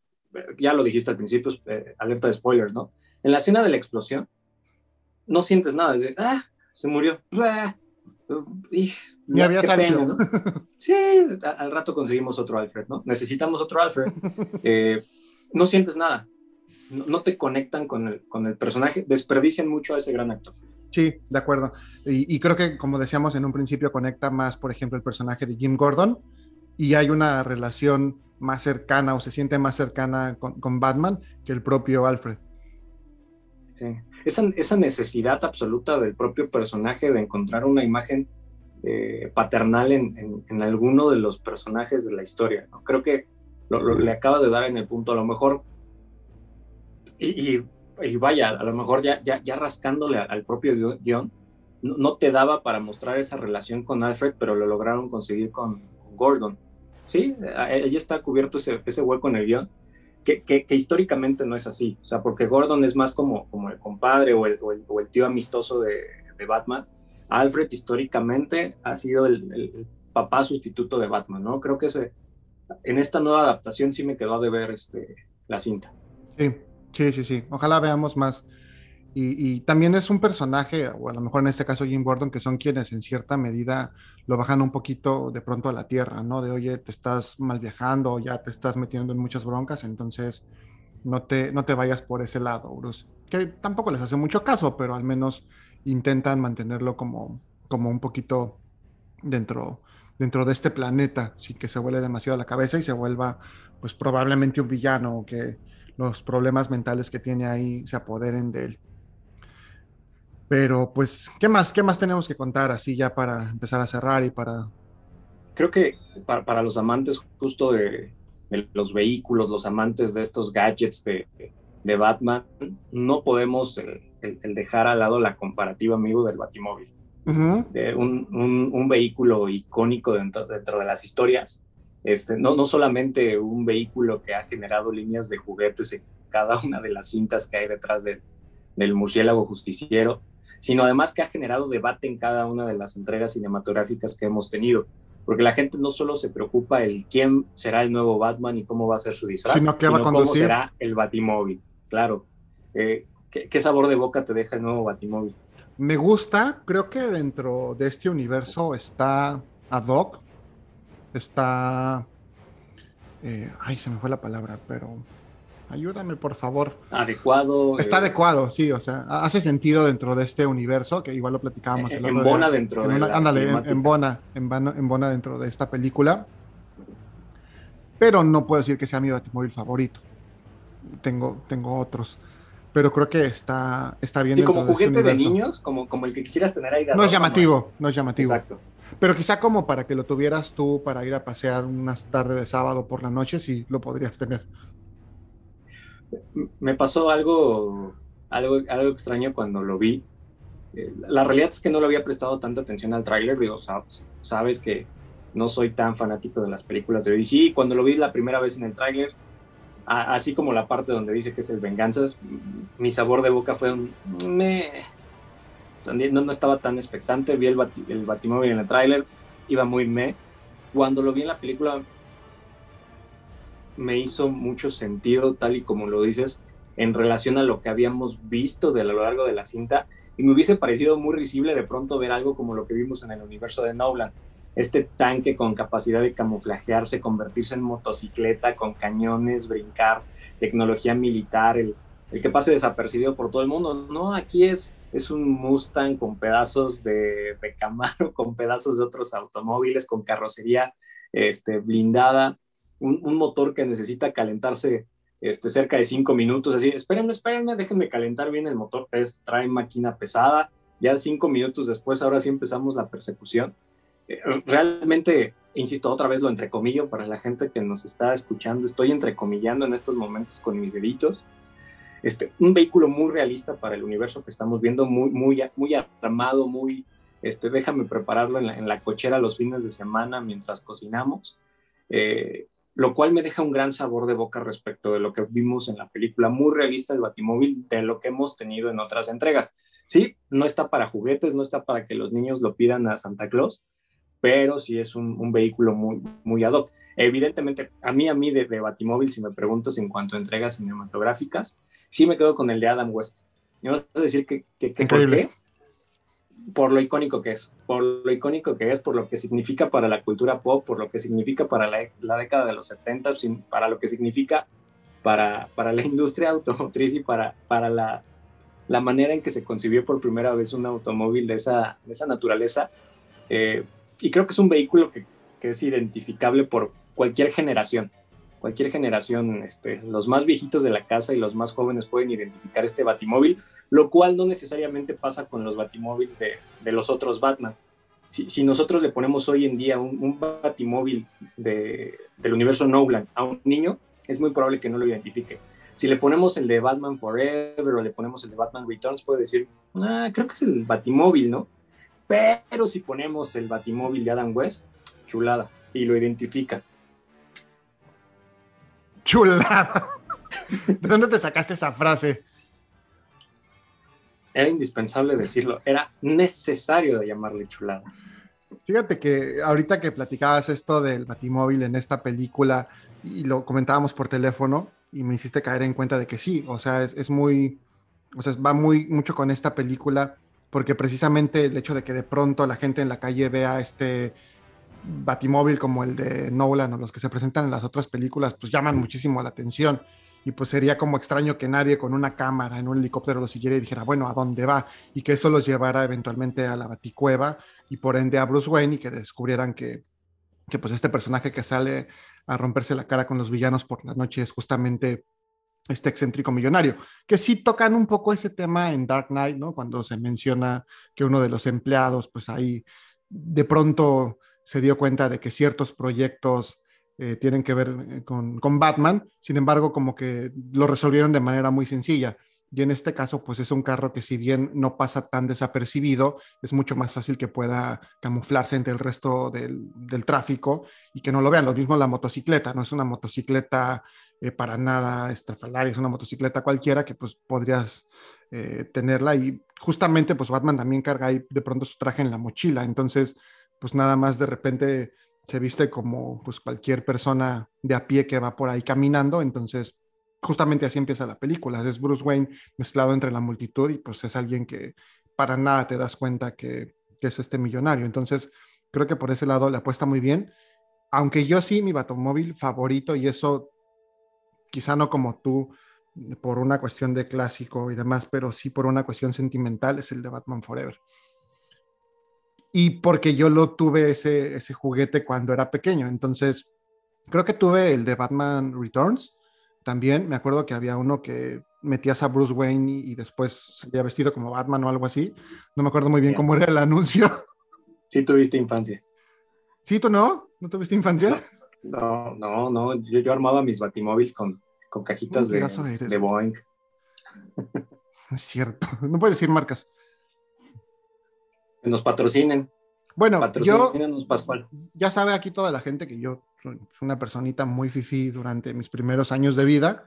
ya lo dijiste al principio, eh, alerta de spoilers, ¿no? En la escena de la explosión, no sientes nada, es de, ah, se murió, ah, ya había salido. ¿no? Sí, al rato conseguimos otro Alfred, ¿no? Necesitamos otro Alfred. Eh, no sientes nada no, te conectan con el, con el personaje, desperdician mucho a ese gran actor. Sí, de acuerdo. Y, creo que, como decíamos en un principio, conecta más, por ejemplo, el personaje de Jim Gordon y hay una relación más cercana o se siente más cercana con, Batman que el propio Alfred. Sí. Esa, esa, necesidad absoluta del propio personaje de encontrar una imagen eh, paternal en, en, alguno de los personajes de la historia. ¿no? Creo que lo, le acaba de dar en el punto, a lo mejor y, vaya, a lo mejor ya, ya, ya rascándole al propio guion, no, te daba para mostrar esa relación con Alfred, pero lo lograron conseguir con, Gordon. Sí, ella está cubierto ese, ese hueco en el guion, que, históricamente no es así, o sea, porque Gordon es más como, como el compadre o el, tío amistoso de, Batman. Alfred históricamente ha sido el, papá sustituto de Batman, ¿no? Creo que ese, en esta nueva adaptación sí me quedó de ver este, la cinta. Sí, Sí, sí, sí. Ojalá veamos más. Y, también es un personaje, o a lo mejor en este caso Jim Gordon, que son quienes en cierta medida lo bajan un poquito de pronto a la tierra, ¿no? De oye, te estás mal viajando, ya te estás metiendo en muchas broncas, entonces no te, no te vayas por ese lado, Bruce. Que tampoco les hace mucho caso, pero al menos intentan mantenerlo como, como un poquito dentro, dentro de este planeta, sin que se vuele demasiado a la cabeza y se vuelva, pues probablemente un villano que los problemas mentales que tiene ahí se apoderen de él. Pero pues, ¿qué más? ¿Qué más tenemos que contar así ya para empezar a cerrar y para... Creo que para, los amantes justo de, los vehículos, los amantes de estos gadgets de, Batman, no podemos el, dejar al lado la comparativa, amigo, del Batimóvil. de un, vehículo icónico dentro, dentro de las historias este, no, no solamente un vehículo que ha generado líneas de juguetes en cada una de las cintas que hay detrás del murciélago justiciero, sino además que ha generado debate en cada una de las entregas cinematográficas que hemos tenido. Porque la gente no solo se preocupa el quién será el nuevo Batman y cómo va a ser su disfraz, sino, cómo será el Batimóvil. Claro. Eh, ¿qué, ¿Qué sabor de boca te deja el nuevo Batimóvil? Me gusta, creo que dentro de este universo está ad hoc está... Eh, ay, se me fue la palabra, pero ayúdame por favor. Adecuado. Está eh, adecuado, sí, o sea, hace sentido dentro de este universo, que igual lo platicábamos. En, en Bona dentro de Ándale, en, Bona, en, Bona dentro de esta película. Pero no puedo decir que sea mi batimóvil favorito. Tengo, tengo otros. Pero creo que está, está bien. Sí, como este juguete de, niños, como, como el que quisieras tener ahí. no es llamativo, no es llamativo. Exacto. Pero quizá como para que lo tuvieras tú para ir a pasear unas tardes de sábado por la noche, sí lo podrías tener. Me pasó algo, algo, algo extraño cuando lo vi. Eh, la realidad es que no le había prestado tanta atención al tráiler, digo, sabes que no soy tan fanático de las películas de DC. Cuando lo vi la primera vez en el tráiler, así como la parte donde dice que es el Venganzas, mi sabor de boca fue un... Me, no, no estaba tan expectante, vi el, el Batimóvil en el tráiler, iba muy me. Cuando lo vi en la película, me hizo mucho sentido, tal y como lo dices, en relación a lo que habíamos visto de a lo largo de la cinta. Y me hubiese parecido muy risible de pronto ver algo como lo que vimos en el universo de Nolan. Este tanque con capacidad de camuflajearse, convertirse en motocicleta, con cañones, brincar, tecnología militar, el, el que pase desapercibido por todo el mundo. No, aquí es, es un Mustang con pedazos de, de Camaro, con pedazos de otros automóviles, con carrocería este, blindada, un, un, motor que necesita calentarse este, cerca de cinco minutos, así, espérenme, espérenme, déjenme calentar bien el motor, es, trae máquina pesada, ya cinco minutos después, ahora sí empezamos la persecución. Eh, realmente, insisto, otra vez lo entrecomillo para la gente que nos está escuchando, estoy entrecomillando en estos momentos con mis deditos, este, un vehículo muy realista para el universo que estamos viendo, muy, muy, muy armado, muy, este, déjame prepararlo en la, en la cochera los fines de semana mientras cocinamos. Eh, lo cual me deja un gran sabor de boca respecto de lo que vimos en la película, muy realista el Batimóvil de lo que hemos tenido en otras entregas. Sí, no está para juguetes, no está para que los niños lo pidan a Santa Claus, pero sí es un, un vehículo muy, muy ad hoc. Evidentemente, a mí, a mí de, de, Batimóvil, si me preguntas en cuanto a entregas cinematográficas, sí me quedo con el de Adam West. Me vas a decir que, que, que ¿por qué? Por lo icónico que es, por lo icónico que es, por lo que significa para la cultura pop, por lo que significa para la, la década de los 70, para lo que significa para, para la industria automotriz y para, para la, la, manera en que se concibió por primera vez un automóvil de esa, de esa naturaleza. Eh, y creo que es un vehículo que, que, es identificable por cualquier generación. Cualquier generación, este, los más viejitos de la casa y los más jóvenes pueden identificar este batimóvil lo cual no necesariamente pasa con los batimóviles de, los otros Batman. Si, nosotros le ponemos hoy en día un, batimóvil de, del universo Nolan a un niño, es muy probable que no lo identifique. Si le ponemos el de Batman Forever o le ponemos el de Batman Returns, puede decir, ah, creo que es el batimóvil, ¿no? Pero si ponemos el batimóvil de Adam West, chulada, y lo identifica. Chulada. ¿De dónde te sacaste esa frase? era indispensable decirlo, era necesario de llamarle chulada. Fíjate que ahorita que platicabas esto del batimóvil en esta película y lo comentábamos por teléfono y me hiciste caer en cuenta de que sí, o sea, es, es muy, o sea, va muy mucho con esta película porque precisamente el hecho de que de pronto la gente en la calle vea este batimóvil como el de Nolan o los que se presentan en las otras películas, pues llaman muchísimo la atención y pues sería como extraño que nadie con una cámara en un helicóptero lo siguiera y dijera, bueno, ¿a dónde va? Y que eso los llevara eventualmente a la baticueva y por ende a Bruce Wayne y que descubrieran que, que pues este personaje que sale a romperse la cara con los villanos por la noche es justamente este excéntrico millonario, que sí tocan un poco ese tema en Dark Knight, ¿no? Cuando se menciona que uno de los empleados, pues ahí de pronto se dio cuenta de que ciertos proyectos eh, tienen que ver eh, con, con, Batman, sin embargo, como que lo resolvieron de manera muy sencilla. Y en este caso, pues es un carro que si bien no pasa tan desapercibido, es mucho más fácil que pueda camuflarse entre el resto del, del tráfico y que no lo vean. Lo mismo la motocicleta, no es una motocicleta eh, para nada estrafalaria, es una motocicleta cualquiera que pues podrías tenerla y justamente pues Batman también carga ahí de pronto su traje en la mochila, entonces pues nada más de repente se viste como pues cualquier persona de a pie que va por ahí caminando, entonces justamente así empieza la película, es Bruce Wayne mezclado entre la multitud y pues es alguien que para nada te das cuenta que, que es este millonario, entonces creo que por ese lado le apuesta muy bien, aunque yo sí mi batomóvil favorito y eso quizá no como tú por una cuestión de clásico y demás, pero sí por una cuestión sentimental es el de Batman Forever y porque yo lo tuve ese, ese juguete cuando era pequeño. Entonces, creo que tuve el de Batman Returns. También me acuerdo que había uno que metías a Bruce Wayne y, y después se había vestido como Batman o algo así. No me acuerdo muy bien, cómo era el anuncio. Sí, tuviste infancia. ¿Sí, tú no? ¿No tuviste infancia? No, no, no. Yo, yo armaba mis batimóviles con, con cajitas de, de Boeing. Es cierto. No puedes decir marcas nos patrocinen. Bueno, yo, Pascual. ya sabe aquí toda la gente que yo soy una personita muy fifi durante mis primeros años de vida.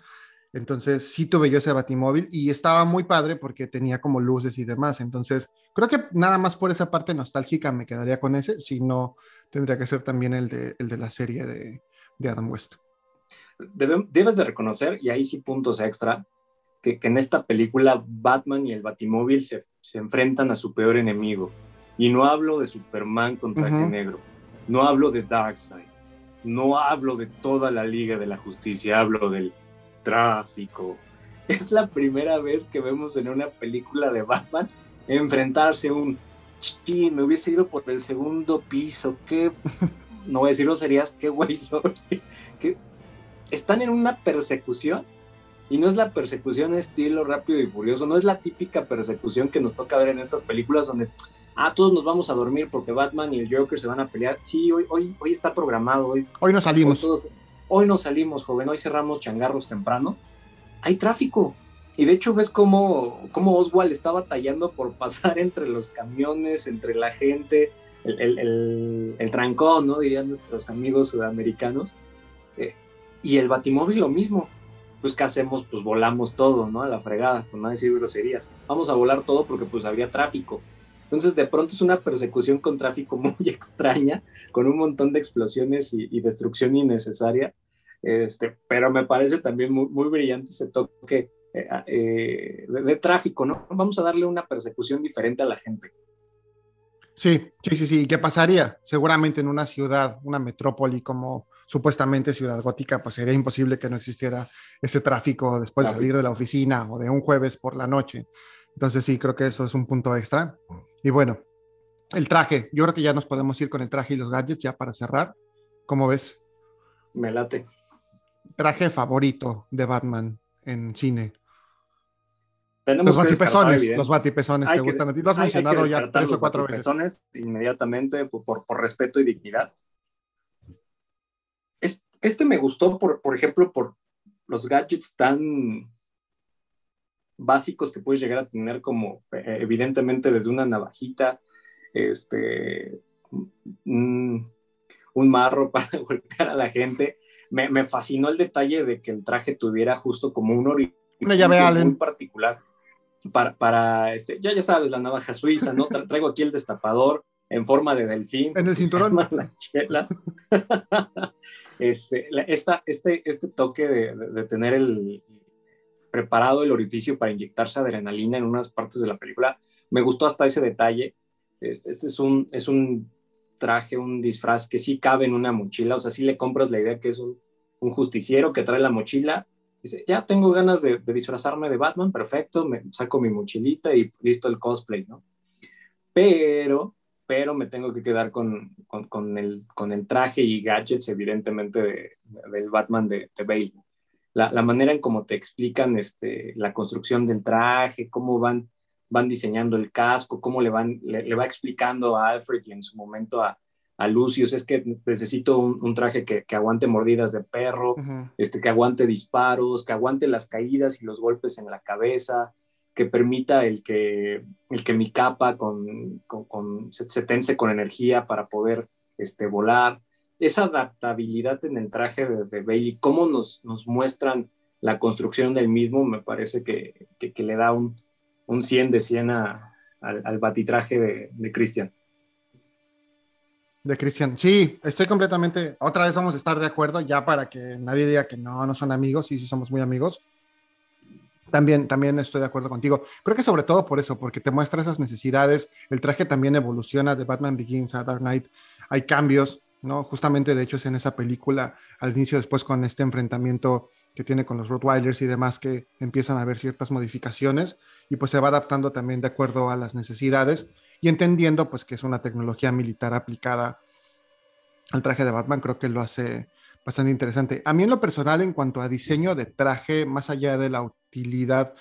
Entonces sí tuve yo ese batimóvil y estaba muy padre porque tenía como luces y demás. Entonces creo que nada más por esa parte nostálgica me quedaría con ese, si no tendría que ser también el de, el de la serie de, de Adam West. debes de reconocer, y ahí sí puntos extra, que, en esta película Batman y el Batimóvil se, se, enfrentan a su peor enemigo. Y no hablo de Superman con traje negro, no hablo de Darkseid, no hablo de toda la Liga de la Justicia, hablo del tráfico. Es la primera vez que vemos en una película de Batman enfrentarse a un sí, me hubiese ido por el segundo piso, qué, no voy a decir serías qué güey soy, están en una persecución y no es la persecución estilo rápido y furioso, no es la típica persecución que nos toca ver en estas películas donde, ah, todos nos vamos a dormir porque Batman y el Joker se van a pelear. Sí, hoy, hoy, hoy está programado, hoy. Hoy no salimos. Hoy, hoy no salimos, joven, hoy cerramos changarros temprano. Hay tráfico. Y de hecho ves cómo, cómo Oswald está batallando por pasar entre los camiones, entre la gente, el, el, el, trancón, ¿no? Dirían nuestros amigos sudamericanos. Eh, y el batimóvil lo mismo pues ¿qué hacemos? Pues volamos todo, ¿no? A la fregada, con no decir groserías. Vamos a volar todo porque pues habría tráfico. Entonces de pronto es una persecución con tráfico muy extraña, con un montón de explosiones y, destrucción innecesaria. Este, pero me parece también muy, muy brillante ese toque eh, eh, de, tráfico, ¿no? Vamos a darle una persecución diferente a la gente. Sí, sí, sí, sí. ¿Y qué pasaría? Seguramente en una ciudad, una metrópoli como supuestamente Ciudad Gótica, pues sería imposible que no existiera ese tráfico después de salir de la oficina o de un jueves por la noche. Entonces sí, creo que eso es un punto extra. Y bueno, el traje, yo creo que ya nos podemos ir con el traje y los gadgets ya para cerrar. ¿Cómo ves? Me late. Traje favorito de Batman en cine. Tenemos los batipezones, los batipezones te gustan a ti. Lo has mencionado ya tres o cuatro veces. Inmediatamente por, por respeto y dignidad este me gustó, por, por ejemplo, por los gadgets tan básicos que puedes llegar a tener, como eh, evidentemente desde una navajita, este, un, marro para golpear a la gente. Me, fascinó el detalle de que el traje tuviera justo como un orificio muy particular para, para este, ya, ya sabes, la navaja suiza, ¿no? Traigo aquí el destapador, en forma de delfín. En el cinturón. Las chelas. este, esta, este, este toque de, de, tener el, preparado el orificio para inyectarse adrenalina en unas partes de la película, me gustó hasta ese detalle. Este, este es, un, es un traje, un disfraz que sí cabe en una mochila, o sea, sí le compras la idea que es un, un justiciero que trae la mochila. Dice, ya tengo ganas de, de disfrazarme de Batman, perfecto, me saco mi mochilita y listo el cosplay, ¿no? Pero pero me tengo que quedar con, con, el, con el traje y gadgets, evidentemente, de, del Batman de, de Bale. La, la, manera en cómo te explican este, la construcción del traje, cómo van, van diseñando el casco, cómo le, van, le, va explicando a Alfred y en su momento a, a Lucius, es que necesito un, traje que, que, aguante mordidas de perro, este, que aguante disparos, que aguante las caídas y los golpes en la cabeza, que permita el que, el que mi capa con, con, se, tense con energía para poder este, volar. Esa adaptabilidad en el traje de, de Bailey, cómo nos, nos muestran la construcción del mismo, me parece que, que, le da un, un 100 de 100 a, al, batitraje de, de Christian. De Christian, sí, estoy completamente, otra vez vamos a estar de acuerdo ya para que nadie diga que no, no son amigos, sí, sí somos muy amigos también, también estoy de acuerdo contigo. Creo que sobre todo por eso, porque te muestra esas necesidades. El traje también evoluciona de Batman Begins a Dark Knight. Hay cambios, ¿no? Justamente, de hecho, es en esa película, al inicio, después con este enfrentamiento que tiene con los Rottweilers y demás, que empiezan a haber ciertas modificaciones y pues se va adaptando también de acuerdo a las necesidades y entendiendo pues que es una tecnología militar aplicada al traje de Batman, creo que lo hace bastante interesante. A mí en lo personal, en cuanto a diseño de traje, más allá de la utilidad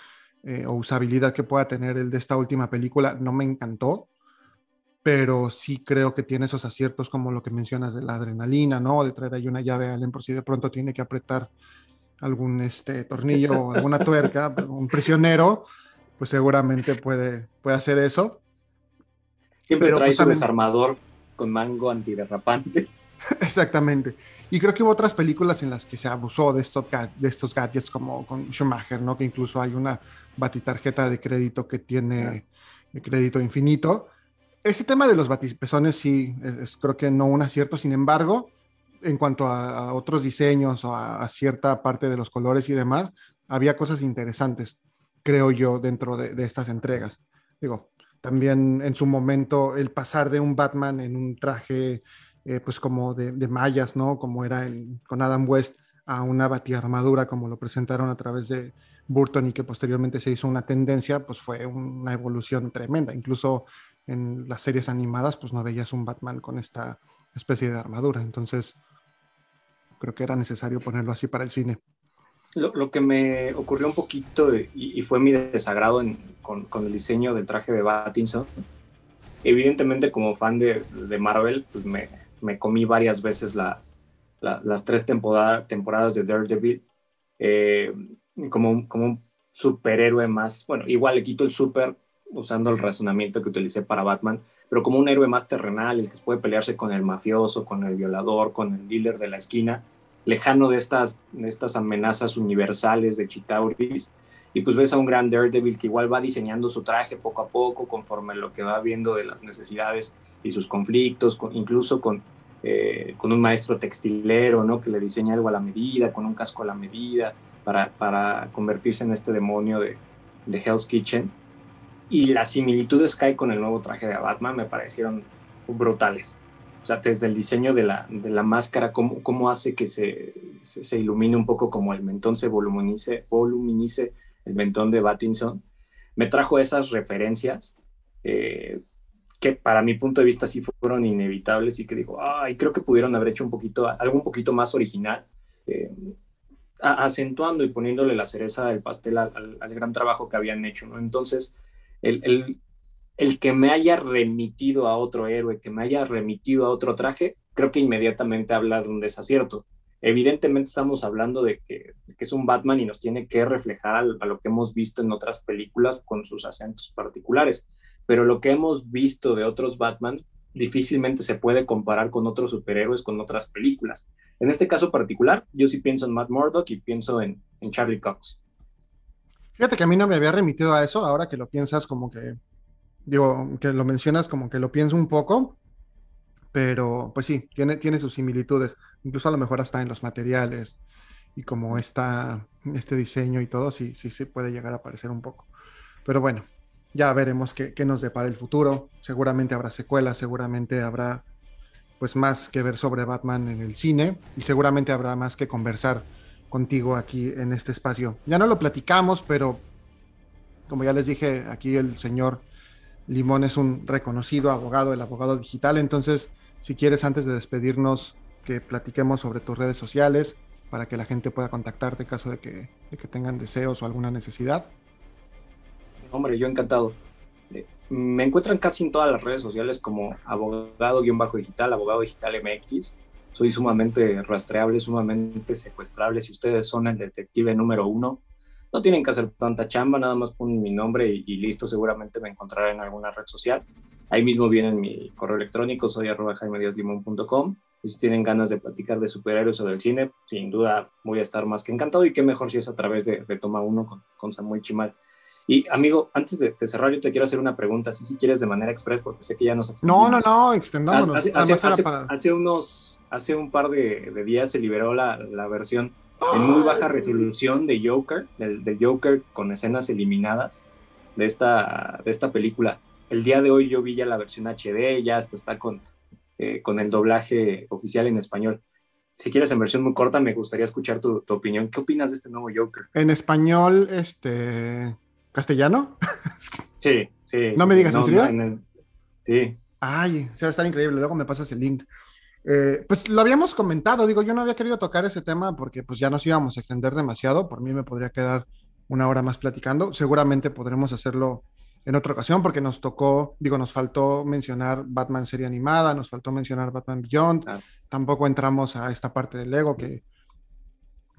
eh, o usabilidad que pueda tener el de esta última película, no me encantó, pero sí creo que tiene esos aciertos como lo que mencionas de la adrenalina, ¿no? De traer ahí una llave a Allen por si de pronto tiene que apretar algún este, tornillo o alguna tuerca, un prisionero, pues seguramente puede, puede hacer eso. Siempre trae pues, su desarmador con mango antiderrapante. Exactamente. Y creo que hubo otras películas en las que se abusó de estos, de estos gadgets, como con Schumacher, ¿no? Que incluso hay una batitarjeta de crédito que tiene crédito infinito. Ese tema de los batipezones sí, es, creo que no un acierto. Sin embargo, en cuanto a, otros diseños o a, cierta parte de los colores y demás, había cosas interesantes, creo yo, dentro de, estas entregas. Digo, también en su momento el pasar de un Batman en un traje eh, pues como de, de, mallas, ¿no? Como era con Adam West a una armadura como lo presentaron a través de Burton y que posteriormente se hizo una tendencia, pues fue una evolución tremenda. Incluso en las series animadas, pues no veías un Batman con esta especie de armadura. Entonces, creo que era necesario ponerlo así para el cine. Lo, que me ocurrió un poquito y, fue mi desagrado con, el diseño del traje de Batinson, evidentemente como fan de, Marvel, pues me, comí varias veces las tres temporadas de Daredevil eh, como, como un superhéroe más, bueno, igual le quito el super usando el razonamiento que utilicé para Batman, pero como un héroe más terrenal, el que puede pelearse con el mafioso, con el violador, con el dealer de la esquina, lejano de estas, de estas amenazas universales de Chitauris. Y pues ves a un gran Daredevil que igual va diseñando su traje poco a poco, conforme lo que va viendo de las necesidades y sus conflictos, incluso con, eh, con un maestro textilero, ¿no? Que le diseña algo a la medida, con un casco a la medida, para, para convertirse en este demonio de, de Hell's Kitchen. Y las similitudes que hay con el nuevo traje de Batman me parecieron brutales. O sea, desde el diseño de la, de la máscara, cómo, cómo hace que se, se, ilumine un poco como el mentón se voluminice, voluminice el mentón de Battinson, me trajo esas referencias eh, que para mi punto de vista sí fueron inevitables y que digo, ay, creo que pudieron haber hecho un poquito, algo un poquito más original, eh, acentuando y poniéndole la cereza del pastel al, al, gran trabajo que habían hecho, ¿no? Entonces, el, el, el que me haya remitido a otro héroe, que me haya remitido a otro traje, creo que inmediatamente habla de un desacierto. Evidentemente estamos hablando de que, es un Batman y nos tiene que reflejar a, lo que hemos visto en otras películas con sus acentos particulares, pero lo que hemos visto de otros Batman difícilmente se puede comparar con otros superhéroes, con otras películas. En este caso particular, yo sí pienso en Matt Murdock y pienso en, en Charlie Cox. Fíjate que a mí no me había remitido a eso, ahora que lo piensas como que digo, que lo mencionas como que lo pienso un poco, pero pues sí, tiene, tiene sus similitudes, incluso a lo mejor hasta en los materiales y como está este diseño y todo, sí, sí, sí puede llegar a parecer un poco. Pero bueno, ya veremos qué, nos depara el futuro. Seguramente habrá secuelas, seguramente habrá pues más que ver sobre Batman en el cine y seguramente habrá más que conversar contigo aquí en este espacio. Ya no lo platicamos, pero como ya les dije, aquí el señor Limón es un reconocido abogado, el abogado digital. Entonces, si quieres, antes de despedirnos, que platiquemos sobre tus redes sociales para que la gente pueda contactarte en caso de que, tengan deseos o alguna necesidad. Hombre, yo encantado. Eh, me encuentran casi en todas las redes sociales como abogado-digital, abogado digital MX. Soy sumamente rastreable, sumamente secuestrable. Si ustedes son el detective número uno, no tienen que hacer tanta chamba, nada más ponen mi nombre y, listo, seguramente me encontrarán en alguna red social. Ahí mismo viene mi correo electrónico, soy arroba jaimediaslimón.com. Y si tienen ganas de platicar de superhéroes o del cine, sin duda voy a estar más que encantado. Y qué mejor si es a través de, Toma Uno con, con, Samuel Chimal. Y amigo, antes de, cerrar, yo te quiero hacer una pregunta, si si quieres de manera express, porque sé que ya nos extendimos. No, no, no, extendámonos. Hace, hace, hace, unos, hace un par de, de días se liberó la, la versión en muy baja resolución de Joker, del, Joker con escenas eliminadas de esta, de esta película. El día de hoy yo vi ya la versión HD, ya hasta está con, eh, con el doblaje oficial en español. Si quieres en versión muy corta, me gustaría escuchar tu, opinión. ¿Qué opinas de este nuevo Joker? En español, este, castellano. Sí, sí. No me digas, ¿en serio? Sí. Ay, o sea, está increíble. Luego me pasas el link. Eh, pues lo habíamos comentado, digo, yo no había querido tocar ese tema porque pues ya nos íbamos a extender demasiado, por mí me podría quedar una hora más platicando, seguramente podremos hacerlo en otra ocasión porque nos tocó, digo, nos faltó mencionar Batman serie animada, nos faltó mencionar Batman Beyond, tampoco entramos a esta parte del Lego que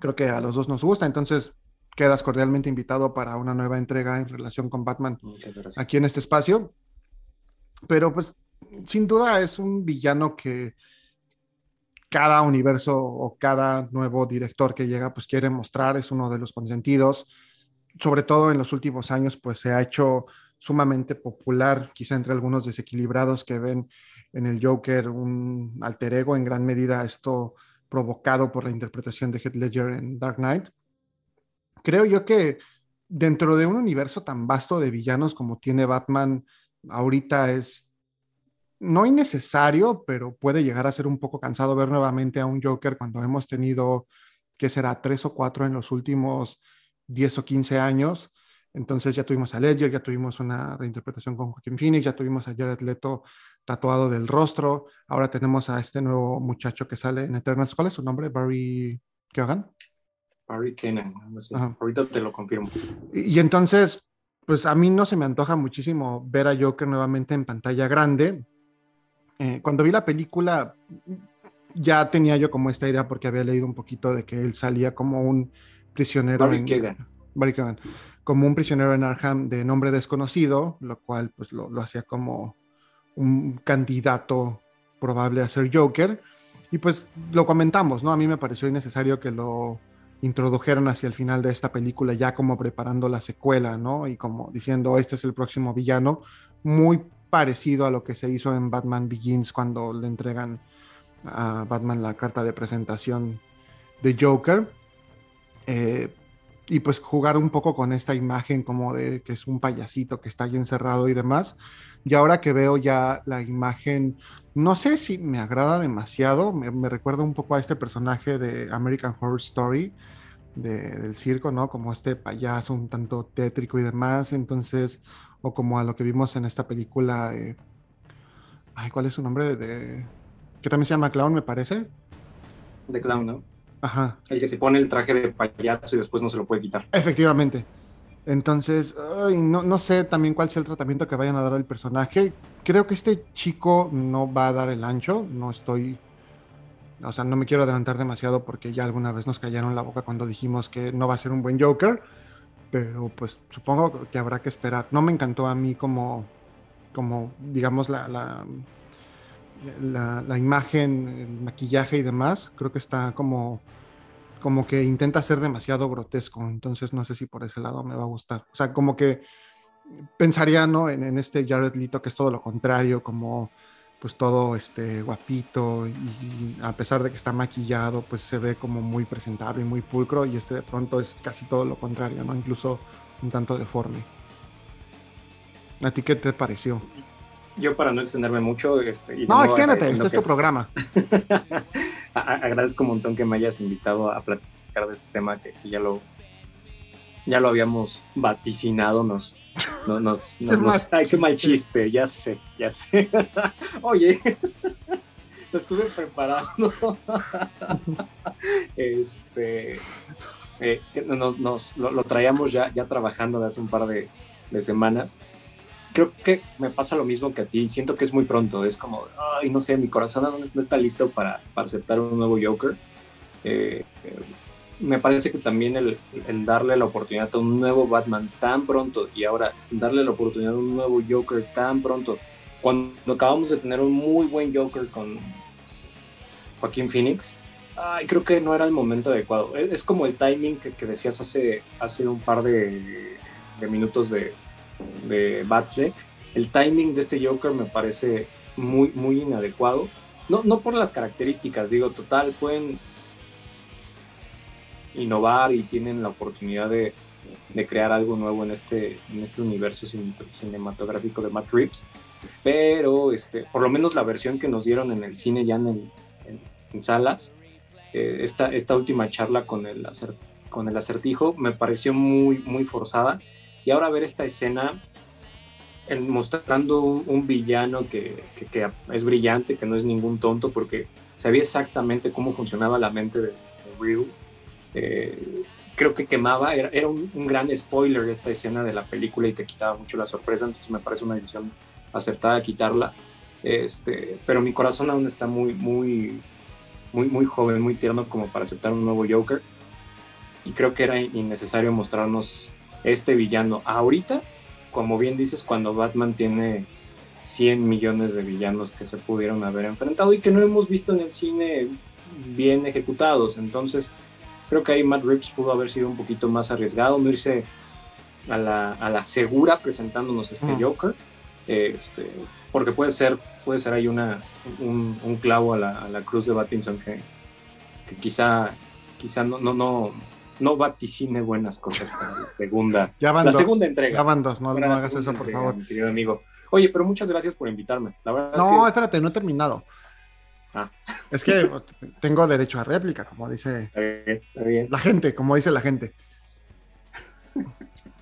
creo que a los dos nos gusta, entonces quedas cordialmente invitado para una nueva entrega en relación con Batman aquí en este espacio, pero pues sin duda es un villano que cada universo o cada nuevo director que llega pues quiere mostrar, es uno de los consentidos. Sobre todo en los últimos años pues se ha hecho sumamente popular, quizá entre algunos desequilibrados que ven en el Joker un alter ego, en gran medida esto provocado por la interpretación de Heath Ledger en Dark Knight. Creo yo que dentro de un universo tan vasto de villanos como tiene Batman, ahorita es no innecesario, pero puede llegar a ser un poco cansado ver nuevamente a un Joker cuando hemos tenido, que será tres o cuatro en los últimos 10 o 15 años. Entonces ya tuvimos a Ledger, ya tuvimos una reinterpretación con Joaquin Phoenix, ya tuvimos a Jared Leto tatuado del rostro, ahora tenemos a este nuevo muchacho que sale en Eternals. ¿Cuál es su nombre? Barry Keoghan. Barry Kenan, ahorita te lo confirmo. Y, y, entonces, pues a mí no se me antoja muchísimo ver a Joker nuevamente en pantalla grande. Eh, cuando vi la película, ya tenía yo como esta idea porque había leído un poquito de que él salía como un prisionero. Barry en, Barry Keoghan como un prisionero en Arkham de nombre desconocido, lo cual pues lo, hacía como un candidato probable a ser Joker. Y pues lo comentamos, ¿no? A mí me pareció innecesario que lo introdujeran hacia el final de esta película, ya como preparando la secuela, ¿no? Y como diciendo, este es el próximo villano, muy parecido a lo que se hizo en Batman Begins cuando le entregan a Batman la carta de presentación de Joker. Eh, y pues jugar un poco con esta imagen como de que es un payasito que está ahí encerrado y demás. Y ahora que veo ya la imagen, no sé si me agrada demasiado, me, recuerda un poco a este personaje de American Horror Story, del circo, ¿no? Como este payaso un tanto tétrico y demás, entonces, o como a lo que vimos en esta película, ay, ¿cuál es su nombre? De, que también se llama Clown, me parece. De Clown, ¿no? Ajá. El que se pone el traje de payaso y después no se lo puede quitar. Efectivamente. Entonces, no, no, sé también cuál sea el tratamiento que vayan a dar al personaje. Creo que este chico no va a dar el ancho. No estoy. O sea, no me quiero adelantar demasiado porque ya alguna vez nos callaron la boca cuando dijimos que no va a ser un buen Joker. Pero pues supongo que habrá que esperar. No me encantó a mí como, como digamos, la, la, la, la imagen, el maquillaje y demás. Creo que está como como que intenta ser demasiado grotesco, entonces no sé si por ese lado me va a gustar. O sea, como que pensaría, ¿no? En, este Jared Leto que es todo lo contrario, como pues todo este guapito y, a pesar de que está maquillado, pues se ve como muy presentable y muy pulcro y este de pronto es casi todo lo contrario, ¿no? Incluso un tanto deforme. ¿A ti qué te pareció? Yo para no extenderme mucho... Este, no, extiéndete, este es tu programa. agradezco un montón que me hayas invitado a platicar de este tema que, ya lo ya lo habíamos vaticinado, nos, nos, ay, qué mal chiste, ya sé, ya sé. Oye, lo estuve preparando. este, eh, nos, lo, traíamos ya, ya trabajando de hace un par de, de semanas creo que me pasa lo mismo que a ti. Siento que es muy pronto. Es como, ay, no sé, mi corazón no está listo para, para aceptar un nuevo Joker. Eh, me parece que también el, darle la oportunidad a un nuevo Batman tan pronto y ahora darle la oportunidad a un nuevo Joker tan pronto, cuando acabamos de tener un muy buen Joker con Joaquín Phoenix, ay, creo que no era el momento adecuado. Es, como el timing que, decías hace, hace un par de, minutos de, de. El timing de este Joker me parece muy, muy inadecuado. No, no por las características, digo, total, pueden innovar y tienen la oportunidad de, de crear algo nuevo en este, este universo cinematográfico de Matt Reeves. Pero este, por lo menos la versión que nos dieron en el cine ya en, en, salas, eh, esta, última charla con el, el acertijo me pareció muy, muy forzada y ahora ver esta escena mostrando un, villano que, es brillante, que no es ningún tonto, porque sabía exactamente cómo funcionaba la mente de, Ryu. Creo que quemaba, era, un, gran spoiler esta escena de la película y te quitaba mucho la sorpresa, entonces me parece una decisión acertada quitarla. Este, pero mi corazón aún está muy, muy, muy, muy joven, muy tierno como para aceptar un nuevo Joker. Y creo que era innecesario mostrarnos este villano. Ahorita, como bien dices, cuando Batman tiene 100 millones de villanos que se pudieron haber enfrentado y que no hemos visto en el cine bien ejecutados. Entonces, creo que ahí Matt Reeves pudo haber sido un poquito más arriesgado, no irse a la, a la segura presentándonos este Joker. Este, porque puede ser, puede ser ahí una, un, clavo a la, a la, cruz de Battinson que, que quizá, quizá no, no, no, no vaticine buenas cosas para la segunda, ya van la dos, segunda entrega. Ya van dos, no, no hagas eso, por favor. Mi querido amigo. Oye, pero muchas gracias por invitarme. La verdad no, es que... espérate, no he terminado. Ah. Es que tengo derecho a réplica, como dice está bien, está bien. la gente, como dice la gente.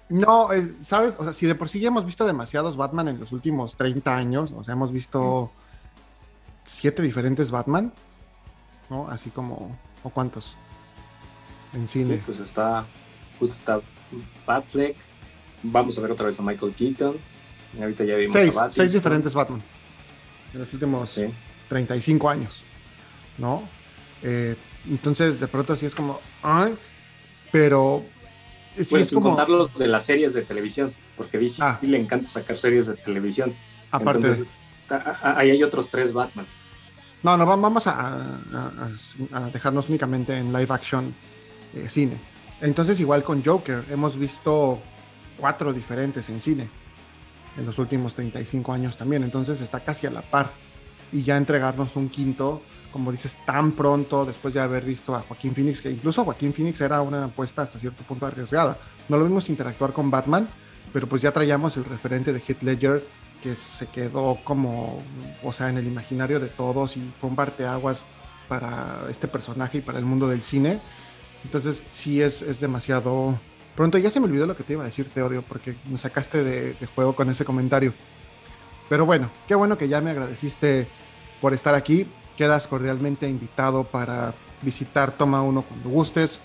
No, ¿sabes? O sea, si de por sí ya hemos visto demasiados Batman en los últimos 30 años, o sea, hemos visto siete diferentes Batman, ¿no? Así como, ¿o cuántos? En cine. Sí, pues está, justo está Batfleck, vamos a ver otra vez a Michael Keaton, ahorita ya vimos seis, a Batman. seis diferentes Batman en los últimos Sí. 35 años, ¿no? Eh, entonces, de pronto sí es como, ay, pero sí Bueno, es sin como, de las series de televisión, porque a DC Ah. le encanta sacar series de televisión. aparte, Entonces, ahí hay otros tres Batman. no, no, va- vamos a, a- a- a dejarnos únicamente en live action eh, cine. Entonces, igual con Joker, hemos visto cuatro diferentes en cine en los últimos 35 años también, entonces está casi a la par. Y ya entregarnos un quinto, como dices, tan pronto después de haber visto a Joaquín Phoenix, que incluso Joaquín Phoenix era una apuesta hasta cierto punto arriesgada. No lo vimos interactuar con Batman, pero pues ya traíamos el referente de Heath Ledger que se quedó como, o sea, en el imaginario de todos y fue un parteaguas para este personaje y para el mundo del cine. Entonces sí es, es demasiado pronto. Ya se me olvidó lo que te iba a decir, te odio, porque me sacaste de, de juego con ese comentario. Pero bueno, qué bueno que ya me agradeciste por estar aquí. Quedas cordialmente invitado para visitar Toma 1 cuando gustes.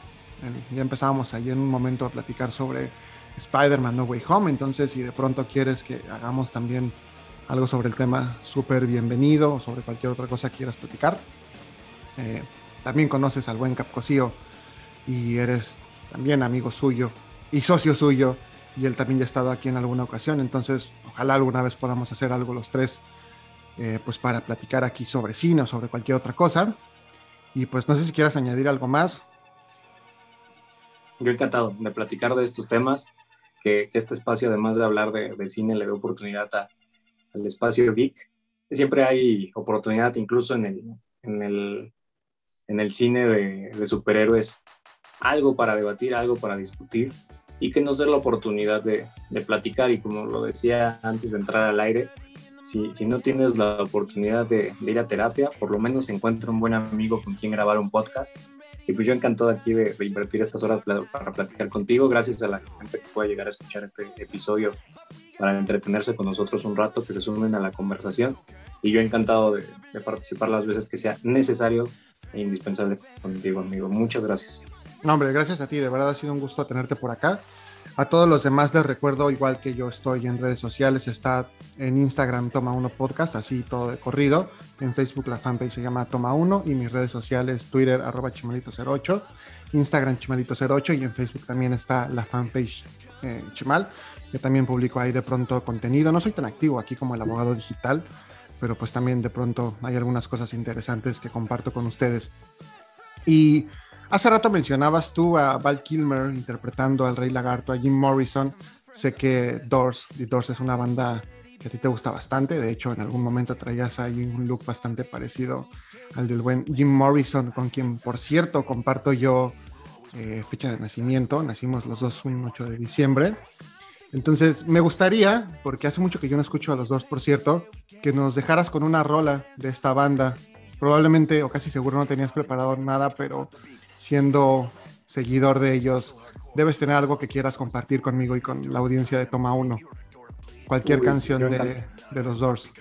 Eh, Ya empezábamos ahí en un momento a platicar sobre Spider-Man No Way Home. Entonces, si de pronto quieres que hagamos también algo sobre el tema, súper bienvenido. O sobre cualquier otra cosa que quieras platicar. Eh, también conoces al buen Capcosío y eres también amigo suyo y socio suyo. Y él también ya ha estado aquí en alguna ocasión. Entonces, ojalá alguna vez podamos hacer algo los tres, eh, pues para platicar aquí sobre cine o sobre cualquier otra cosa. Y pues no sé si quieras añadir algo más. Yo encantado de platicar de estos temas, que, este espacio, además de hablar de, cine, le dé oportunidad al espacio geek. Siempre hay oportunidad, incluso en el, en el, en el cine de, superhéroes, algo para debatir, algo para discutir y que nos dé la oportunidad de platicar. Y como lo decía antes de entrar al aire, si, si no tienes la oportunidad de, de ir a terapia, por lo menos encuentra un buen amigo con quien grabar un podcast y pues yo encantado aquí de, de invertir estas horas pla- para platicar contigo. Gracias a la gente que pueda llegar a escuchar este episodio para entretenerse con nosotros un rato, que se sumen a la conversación. Y yo encantado de, de participar las veces que sea necesario e indispensable contigo, amigo. Muchas gracias. No, hombre, gracias a ti, de verdad ha sido un gusto tenerte por acá. A todos los demás les recuerdo, igual que yo estoy en redes sociales, está en Instagram Toma Uno Podcast, así todo de corrido. En Facebook la fanpage se llama Toma Uno y mis redes sociales Twitter arroba chimalito08, Instagram chimalito08 y en Facebook también está la fanpage eh, Chimal, que también publico ahí de pronto contenido. No soy tan activo aquí como el abogado digital, pero pues también de pronto hay algunas cosas interesantes que comparto con ustedes. Y hace rato mencionabas tú a Val Kilmer interpretando al Rey Lagarto, a Jim Morrison. Sé que Doors, The Doors es una banda que a ti te gusta bastante. De hecho, en algún momento traías ahí un look bastante parecido al del buen Jim Morrison, con quien, por cierto, comparto yo eh, fecha de nacimiento. Nacimos los dos un 8 de diciembre. Entonces, me gustaría, porque hace mucho que yo no escucho a los dos, por cierto, que nos dejaras con una rola de esta banda. Probablemente, o casi seguro, no tenías preparado nada, pero siendo seguidor de ellos, debes tener algo que quieras compartir conmigo y con la audiencia de Toma 1. Cualquier Uy, canción de, de los Doors.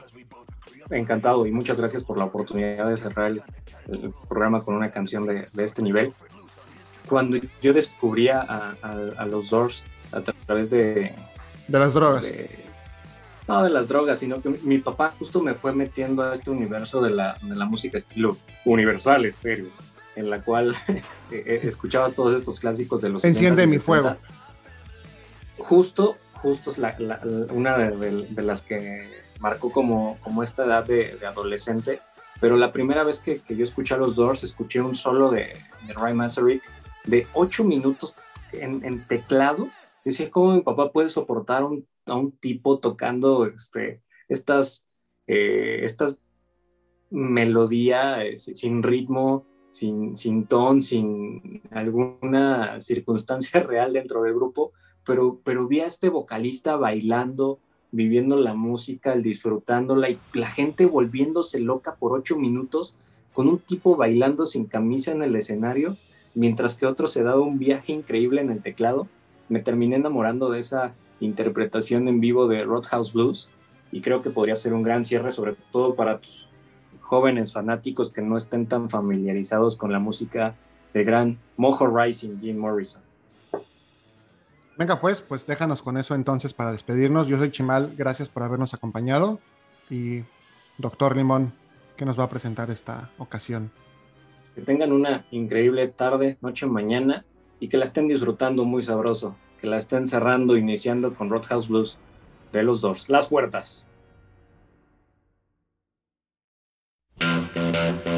Encantado y muchas gracias por la oportunidad de cerrar el, el programa con una canción de, de este nivel. Cuando yo descubría a, a- a los Doors a tra- través de, De las drogas. de- no de las drogas, sino que mi, mi papá justo me fue metiendo a este universo de la, de la música estilo universal estéreo, en la cual eh, eh, escuchabas todos estos clásicos de los Enciende 60s y mi fuego. 70s. Justo, justo es la- la- la- una de, de- de las que marcó como, como esta edad de, de adolescente, pero la primera vez que, que yo escuché a los Doors, escuché un solo de, de Ray Manzarek de ocho minutos en, en teclado. Decía, ¿cómo mi papá puede soportar un- a un tipo tocando este, estas, eh, estas melodías eh, sin ritmo, sin, sin ton, sin alguna circunstancia real dentro del grupo, pero, pero vi a este vocalista bailando, viviendo la música, disfrutándola y la gente volviéndose loca por ocho minutos con un tipo bailando sin camisa en el escenario, mientras que otro se daba un viaje increíble en el teclado. Me terminé enamorando de esa interpretación en vivo de Roadhouse Blues y creo que podría ser un gran cierre, sobre todo para tus jóvenes fanáticos que no estén tan familiarizados con la música de gran Mojo Rising, Jim Morrison. Venga pues, pues déjanos con eso entonces para despedirnos. Yo soy Chimal, gracias por habernos acompañado y doctor Limón, que nos va a presentar esta ocasión. Que tengan una increíble tarde, noche, mañana y que la estén disfrutando muy sabroso, que la estén cerrando, iniciando con Roadhouse Blues de los dos. Las puertas. Thank you.